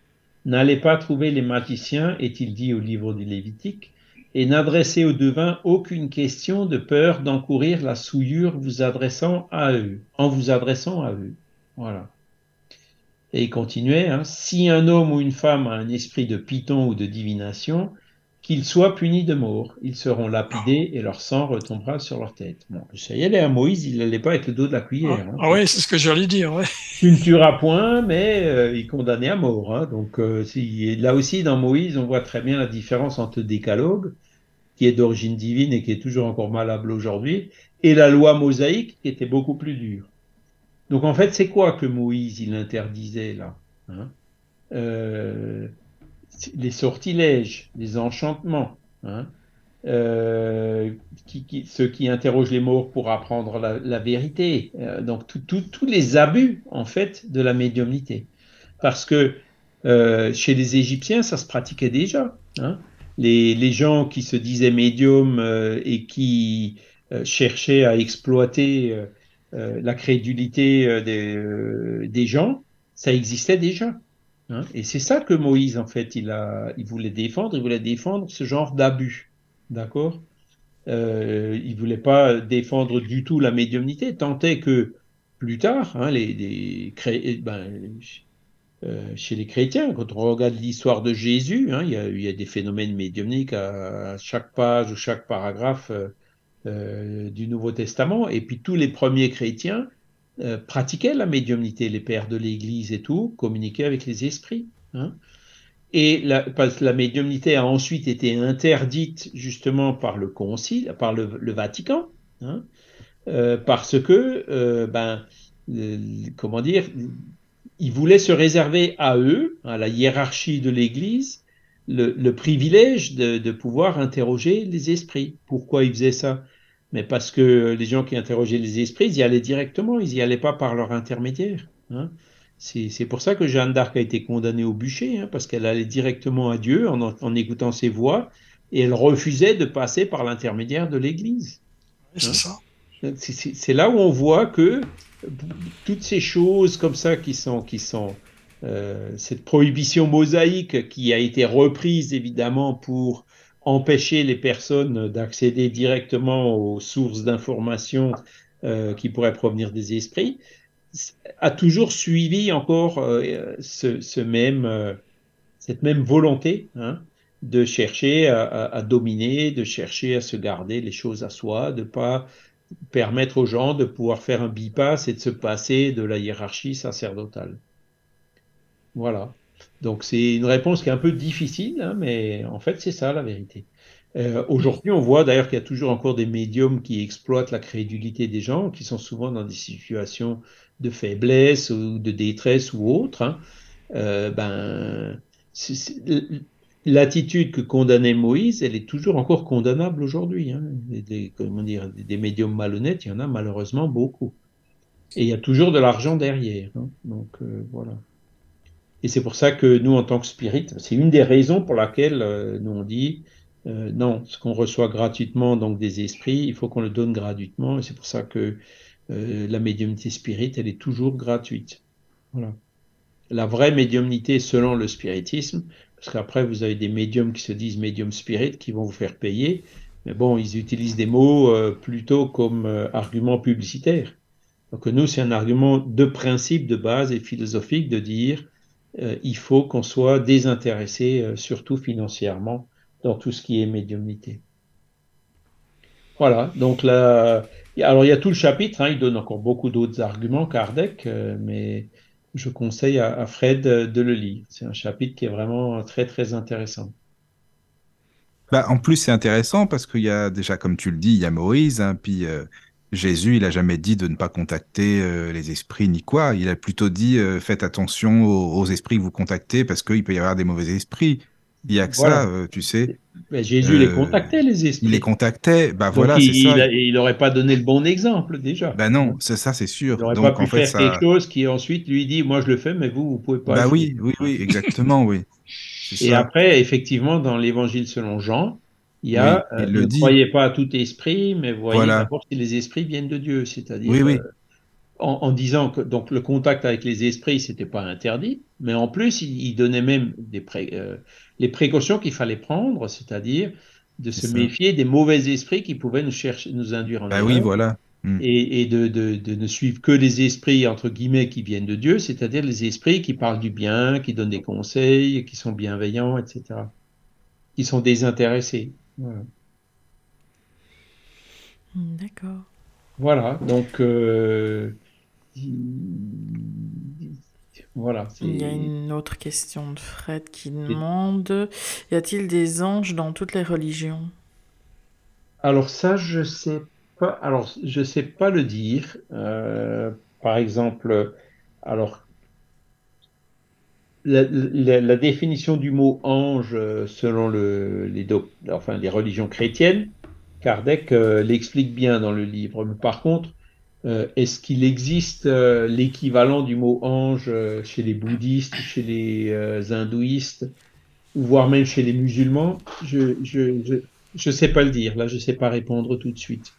N'allez pas trouver les magiciens, est-il dit au livre du Lévitique, et n'adressez aux devins aucune question de peur d'encourir la souillure vous adressant à eux, en vous adressant à eux. Voilà. Et il continuait, hein, si un homme ou une femme a un esprit de python ou de divination, qu'ils soient punis de mort. Ils seront lapidés et leur sang retombera sur leur tête. Bon, ça y est, à Moïse, il n'allait pas avec le dos de la cuillère. Ah, hein. ah oui, c'est ce que j'allais dire. Ouais. Tu ne tueras point, mais euh, il condamnait à mort. Hein. Donc euh, là aussi, dans Moïse, on voit très bien la différence entre le décalogue, qui est d'origine divine et qui est toujours encore malable aujourd'hui, et la loi mosaïque, qui était beaucoup plus dure. Donc en fait, c'est quoi que Moïse il interdisait là hein? Euh, Les sortilèges, les enchantements, hein? Euh, ceux qui interrogent les morts pour apprendre la, vérité. Euh, donc tous les abus en fait de la médiumnité, parce que chez les Égyptiens, ça se pratiquait déjà. Hein? Les, gens qui se disaient médiums et qui cherchaient à exploiter la crédulité euh, des, euh, des, gens, ça existait déjà. Hein. Et c'est ça que Moïse, en fait, il, a, il voulait défendre, il voulait défendre ce genre d'abus. D'accord? Euh, Il voulait pas défendre du tout la médiumnité, tant est que plus tard, hein, les, les ben, chez les chrétiens, quand on regarde l'histoire de Jésus, hein, il, y a, y a, des phénomènes médiumniques à, chaque page ou chaque paragraphe euh, du Nouveau Testament. Et puis tous les premiers chrétiens euh, pratiquaient la médiumnité, les pères de l'Église et tout, communiquaient avec les esprits. Hein. Et la, la, médiumnité a ensuite été interdite justement par le Concile, par le, Vatican, hein, euh, parce que, ben, comment dire, ils voulaient se réserver à eux, à la hiérarchie de l'Église, le, privilège de, pouvoir interroger les esprits. Pourquoi ils faisaient ça? Mais parce que les gens qui interrogeaient les esprits, ils y allaient directement, ils n'y allaient pas par leur intermédiaire. Hein. C'est pour ça que Jeanne d'Arc a été condamnée au bûcher, hein, parce qu'elle allait directement à Dieu en, écoutant ses voix, et elle refusait de passer par l'intermédiaire de l'Église. c'est ça. C'est là où on voit que toutes ces choses comme ça qui sont, qui sont euh, cette prohibition mosaïque qui a été reprise évidemment pour empêcher les personnes d'accéder directement aux sources d'informations qui pourraient provenir des esprits, a toujours suivi encore ce, même, cette même volonté hein, de chercher à, dominer, de chercher à se garder les choses à soi, de pas permettre aux gens de pouvoir faire un bypass et de se passer de la hiérarchie sacerdotale. Voilà. Donc c'est une réponse qui est un peu difficile, hein, mais en fait c'est ça la vérité. Euh, aujourd'hui, on voit d'ailleurs qu'il y a toujours encore des médiums qui exploitent la crédulité des gens, qui sont souvent dans des situations de faiblesse ou de détresse ou autre. Hein. Euh, ben, l'attitude que condamnait Moïse, elle est toujours encore condamnable aujourd'hui. Hein. Des, comment dire, des médiums malhonnêtes, il y en a malheureusement beaucoup. Et il y a toujours de l'argent derrière. Donc euh, voilà. Et c'est pour ça que nous, en tant que spirit, c'est une des raisons pour laquelle euh, nous on dit euh, non, ce qu'on reçoit gratuitement, donc des esprits, il faut qu'on le donne gratuitement. Et c'est pour ça que la médiumnité spirit, elle est toujours gratuite. Voilà. La vraie médiumnité selon le spiritisme, parce qu'après, vous avez des médiums qui se disent médiums spirit qui vont vous faire payer. Mais bon, ils utilisent des mots euh, plutôt comme euh, argument publicitaire. Donc nous, c'est un argument de principe, de base et philosophique de dire euh, il faut qu'on soit désintéressé, surtout financièrement, dans tout ce qui est médiumnité. Voilà, donc là, alors il y a tout le chapitre, hein, il donne encore beaucoup d'autres arguments, Kardec, mais je conseille à, Fred de le lire. C'est un chapitre qui est vraiment très très intéressant. Bah, en plus, c'est intéressant parce qu'il y a déjà, comme tu le dis, il y a Moïse, hein, puis euh, Jésus, il a jamais dit de ne pas contacter euh, les esprits ni quoi. Il a plutôt dit euh, faites attention aux, esprits que vous contactez parce qu'il peut y avoir des mauvais esprits. Il y a que ça, tu sais. Jésus les contactait, les esprits. Il les contactait, bah voilà, c'est ça. Il n'aurait pas donné le bon exemple, déjà. Bah non, c'est ça, c'est sûr. Il n'aurait pas pu en fait, faire quelque chose qui ensuite lui dit, moi je le fais, mais vous, vous pouvez pas. Bah oui, oui, oui, exactement, oui. Et après, effectivement, dans l'évangile selon Jean, il y a, euh, ne croyez pas à tout esprit, mais voyez d'abord si les esprits viennent de Dieu, c'est-à-dire oui, oui. Euh, en, disant que donc le contact avec les esprits, c'était pas interdit, mais en plus, il, donnait même des pré, euh, les précautions qu'il fallait prendre, c'est-à-dire de se méfier des mauvais esprits qui pouvaient nous chercher, nous induire en bah oui, voilà. Hmm. Et, de, de, ne suivre que les esprits entre guillemets qui viennent de Dieu, c'est-à-dire les esprits qui parlent du bien, qui donnent des conseils, qui sont bienveillants, etc., qui sont désintéressés. Voilà. Hmm, d'accord. Voilà, donc euh, voilà. Il y a une autre question de Fred qui demande Y a-t-il des anges dans toutes les religions? Alors, ça, je sais pas. Alors, je sais pas le dire. Euh, par exemple, alors. La, définition du mot ange selon le, les, enfin, religions chrétiennes, Kardec euh, l'explique bien dans le livre. Mais par contre, euh, est-ce qu'il existe euh, l'équivalent du mot ange euh, chez les bouddhistes, chez les hindouistes, voire même chez les musulmans? Je je, sais pas le dire. Là, je sais pas répondre tout de suite.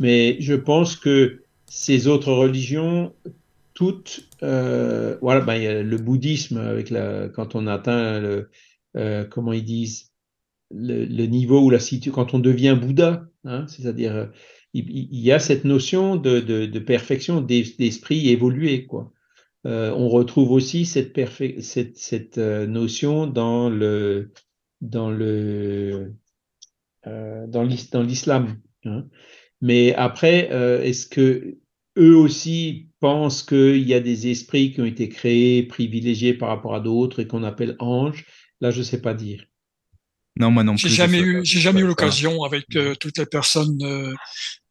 Mais je pense que ces autres religions, toutes, voilà, ben, y a le bouddhisme avec la, quand on atteint le, comment ils disent, le, niveau où la situation, quand on devient Bouddha, hein, c'est-à-dire il, y a cette notion de, perfection d'esprit évolué. Quoi. Euh, on retrouve aussi cette, cette, euh, notion dans le dans le euh, dans l'islam. Hein. Mais après, est-ce que eux aussi pensent qu'il y a des esprits qui ont été créés, privilégiés par rapport à d'autres et qu'on appelle anges Là, je ne sais pas dire. Non, moi non plus. J'ai jamais eu, j'ai jamais eu l'occasion avec euh, toutes les personnes euh,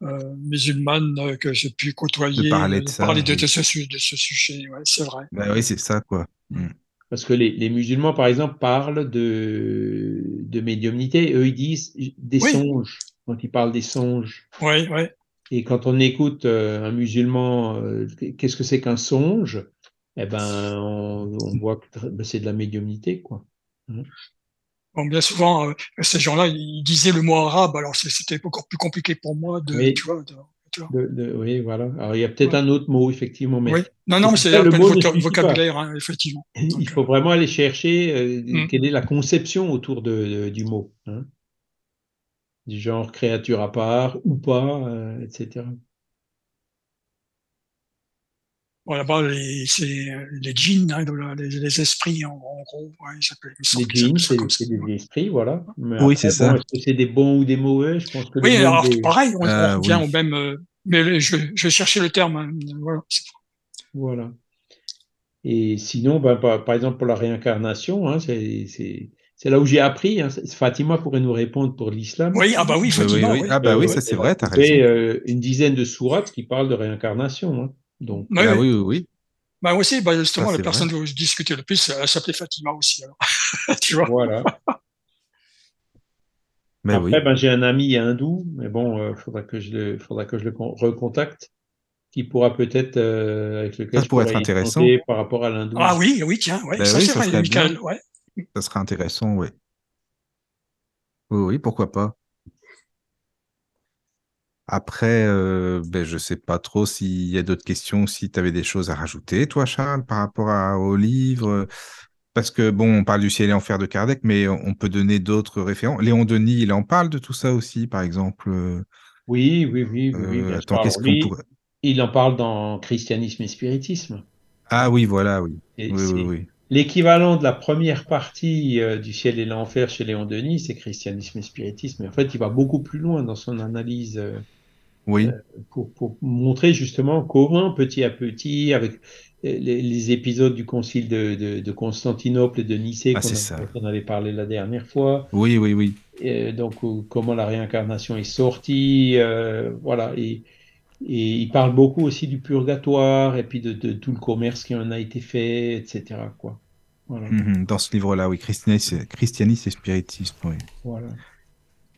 euh, musulmanes que j'ai pu côtoyer de parler de, parler de, ce, de ce sujet. Ouais, c'est vrai. Bah oui, c'est ça, quoi. Mm. Parce que les, les, musulmans, par exemple, parlent de, de médiumnité. Eux, ils disent des songes quand ils parlent des songes. Oui, oui. Et quand on écoute un musulman, qu'est-ce que c'est qu'un songe? Eh ben, on, on voit que ben, c'est de la médiumnité, quoi. Hein? Bon, bien souvent, euh, ces gens-là, ils disaient le mot arabe, alors c'était encore plus compliqué pour moi de, oui. tu vois, de, oui, voilà. Alors, il y a peut-être un autre mot, effectivement. Mais oui. Non, non, mais c'est le mot vocabulaire, hein, effectivement. il faut vraiment aller chercher euh, mm. quelle est la conception autour de, du mot. Hein. Du genre créature à part ou pas, etc. Bon, là-bas, c'est les djinns, hein, les, esprits, en, gros. les djinns, c'est des esprits, voilà. oui, c'est ça. Est-ce que c'est des bons ou des mauvais? Je pense que Oui, alors pareil, on, euh, revient au même. Euh, mais je, je cherchais le terme. Hein, voilà. voilà. Et sinon, ben, par, exemple, pour la réincarnation, hein, c'est là où j'ai appris. Hein, Fatima pourrait nous répondre pour l'islam. Oui, ah bah oui, Fatima. Oui, Ah bah oui, ça c'est vrai, tu as raison. Euh, une dizaine de sourates qui parlent de réincarnation. Hein. Donc, ah oui, oui, oui. Bah aussi, bah justement, la personne dont je discutais le plus, elle s'appelait Fatima aussi. Alors. tu vois Voilà. Mais Après, ben, j'ai un ami hindou, mais bon, il euh, faudra que je le, faudra que je le recontacte, qui pourra peut-être euh, avec lequel ça pourrait être intéressant par rapport à l'hindou. Ah oui, oui, tiens, ouais, ben ça, c'est vrai, Michael, ouais. Ça serait intéressant, oui. Oui, oui, pourquoi pas. Après, euh, ben, je sais pas trop s'il y a d'autres questions, si tu avais des choses à rajouter, toi, Charles, par rapport à, au livre. Parce que, bon, on parle du ciel et enfer de Kardec, mais on peut donner d'autres références. Léon Denis, il en parle de tout ça aussi, par exemple. Oui, oui, oui. oui, euh, attends, qu'est-ce qu'on pourrait... Il en parle dans Christianisme et Spiritisme. Ah oui, voilà, oui. oui, oui, oui. L'équivalent de la première partie euh, du ciel et l'enfer chez Léon Denis, c'est Christianisme et Spiritisme. En fait, il va beaucoup plus loin dans son analyse. Euh, oui. Euh, pour, pour, montrer justement comment petit à petit, avec les, les épisodes du concile de, de, de, Constantinople et de Nicée ah, qu'on avait parlé la dernière fois. Oui, oui, oui. Donc comment la réincarnation est sortie, voilà. Et, et il parle beaucoup aussi du purgatoire et puis de, de, tout le commerce qui en a été fait, etc. Quoi. Voilà. Mhm, dans ce livre-là, oui, christianisme, et spiritisme, oui. Voilà.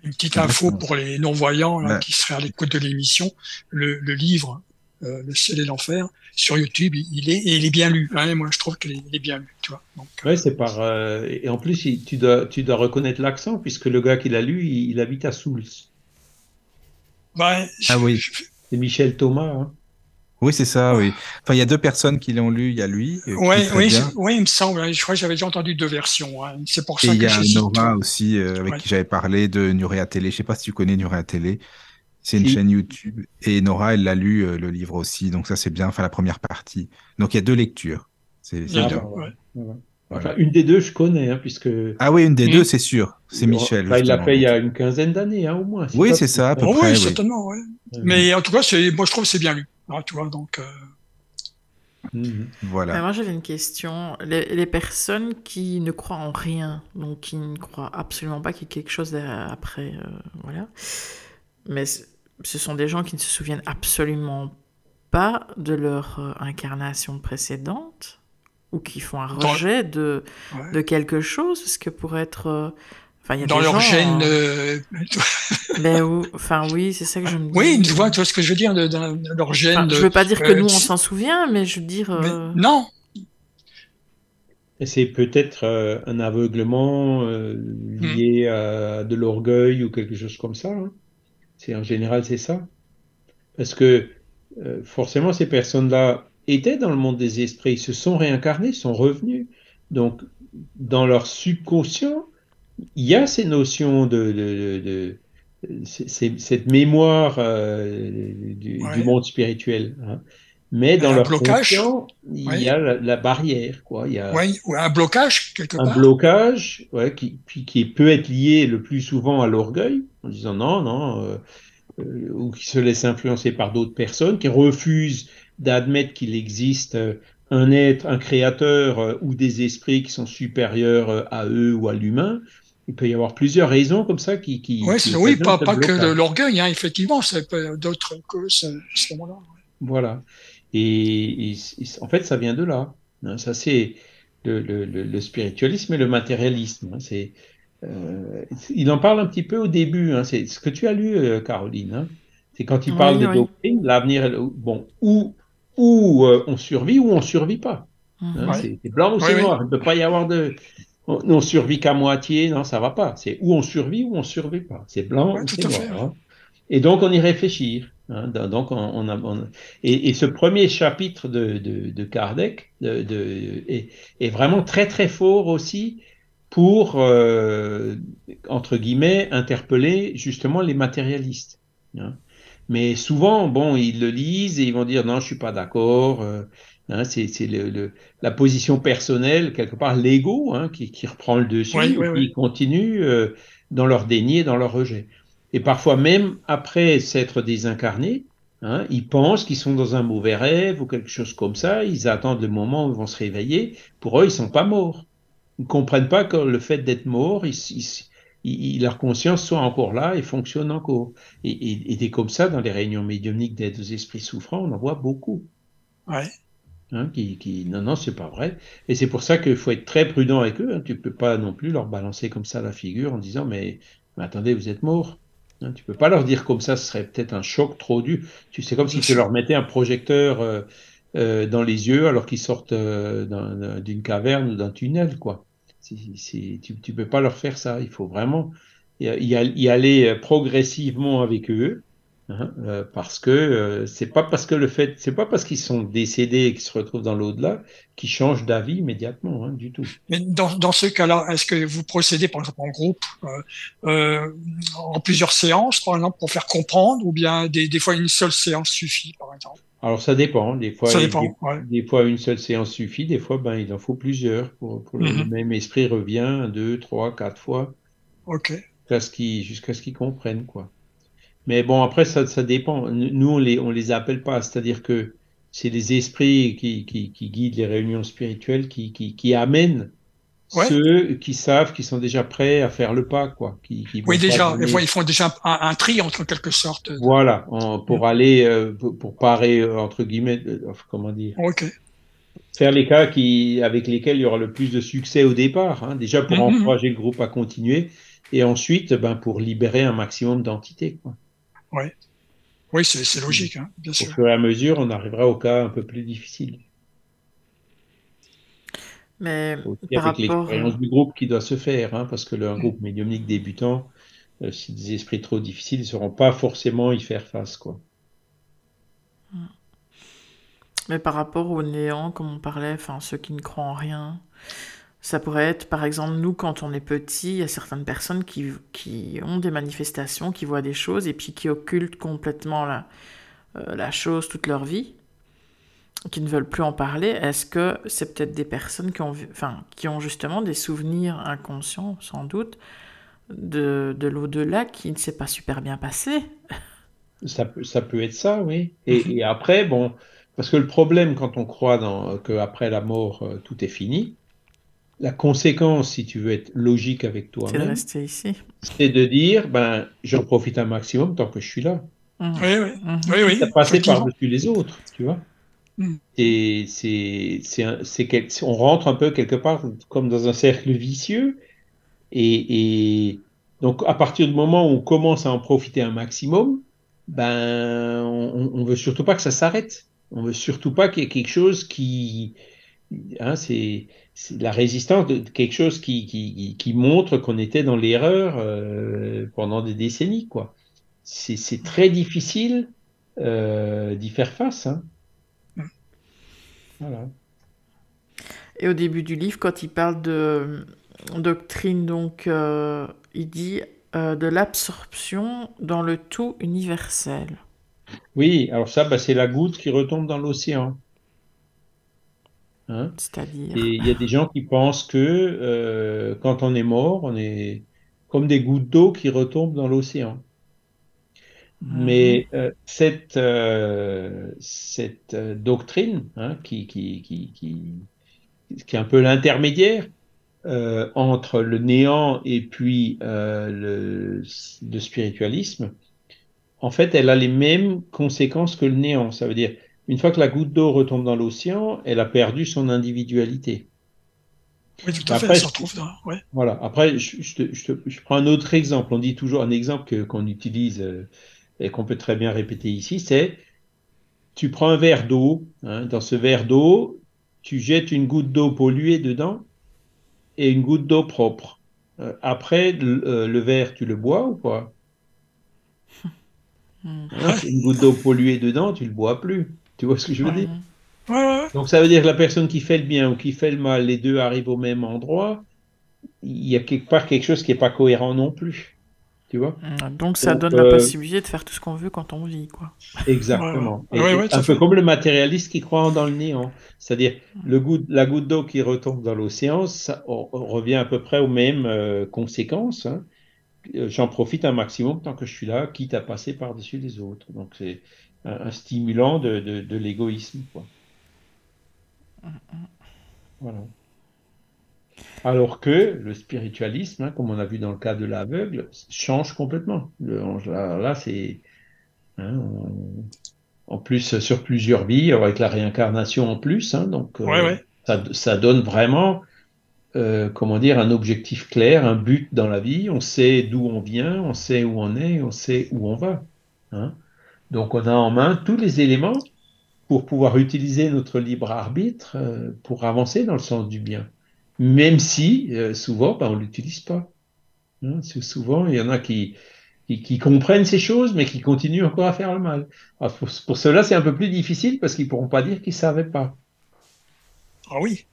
Une petite info pour les non-voyants qui seraient à l'écoute de l'émission. Le, le, livre, euh, Le ciel et l'enfer, sur YouTube, il est, et il est bien lu. Hein, moi, je trouve qu'il est, bien lu. Tu vois. Donc, ouais, c'est par. Euh, et en plus, tu dois, tu dois reconnaître l'accent, puisque le gars qui l'a lu, il, habite à Souls. Ah oui. C'est Michel Thomas. Hein. Oui, c'est ça, oui. Enfin, il y a deux personnes qui l'ont lu. Il y a lui. Ouais, oui, oui, il me semble. Je crois que j'avais déjà entendu deux versions. Hein. C'est pour ça Et il y a Nora aussi, euh, avec qui j'avais parlé de Nurea Télé. Je sais pas si tu connais Nurea Télé. C'est une chaîne YouTube. Et Nora, elle l'a lu, euh, le livre aussi. Donc ça, c'est bien. Enfin, la première partie. Donc il y a deux lectures. C'est ah, Enfin, une des deux, je connais, hein, puisque. Ah oui, une des deux, c'est sûr. C'est Michel. il l'a fait il y a une quinzaine d'années, hein, au moins. Oui, c'est ça, à peu oh, près. Oui, certainement, ouais. Mais en tout cas, moi, je trouve que c'est bien lu. Ah, tu vois, donc. Euh, mhm. Voilà. moi, j'avais une question. Les, personnes qui ne croient en rien, donc qui ne croient absolument pas qu'il y ait quelque chose après, euh, voilà. Mais ce sont des gens qui ne se souviennent absolument pas de leur euh, incarnation précédente ou qui font un rejet de, de quelque chose, ce que pour être dans leur gène. Euh, ben, enfin oui, c'est ça que je me dis. Oui, tu vois, tu vois ce que je veux dire de, leur gène. je veux pas dire que nous on s'en souvient, mais je veux dire. Euh, non. C'est peut-être euh, un aveuglement lié hmm. à de l'orgueil ou quelque chose comme ça. Hein. C'est en général c'est ça, parce que forcément ces personnes-là étaient dans le monde des esprits, se sont réincarnés, sont revenus. Donc dans leur subconscient, il y a ces notions de, de, de, cette mémoire euh, du, monde spirituel. Hein. Mais dans leur blocage, il y a la, barrière, quoi. Il y a un blocage quelque un blocage, ouais, qui, qui peut être lié le plus souvent à l'orgueil, en disant non, non, euh, euh, ou qui se laisse influencer par d'autres personnes, qui refusent d'admettre qu'il existe un être, un créateur ou des esprits qui sont supérieurs à eux ou à l'humain il peut y avoir plusieurs raisons comme ça qui. qui oui, pas, pas que de l'orgueil, hein, effectivement, ça peut d'autres que ce, moment-là. Voilà. Et, en fait, ça vient de là. Hein. ça, c'est le, le, le, spiritualisme et le matérialisme. Hein. c'est, euh, il en parle un petit peu au début. Hein. c'est ce que tu as lu, euh, Caroline. Hein. c'est quand il parle de doctrine, l'avenir, bon, où, où euh, on survit ou on survit pas. Mmh. c'est blanc ou c'est noir. Il ne peut pas y avoir de on, survit qu'à moitié, non, ça va pas. C'est où on survit ou on survit pas. C'est blanc ou c'est noir. Hein. Et donc on y réfléchir. Hein. Donc on, a, et, ce premier chapitre de, de, Kardec de, est, est, vraiment très très fort aussi pour, euh, entre guillemets, interpeller justement les matérialistes. Hein. Mais souvent, bon, ils le lisent et ils vont dire non, je suis pas d'accord. Euh, hein, c'est le, la position personnelle, quelque part l'ego, hein, qui, qui, reprend le dessus et qui continue euh, dans leur déni et dans leur rejet. Et parfois même après s'être désincarnés, hein, ils pensent qu'ils sont dans un mauvais rêve ou quelque chose comme ça. Ils attendent le moment où ils vont se réveiller. Pour eux, ils sont pas morts. Ils ne comprennent pas que le fait d'être mort, leur conscience soit encore là et fonctionne encore. Et, et, et des comme ça, dans les réunions médiumniques d'aide aux esprits souffrants, on en voit beaucoup. Ouais. Hein, qui, qui, non, non, c'est pas vrai. Et c'est pour ça qu'il faut être très prudent avec eux. Hein. Tu peux pas non plus leur balancer comme ça la figure en disant mais, mais attendez, vous êtes mort. Hein, tu peux pas leur dire comme ça, ce serait peut-être un choc trop dur. Tu sais comme si tu leur mettais un projecteur euh, euh, dans les yeux alors qu'ils sortent euh, d'une caverne ou d'un tunnel, quoi tu ne peux pas leur faire ça. Il faut vraiment y, aller progressivement avec eux. Hein, euh, parce que euh, c'est pas parce que le fait, c'est pas parce qu'ils sont décédés et qu'ils se retrouvent dans l'au-delà qu'ils changent d'avis immédiatement, hein, du tout. Mais dans, dans ce cas-là, est-ce que vous procédez par exemple en groupe, euh, en plusieurs séances, par exemple, pour faire comprendre, ou bien des, des fois une seule séance suffit, par exemple? Alors ça dépend. Des fois, des, fois une seule séance suffit. Des fois, ben il en faut plusieurs pour, pour le mhm. même esprit revient deux, trois, quatre fois. Ok. Jusqu'à ce qu'ils jusqu'à ce qu'ils comprennent quoi. Mais bon après ça ça dépend. Nous on les on les appelle pas. C'est-à-dire que c'est les esprits qui, qui, qui guident les réunions spirituelles qui qui, qui ceux qui savent, qui sont déjà prêts à faire le pas, quoi. Qui, qui oui, déjà, ils font déjà un, un, tri entre quelque sorte. Voilà, pour aller, euh, pour, parer euh, entre guillemets, euh, comment dire. Ok. Faire les cas qui, avec lesquels il y aura le plus de succès au départ, hein, déjà pour mm-hmm. encourager le groupe à continuer, et ensuite, ben, pour libérer un maximum d'entités, quoi. Ouais. Oui, c'est logique, hein, bien sûr. Au fur et à mesure, on arrivera au cas un peu plus difficile. Mais aussi avec l'expérience du groupe qui doit se faire, hein, parce que le, un groupe médiumnique débutant, euh, si des esprits trop difficiles, ils ne sauront pas forcément y faire face. Quoi. Mais par rapport au néant, comme on parlait, enfin ceux qui ne croient en rien, ça pourrait être, par exemple, nous, quand on est petit, il y a certaines personnes qui, qui ont des manifestations, qui voient des choses, et puis qui occultent complètement la, euh, la chose toute leur vie qui ne veulent plus en parler, est-ce que c'est peut-être des personnes qui ont, enfin, qui ont justement des souvenirs inconscients, sans doute, de, de l'au-delà qui ne s'est pas super bien passé? Ça peut, ça peut être ça, oui. Et, mhm. et, après, bon, parce que le problème quand on croit dans, qu'après la mort, euh, tout est fini, la conséquence, si tu veux être logique avec toi-même, c'est de dire, ben, j'en profite un maximum tant que je suis là. Mhm. Oui, oui. Mhm. oui, oui. Ça passer par-dessus les autres, tu vois. C'est, on rentre un peu quelque part comme dans un cercle vicieux. Et, donc, à partir du moment où on commence à en profiter un maximum, ben, on, on veut surtout pas que ça s'arrête. On veut surtout pas qu'il y ait quelque chose qui, hein, c'est, la résistance de quelque chose qui, qui, montre qu'on était dans l'erreur euh, pendant des décennies, quoi. C'est, c'est très difficile euh, d'y faire face. Hein. Et au début du livre, quand il parle de doctrine, donc euh, il dit euh, de l'absorption dans le tout universel. Oui, alors ça, bah, c'est la goutte qui retombe dans l'océan. Hein? C'est-à-dire. Et il y a des gens qui pensent que euh, quand on est mort, on est comme des gouttes d'eau qui retombent dans l'océan. Mais euh, cette, euh, cette euh, doctrine, hein, qui, qui, qui, qui, qui est un peu l'intermédiaire euh, entre le néant et puis euh, le, le, spiritualisme, en fait, elle a les mêmes conséquences que le néant. Ça veut dire, une fois que la goutte d'eau retombe dans l'océan, elle a perdu son individualité. Oui, tout à Après, fait, elle se retrouve dans... ouais. Voilà. Après, je, je, je, je, prends un autre exemple. On dit toujours un exemple qu'on utilise et qu'on peut très bien répéter ici, c'est tu prends un verre d'eau, hein, dans ce verre d'eau, tu jettes une goutte d'eau polluée dedans et une goutte d'eau propre. Euh, après, le, euh, le, verre, tu le bois ou pas? Hein, Une goutte d'eau polluée dedans, tu le bois plus. Tu vois ce que je veux dire? Donc ça veut dire que la personne qui fait le bien ou qui fait le mal, les deux arrivent au même endroit. il y a quelque part quelque chose qui n'est pas cohérent non plus. Tu vois mmh, Donc ça donne la possibilité de faire tout ce qu'on veut quand on vit, quoi. Exactement. un peu comme le matérialiste qui croit dans le néant. C'est-à-dire le goût, la goutte d'eau qui retombe dans l'océan, ça revient à peu près aux mêmes euh, conséquences. Hein. Euh, j'en profite un maximum tant que je suis là, quitte à passer par-dessus les autres. Donc c'est un, stimulant de, de, l'égoïsme. Voilà. Alors que le spiritualisme, hein, comme on a vu dans le cas de l'aveugle, change complètement. là, c'est hein, en plus sur plusieurs vies, avec la réincarnation en plus. Hein, donc, euh, Ça, donne vraiment, euh, comment dire, un objectif clair, un but dans la vie. On sait d'où on vient, on sait où on est, on sait où on va. Donc, on a en main tous les éléments pour pouvoir utiliser notre libre arbitre euh, pour avancer dans le sens du bien même si euh, souvent ben, on ne l'utilise pas. Hein, souvent, il y en a qui, qui, comprennent ces choses, mais qui continuent encore à faire le mal. pour, pour cela, c'est un peu plus difficile parce qu'ils ne pourront pas dire qu'ils ne savaient pas. Ah oui.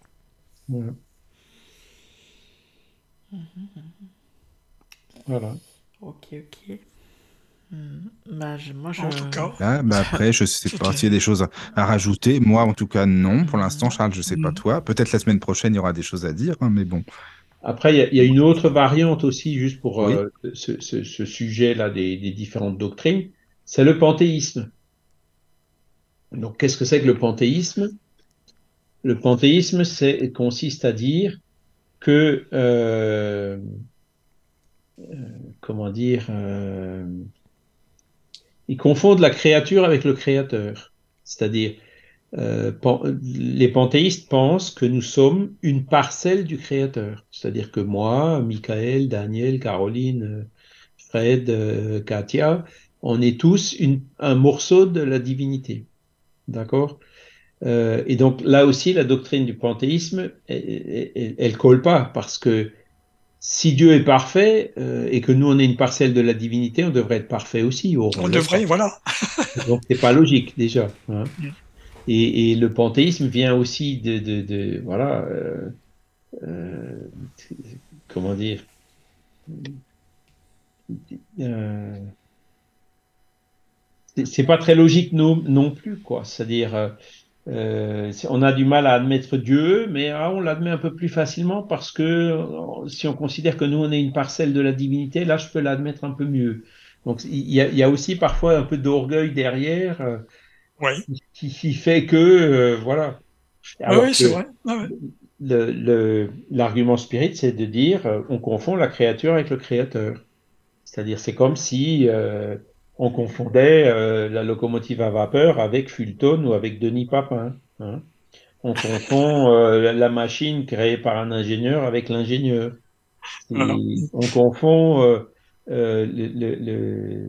Voilà. Ok, ok. Hmm. Bah, moi, je... En tout cas. Ah, bah, après, je sais pas s'il y a des choses à rajouter. Moi, en tout cas, non. Pour l'instant, Charles, je sais pas hmm. toi. Peut-être la semaine prochaine, il y aura des choses à dire, hein, mais bon. Après, il y, a une autre variante aussi, juste pour euh, ce, sujet-là des, différentes doctrines, c'est le panthéisme. Donc, qu'est-ce que c'est que le panthéisme? Le panthéisme c'est, consiste à dire que, euh, euh, comment dire, ils confondent la créature avec le créateur. C'est-à-dire, euh, les panthéistes pensent que nous sommes une parcelle du créateur. C'est-à-dire que moi, Michael, Daniel, Caroline, Fred, euh, Katia, on est tous un morceau de la divinité. D'accord? Euh, Et donc là aussi, la doctrine du panthéisme, elle, elle colle pas parce que si Dieu est parfait euh, et que nous on est une parcelle de la divinité, on devrait être parfait aussi. On, devrait, voilà. Donc c'est pas logique déjà. Hein. Mm. Et, le panthéisme vient aussi de, voilà, euh, euh, comment dire, c'est pas très logique non, non plus quoi. C'est-à-dire euh, on a du mal à admettre Dieu, mais ah, on l'admet un peu plus facilement parce que euh, si on considère que nous, on est une parcelle de la divinité, là, je peux l'admettre un peu mieux. Donc, il y, a, aussi parfois un peu d'orgueil derrière euh, qui, fait que, voilà. oui, c'est vrai. Ah l'argument le, spirit, c'est de dire on confond la créature avec le créateur. C'est-à-dire, c'est comme si on confondait euh, la locomotive à vapeur avec Fulton ou avec Denis Papin. Hein. On confond euh, la machine créée par un ingénieur avec l'ingénieur. On confond euh, le,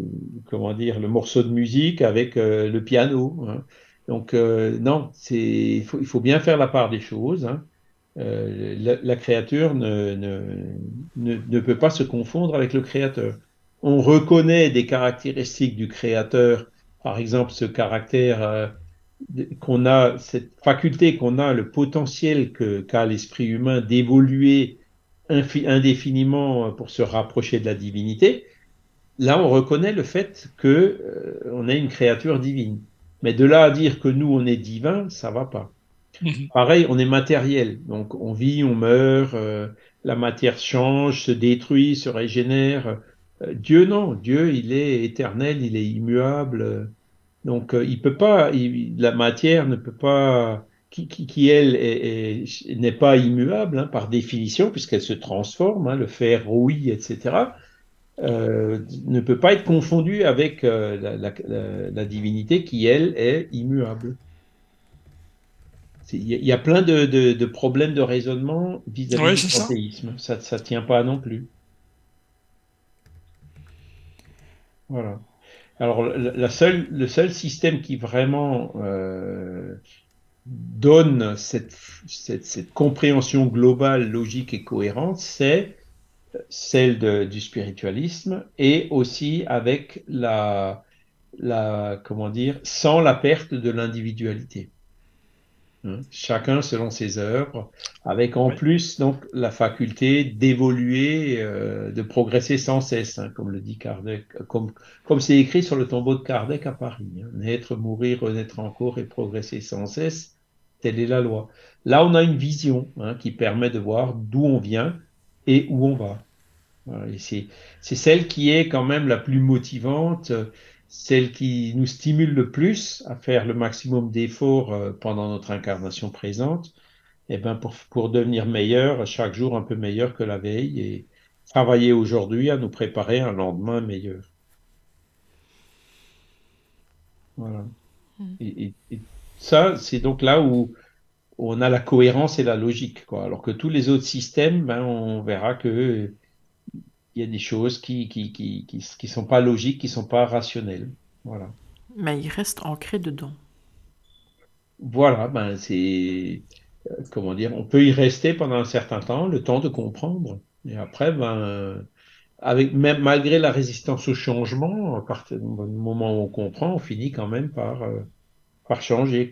comment dire, le morceau de musique avec le piano. Hein. Donc non, il faut, il faut, bien faire la part des choses. Hein. La, créature ne, ne, ne peut pas se confondre avec le créateur on reconnaît des caractéristiques du créateur, par exemple ce caractère euh, qu'on a, cette faculté qu'on a, le potentiel qu'a l'esprit humain d'évoluer indéfiniment pour se rapprocher de la divinité, là on reconnaît le fait que euh, on est une créature divine. Mais de là à dire que nous on est divin, ça va pas. Mhm. Pareil, on est matériel, donc on vit, on meurt, euh, la matière change, se détruit, se régénère. Euh, Dieu, non. Dieu, il est éternel, il est immuable. Donc, euh, il peut pas, la matière ne peut pas, qui, qui, elle, n'est pas immuable hein, par définition, puisqu'elle se transforme, hein, le fer rouille, etc., euh, ne peut pas être confondue avec la, divinité qui, elle, est immuable. Il y, a plein de, problèmes de raisonnement vis-à-vis du panthéisme. Ça ne tient pas non plus. Voilà. Alors, la seule, le seul système qui vraiment euh, donne cette, cette, compréhension globale, logique et cohérente, c'est celle du spiritualisme et aussi avec la, la, comment dire, sans la perte de l'individualité. Hein. chacun selon ses œuvres, avec en plus donc la faculté d'évoluer, euh, de progresser sans cesse, hein, comme le dit Kardec, comme comme c'est écrit sur le tombeau de Kardec à Paris. Hein. naître, mourir, renaître encore et progresser sans cesse, telle est la loi. Là, on a une vision qui permet de voir d'où on vient et où on va. c'est celle qui est quand même la plus motivante celle qui nous stimule le plus à faire le maximum d'efforts euh, pendant notre incarnation présente, et eh ben pour, pour devenir meilleur, chaque jour un peu meilleur que la veille, et travailler aujourd'hui à nous préparer un lendemain meilleur. Voilà. Hmm. Et, ça, c'est donc là où on a la cohérence et la logique, quoi. Alors que tous les autres systèmes, ben, on verra que il y a des choses qui qui, qui, qui, sont pas logiques, qui sont pas rationnelles. Voilà. Mais il reste ancré dedans. Voilà, ben c'est euh, comment dire, on peut y rester pendant un certain temps, le temps de comprendre. Et après, ben avec même malgré la résistance au changement, à partir du moment où on comprend, on finit quand même par euh, par changer.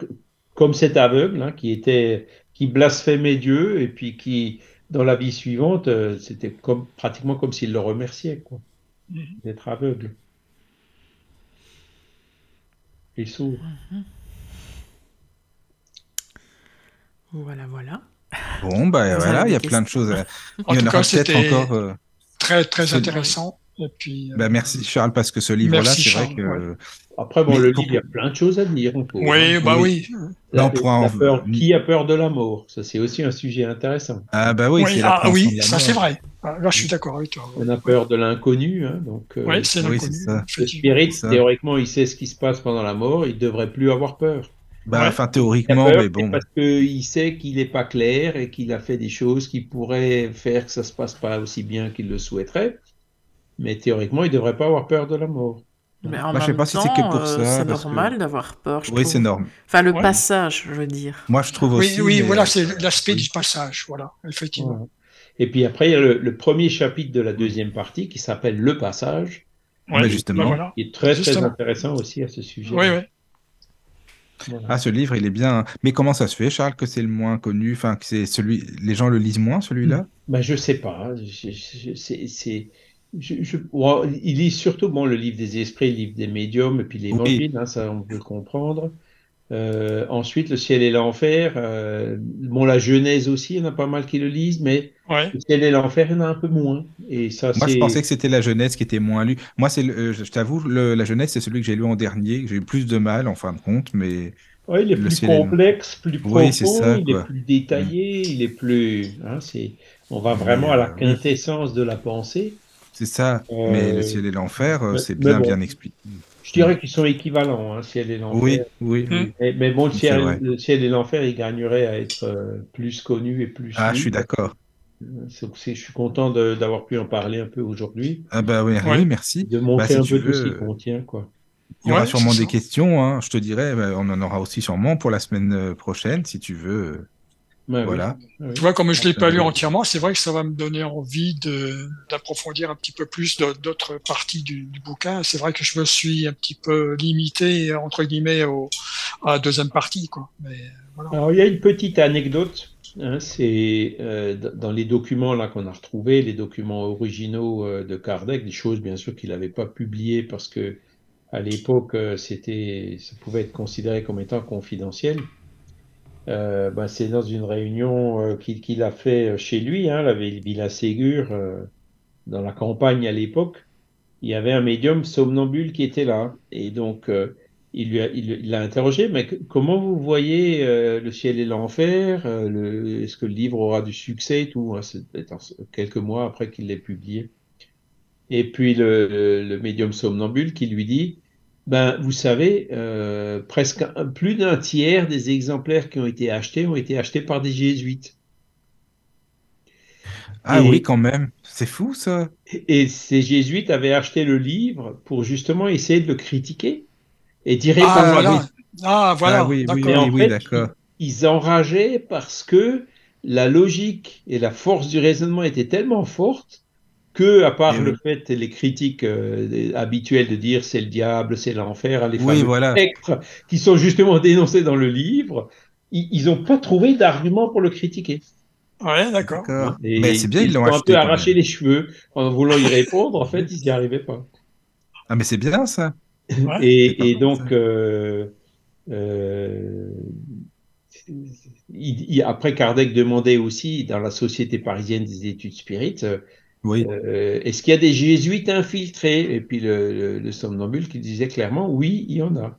Comme cet aveugle hein, qui était qui blasphémait Dieu et puis qui dans la vie suivante, euh, c'était comme, pratiquement comme s'il le remerciait, quoi, mhm. d'être aveugle et sourd. Mhm. Voilà, voilà. Bon, bah voilà, il y a plein de choses. Il y en, aura peut-être encore. Euh, très, très intéressant. Et puis, bah, merci Charles, parce que ce livre-là, c'est vrai que après, bon, le livre, il y a plein de choses à dire. oui, bah oui. Qui a peur de la mort Ça, c'est aussi un sujet intéressant. Ah, bah oui, oui, ah, oui ça c'est vrai. Ah, là, je suis d'accord avec toi. On a peur de l'inconnu. Hein, donc, euh, oui, c'est l'inconnu. le spirit, théoriquement, il sait ce qui se passe pendant la mort. Il devrait plus avoir peur. Bah, enfin, théoriquement, mais bon. Parce qu'il sait qu'il n'est pas clair et qu'il a fait des choses qui pourraient faire que ça se passe pas aussi bien qu'il le souhaiterait. Mais théoriquement, il devrait pas avoir peur de la mort. Mais en sais pas si c'est que pour euh, ça. C'est normal d'avoir peur. oui, c'est normal. Enfin, le passage, je veux dire. Moi, je trouve aussi. Oui, oui, voilà, c'est l'aspect du passage, voilà, effectivement. Et puis après, il y a le, premier chapitre de la deuxième partie qui s'appelle Le passage. Oui, justement. Qui est très, très intéressant aussi à ce sujet. Oui, oui. Ah, ce livre, il est bien. Mais comment ça se fait, Charles, que c'est le moins connu? Enfin, que c'est celui. Les gens le lisent moins, celui-là? Ben, Je sais pas. C'est je, il lit surtout bon, le livre des esprits, le livre des médiums, et puis l'évangile, hein, ça on peut comprendre. Euh, ensuite, le ciel et l'enfer. Euh, bon, la Genèse aussi, il y en a pas mal qui le lisent, mais le ciel et l'enfer, il y en a un peu moins. Et ça, Moi, je pensais que c'était la Genèse qui était moins lue. Moi, c'est, euh, je t'avoue, la Genèse, c'est celui que j'ai lu en dernier, que j'ai eu plus de mal en fin de compte, mais. Oui, il est plus complexe, plus profond, il est plus détaillé, il est plus. Hein. On va vraiment à la quintessence de la pensée. C'est ça. mais le euh, ciel et l'enfer, euh, c'est bien, bien expliqué. Je dirais qu'ils sont équivalents, hein, ciel et l'enfer. Oui, oui. Hmm. mais bon, le ciel, le ciel et l'enfer, ils gagneraient à être euh, plus connus et plus. Ah, je suis d'accord. Je suis content d'avoir pu en parler un peu aujourd'hui. Ah bah oui, oui merci. De montrer bah, un peu tout ce qu'il contient, quoi. Il y aura sûrement des questions, hein. je te dirais, bah, on en aura aussi sûrement pour la semaine prochaine, si tu veux voilà. Tu vois, comme je l'ai pas lu entièrement, c'est vrai que ça va me donner envie d'approfondir un petit peu plus d'autres parties du, bouquin. C'est vrai que je me suis un petit peu limité entre guillemets au, à la deuxième partie, quoi. Mais, voilà. Alors il y a une petite anecdote. Hein, c'est euh, dans les documents là qu'on a retrouvés, les documents originaux euh, de Kardec, des choses bien sûr qu'il n'avait pas publiées parce que à l'époque euh, c'était, ça pouvait être considéré comme étant confidentiel. Euh, ben, c'est dans une réunion euh, qu'il a fait chez lui, hein, la Villa Ségur, euh, dans la campagne à l'époque. Il y avait un médium somnambule qui était là. Et donc, il l'a il, interrogé, mais comment vous voyez le ciel et l'enfer Est-ce que le livre aura du succès et tout? Hein, C'est quelques mois après qu'il l'ait publié. Et puis le, le médium somnambule qui lui dit, ben, vous savez, euh, presque plus d'un tiers des exemplaires qui ont été achetés ont été achetés par des jésuites. Ah oui, quand même. C'est fou, ça. Et, ces jésuites avaient acheté le livre pour justement essayer de le critiquer et dire ah, voilà. Ah, voilà. Ah, oui, oui, oui, d'accord. Ils, ils enrageaient parce que la logique et la force du raisonnement étaient tellement fortes que, à part le fait, les critiques euh, habituelles de dire c'est le diable, c'est l'enfer, les oui, spectres qui sont justement dénoncés dans le livre, ils n'ont pas trouvé d'argument pour le critiquer. Ouais, d'accord. Mais c'est bien, ils l'ont acheté. Ils ont un peu arraché les cheveux en voulant y répondre. en fait, ils n'y arrivaient pas. Ah, mais c'est bien ça. et, donc, euh, euh, après, Kardec demandait aussi dans la Société parisienne des études spirites. Oui. Euh, est-ce qu'il y a des jésuites infiltrés? Et puis le, le, somnambule qui disait clairement oui, il y en a.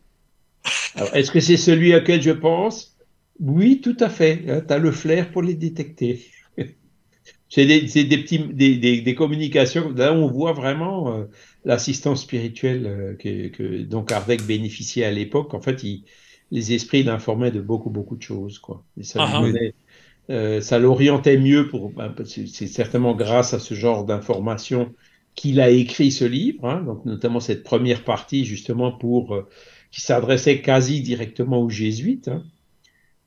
est-ce que c'est celui à quel je pense? Oui, tout à fait. Hein, tu as le flair pour les détecter. c'est des, des, petits, des, des, communications. Là, on voit vraiment euh, l'assistance spirituelle euh, que, Kardec bénéficiait à l'époque. En fait, il, les esprits l'informaient de beaucoup, beaucoup de choses. Quoi. Et ça, euh, ça l'orientait mieux pour. Ben, c'est certainement grâce à ce genre d'informations qu'il a écrit ce livre, hein, donc notamment cette première partie justement pour euh, qui s'adressait quasi directement aux jésuites, hein,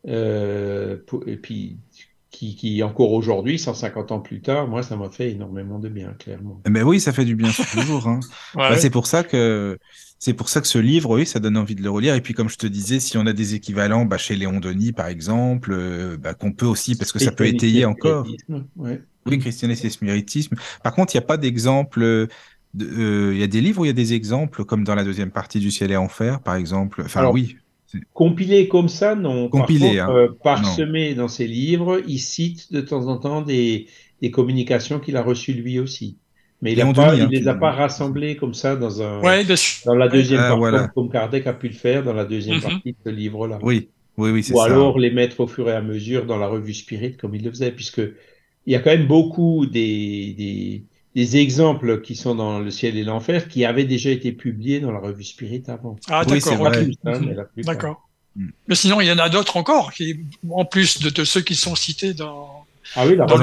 euh, et puis qui, qui encore aujourd'hui, 150 ans plus tard, moi ça m'a fait énormément de bien, clairement. Mais oui, ça fait du bien toujours. Hein. Bah, c'est pour ça que c'est pour ça que ce livre, oui, ça donne envie de le relire. Et puis, comme je te disais, si on a des équivalents bah, chez Léon Denis, par exemple, euh, bah, qu'on peut aussi, parce que ça peut étayer encore. Oui, christianisme et spiritisme. Par contre, il n'y a pas d'exemple. Euh, il y a des livres où il y a des exemples, comme dans la deuxième partie du Ciel et Enfer, par exemple. Enfin, oui. Compilé comme ça, non. Compilé, hein. euh, parsemé dans ses livres, il cite de temps en temps des, des communications qu'il a reçues lui aussi. Mais il ne les a pas rassemblés comme ça dans, un, dans la deuxième ah, partie, comme, Kardec a pu le faire dans la deuxième mhm. partie de ce livre-là. Oui, oui, oui, c'est Ou alors les mettre au fur et à mesure dans la revue Spirit, comme il le faisait, puisque il y a quand même beaucoup des, des, des exemples qui sont dans Le ciel et l'enfer qui avaient déjà été publiés dans la revue Spirit avant. Ah, d'accord, hein, D'accord. Mm. Mais sinon, il y en a d'autres encore, qui, en plus de, de ceux qui sont cités dans, ah oui, dans, dans,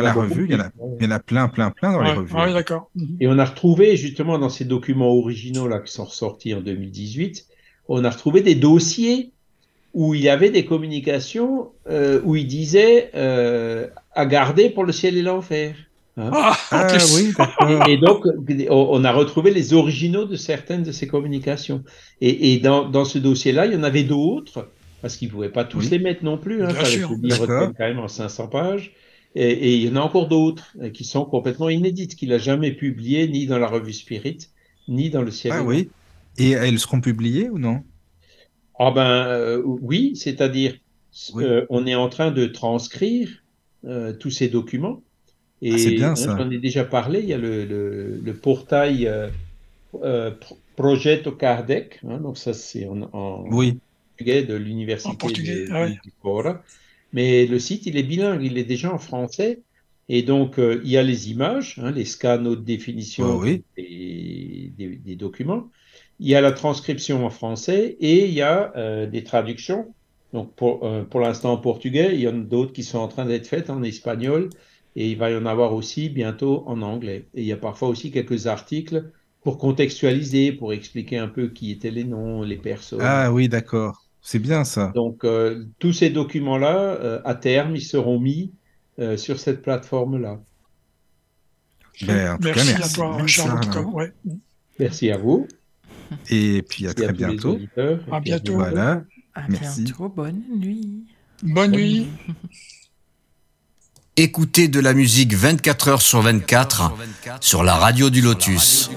la revue, il y, en a, il y en a plein, plein, plein dans les revues. Ah oui, d'accord. Mhm. Et on a retrouvé justement dans ces documents originaux là qui sont ressortis en 2018, on a retrouvé des dossiers où il y avait des communications euh, où il disait euh, à garder pour le ciel et l'enfer. Hein? Ah, ah oui, et, et, donc, on a retrouvé les originaux de certaines de ces communications. Et, et dans, dans, ce dossier-là, il y en avait d'autres parce qu'ils ne pouvaient pas tous les mettre non plus. Hein, Bien sûr. quand même en 500 pages. Et, il y en a encore d'autres euh, qui sont complètement inédites, qu'il n'a jamais publiées ni dans la revue Spirit, ni dans le ciel. Ah oui. Et elles seront publiées ou non? Ah ben euh, oui, c'est-à-dire euh, on est en train de transcrire tous ces documents. Et ah, bien, hein, j'en ai déjà parlé, il y a le, le, portail Progetto Kardec, hein, donc ça c'est en, en, oui de l'université de, ah Mais le site, il est bilingue, il est déjà en français. Et donc, euh, il y a les images, hein, les scans haute définition ah des, documents. Il y a la transcription en français et il y a euh, des traductions. Donc, pour, euh, pour l'instant en portugais, il y en a d'autres qui sont en train d'être faites en espagnol et il va y en avoir aussi bientôt en anglais. Et il y a parfois aussi quelques articles pour contextualiser, pour expliquer un peu qui étaient les noms, les personnes. Ah oui, d'accord. C'est bien ça. Donc, euh, tous ces documents-là, euh, à terme, ils seront mis euh, sur cette plateforme-là. Ben, merci, à toi, Charles. Merci à vous. Et puis à très bientôt. À bientôt. Voilà. À merci. bientôt. Bonne nuit. Bonne, nuit. Écoutez de la musique 24 heures sur 24 sur la radio du Lotus.